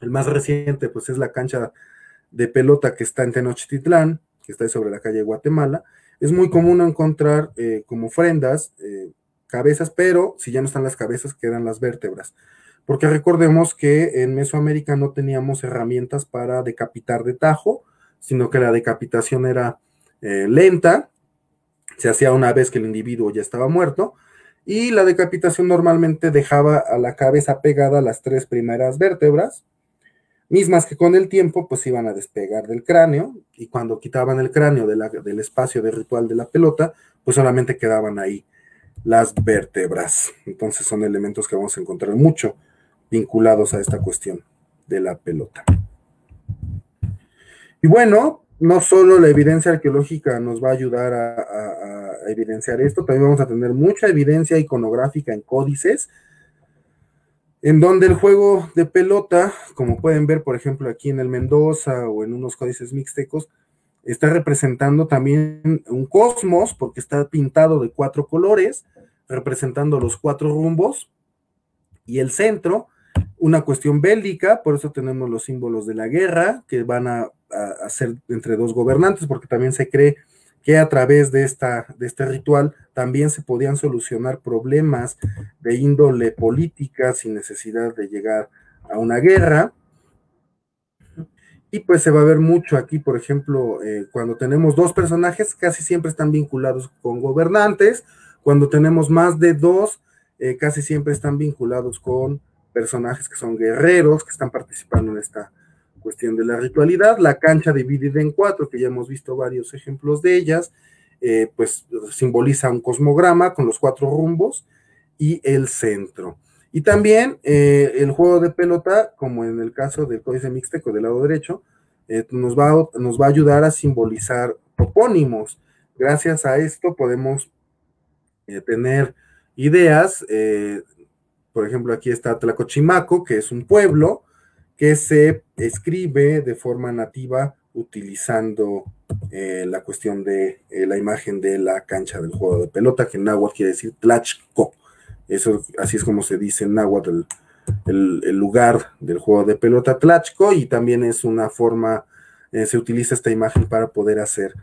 el más reciente pues es la cancha de pelota que está en Tenochtitlán, que está sobre la calle Guatemala, es muy común encontrar eh, como ofrendas eh, cabezas, pero si ya no están las cabezas, quedan las vértebras. Porque recordemos que en Mesoamérica no teníamos herramientas para decapitar de tajo, sino que la decapitación era eh, lenta, se hacía una vez que el individuo ya estaba muerto, y la decapitación normalmente dejaba a la cabeza pegada las tres primeras vértebras, mismas que con el tiempo pues iban a despegar del cráneo y cuando quitaban el cráneo del espacio de ritual de la pelota, pues solamente quedaban ahí las vértebras. Entonces son elementos que vamos a encontrar mucho vinculados a esta cuestión de la pelota. Y bueno, no solo la evidencia arqueológica nos va a ayudar a evidenciar esto, también vamos a tener mucha evidencia iconográfica en códices, en donde el juego de pelota, como pueden ver, por ejemplo, aquí en el Mendoza o en unos códices mixtecos, está representando también un cosmos, porque está pintado de cuatro colores, representando los cuatro rumbos, y el centro, una cuestión bélica, por eso tenemos los símbolos de la guerra, que van a, ser entre dos gobernantes, porque también se cree que a través de, esta, de este ritual también se podían solucionar problemas de índole política sin necesidad de llegar a una guerra. Y pues se va a ver mucho aquí, por ejemplo, eh, cuando tenemos dos personajes, casi siempre están vinculados con gobernantes. Cuando tenemos más de dos, eh, casi siempre están vinculados con personajes que son guerreros, que están participando en esta cuestión de la ritualidad. La cancha dividida en cuatro, que ya hemos visto varios ejemplos de ellas, eh, pues simboliza un cosmograma con los cuatro rumbos y el centro. Y también eh, el juego de pelota, como en el caso del códice mixteco del lado derecho, eh, nos, va a, nos va a ayudar a simbolizar topónimos. Gracias a esto podemos tener ideas. Por ejemplo, aquí está Tlacochimaco, que es un pueblo que se escribe de forma nativa utilizando la cuestión de la imagen de la cancha del juego de pelota, que en agua quiere decir Tlachco. Eso, así es como se dice en náhuatl, el, el, lugar del juego de pelota Tlachco, y también es una forma, eh, se utiliza esta imagen para poder hacer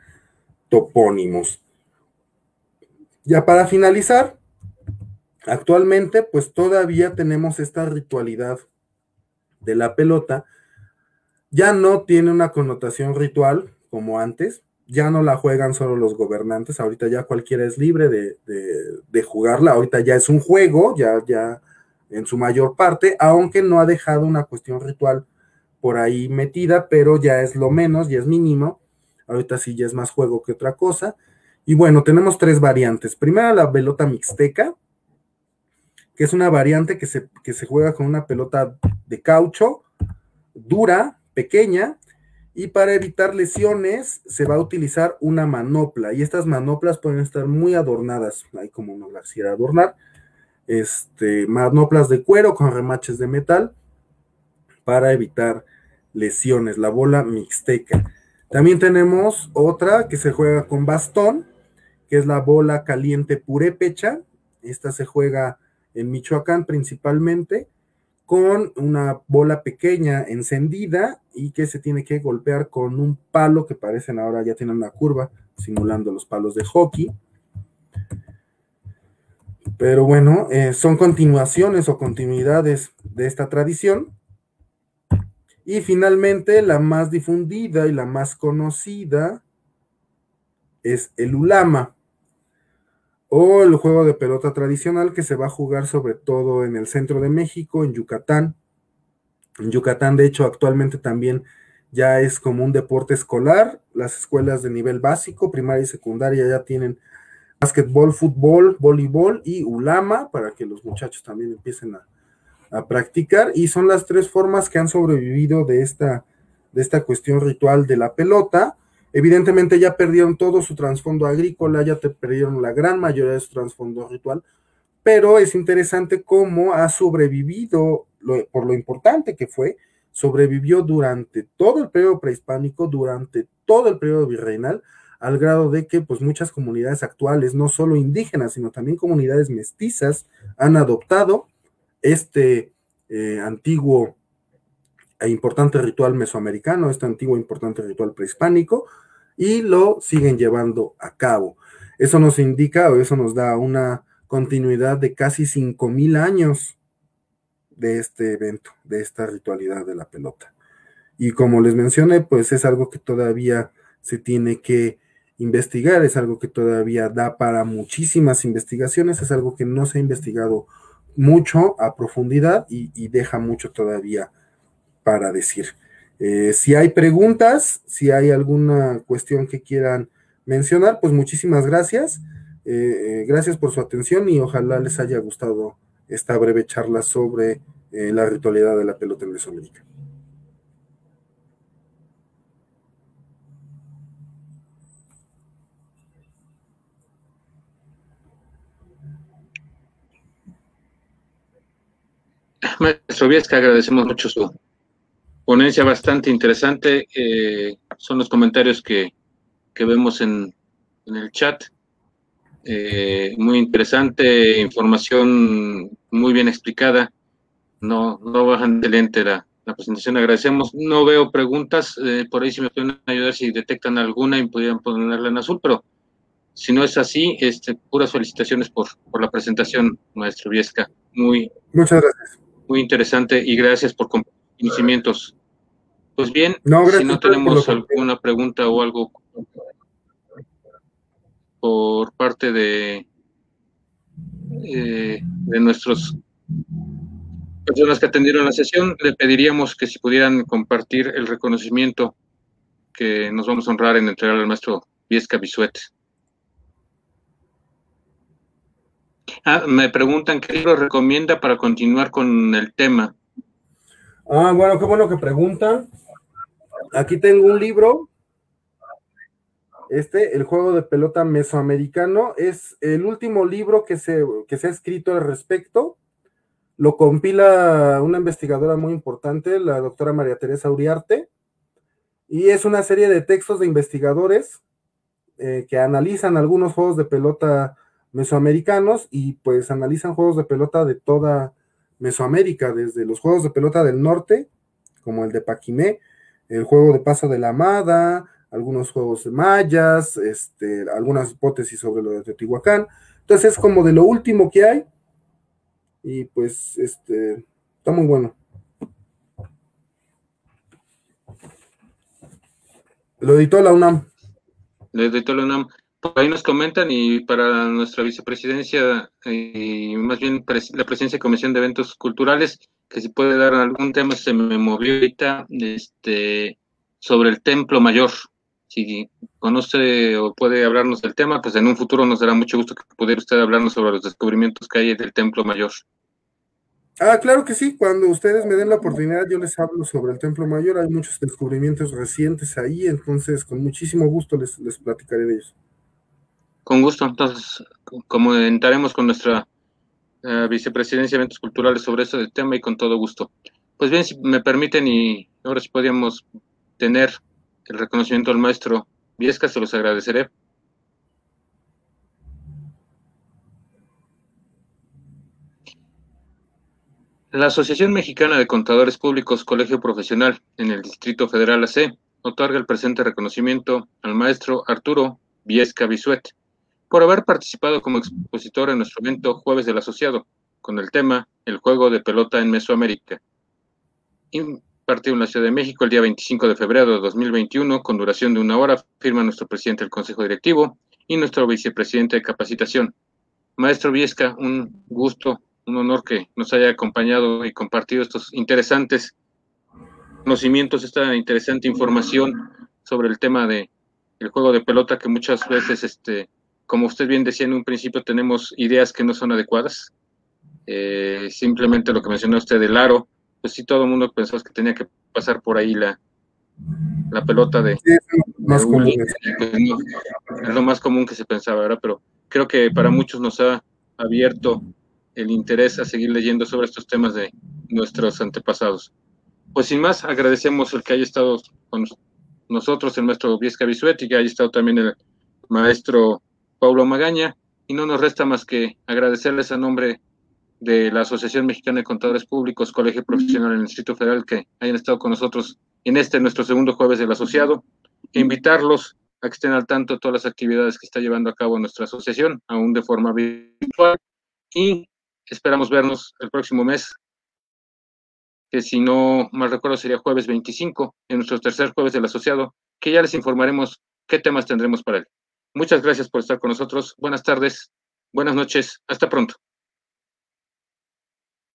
topónimos. Ya para finalizar, actualmente pues todavía tenemos esta ritualidad de la pelota, ya no tiene una connotación ritual como antes, ya no la juegan solo los gobernantes, ahorita ya cualquiera es libre de, jugarla, ahorita ya es un juego, ya, ya en su mayor parte, aunque no ha dejado una cuestión ritual por ahí metida, pero ya es lo menos, ya es mínimo, ahorita sí ya es más juego que otra cosa. Y bueno, tenemos tres variantes. Primera, la pelota mixteca, que es una variante que se, que se juega con una pelota de caucho, dura, pequeña, y para evitar lesiones se va a utilizar una manopla. Y estas manoplas pueden estar muy adornadas. Hay como uno la quisiera adornar. Este, manoplas de cuero con remaches de metal para evitar lesiones. La bola mixteca. También tenemos otra que se juega con bastón, que es la bola caliente purépecha. Esta se juega en Michoacán principalmente con una bola pequeña encendida y que se tiene que golpear con un palo que parecen ahora ya tienen una curva, simulando los palos de hockey. Pero bueno, eh, son continuaciones o continuidades de esta tradición. Y finalmente, la más difundida y la más conocida es el ulama o el juego de pelota tradicional que se va a jugar sobre todo en el centro de México, en Yucatán. En Yucatán, de hecho, actualmente también ya es como un deporte escolar. Las escuelas de nivel básico, primaria y secundaria ya tienen básquetbol, fútbol, voleibol y ulama para que los muchachos también empiecen a, a, practicar. Y son las tres formas que han sobrevivido de esta, de esta cuestión ritual de la pelota. Evidentemente ya perdieron todo su trasfondo agrícola, ya te perdieron la gran mayoría de su trasfondo ritual, pero es interesante cómo ha sobrevivido, por lo importante que fue, sobrevivió durante todo el periodo prehispánico, durante todo el periodo virreinal, al grado de que pues muchas comunidades actuales, no solo indígenas, sino también comunidades mestizas, han adoptado este eh, antiguo e importante ritual mesoamericano, este antiguo importante ritual prehispánico, y lo siguen llevando a cabo. Eso nos indica o eso nos da una continuidad de casi 5.000 años de este evento, de esta ritualidad de la pelota. Y como les mencioné, pues es algo que todavía se tiene que investigar, es algo que todavía da para muchísimas investigaciones, es algo que no se ha investigado mucho a profundidad y deja mucho todavía para decir. Eh, si hay preguntas, si hay alguna cuestión que quieran mencionar, pues muchísimas gracias. Eh, eh, gracias por su atención y ojalá les haya gustado esta breve charla sobre la ritualidad de la pelota en Mesoamérica. Maestro que agradecemos mucho su, ponencia bastante interesante. Eh, son los comentarios que que vemos en, el chat. Eh, muy interesante, información muy bien explicada. No, no bajan de lente la, presentación. Agradecemos. No veo preguntas. Eh, por ahí si me pueden ayudar si detectan alguna y pudieran ponerla en azul, pero si no es así, este, puras felicitaciones por, por la presentación, maestro Viesca. Muy, Muchas gracias. Muy interesante y gracias por conocimientos. Pues bien, si no tenemos alguna pregunta o algo por parte de, eh, de nuestros personas que atendieron la sesión, le pediríamos que si pudieran compartir el reconocimiento que nos vamos a honrar en entregar al maestro Viesca Bisuet. Ah, me preguntan qué libro recomienda para continuar con el tema. Ah, bueno, qué bueno que preguntan. Aquí tengo un libro. Este, El juego de pelota mesoamericano, es el último libro que se, que se ha escrito al respecto. Lo compila una investigadora muy importante, la doctora María Teresa Uriarte. Y es una serie de textos de investigadores eh, que analizan algunos juegos de pelota mesoamericanos y pues analizan juegos de pelota de toda Mesoamérica, desde los juegos de pelota del norte, como el de Paquimé, el juego de paso de la Amada, algunos juegos de mayas, este, algunas hipótesis sobre lo de Teotihuacán. Entonces es como de lo último que hay y pues este está muy bueno. Lo editó la UNAM. Lo editó la UNAM. Por ahí nos comentan y para nuestra vicepresidencia y más bien la presidencia de Comisión de Eventos Culturales, que si puede dar algún tema, se me movió ahorita este, sobre el Templo Mayor. Si conoce o puede hablarnos del tema, pues en un futuro nos dará mucho gusto que pudiera usted hablarnos sobre los descubrimientos que hay del Templo Mayor. Ah, claro que sí, cuando ustedes me den la oportunidad yo les hablo sobre el Templo Mayor, hay muchos descubrimientos recientes ahí, entonces con muchísimo gusto les, les platicaré de ellos. Con gusto. Entonces, comentaremos con nuestra vicepresidencia de eventos culturales sobre este tema y con todo gusto. Pues bien, si me permiten y ahora si podíamos tener el reconocimiento al maestro Viesca, se los agradeceré. La Asociación Mexicana de Contadores Públicos Colegio Profesional en el Distrito Federal AC otorga el presente reconocimiento al maestro Arturo Viesca Bisuet por haber participado como expositor en nuestro evento Jueves del Asociado, con el tema El juego de pelota en Mesoamérica. Impartido en la Ciudad de México el día 25 de febrero de 2021, con duración de una hora, firma nuestro presidente del Consejo Directivo y nuestro vicepresidente de capacitación. Maestro Viesca, un gusto, un honor que nos haya acompañado y compartido estos interesantes conocimientos, esta interesante información sobre el tema de el juego de pelota que muchas veces este, como usted bien decía en un principio, tenemos ideas que no son adecuadas. Eh, simplemente lo que mencionó usted del aro, pues sí, todo el mundo pensó que tenía que pasar por ahí la, la pelota de, es, pues es lo más común que se pensaba, ¿verdad? Pero creo que para muchos nos ha abierto el interés a seguir leyendo sobre estos temas de nuestros antepasados. Pues sin más, agradecemos el que haya estado con nosotros el maestro Viesca Bisuet y que haya estado también el maestro Pablo Magaña, y no nos resta más que agradecerles a nombre de la Asociación Mexicana de Contadores Públicos, Colegio Profesional en el Distrito Federal, que hayan estado con nosotros en este nuestro segundo jueves del asociado, e invitarlos a que estén al tanto de todas las actividades que está llevando a cabo nuestra asociación, aún de forma virtual, y esperamos vernos el próximo mes, que si no mal recuerdo sería jueves 25, en nuestro tercer jueves del asociado, que ya les informaremos qué temas tendremos para él. Muchas gracias por estar con nosotros. Buenas tardes, buenas noches, hasta pronto.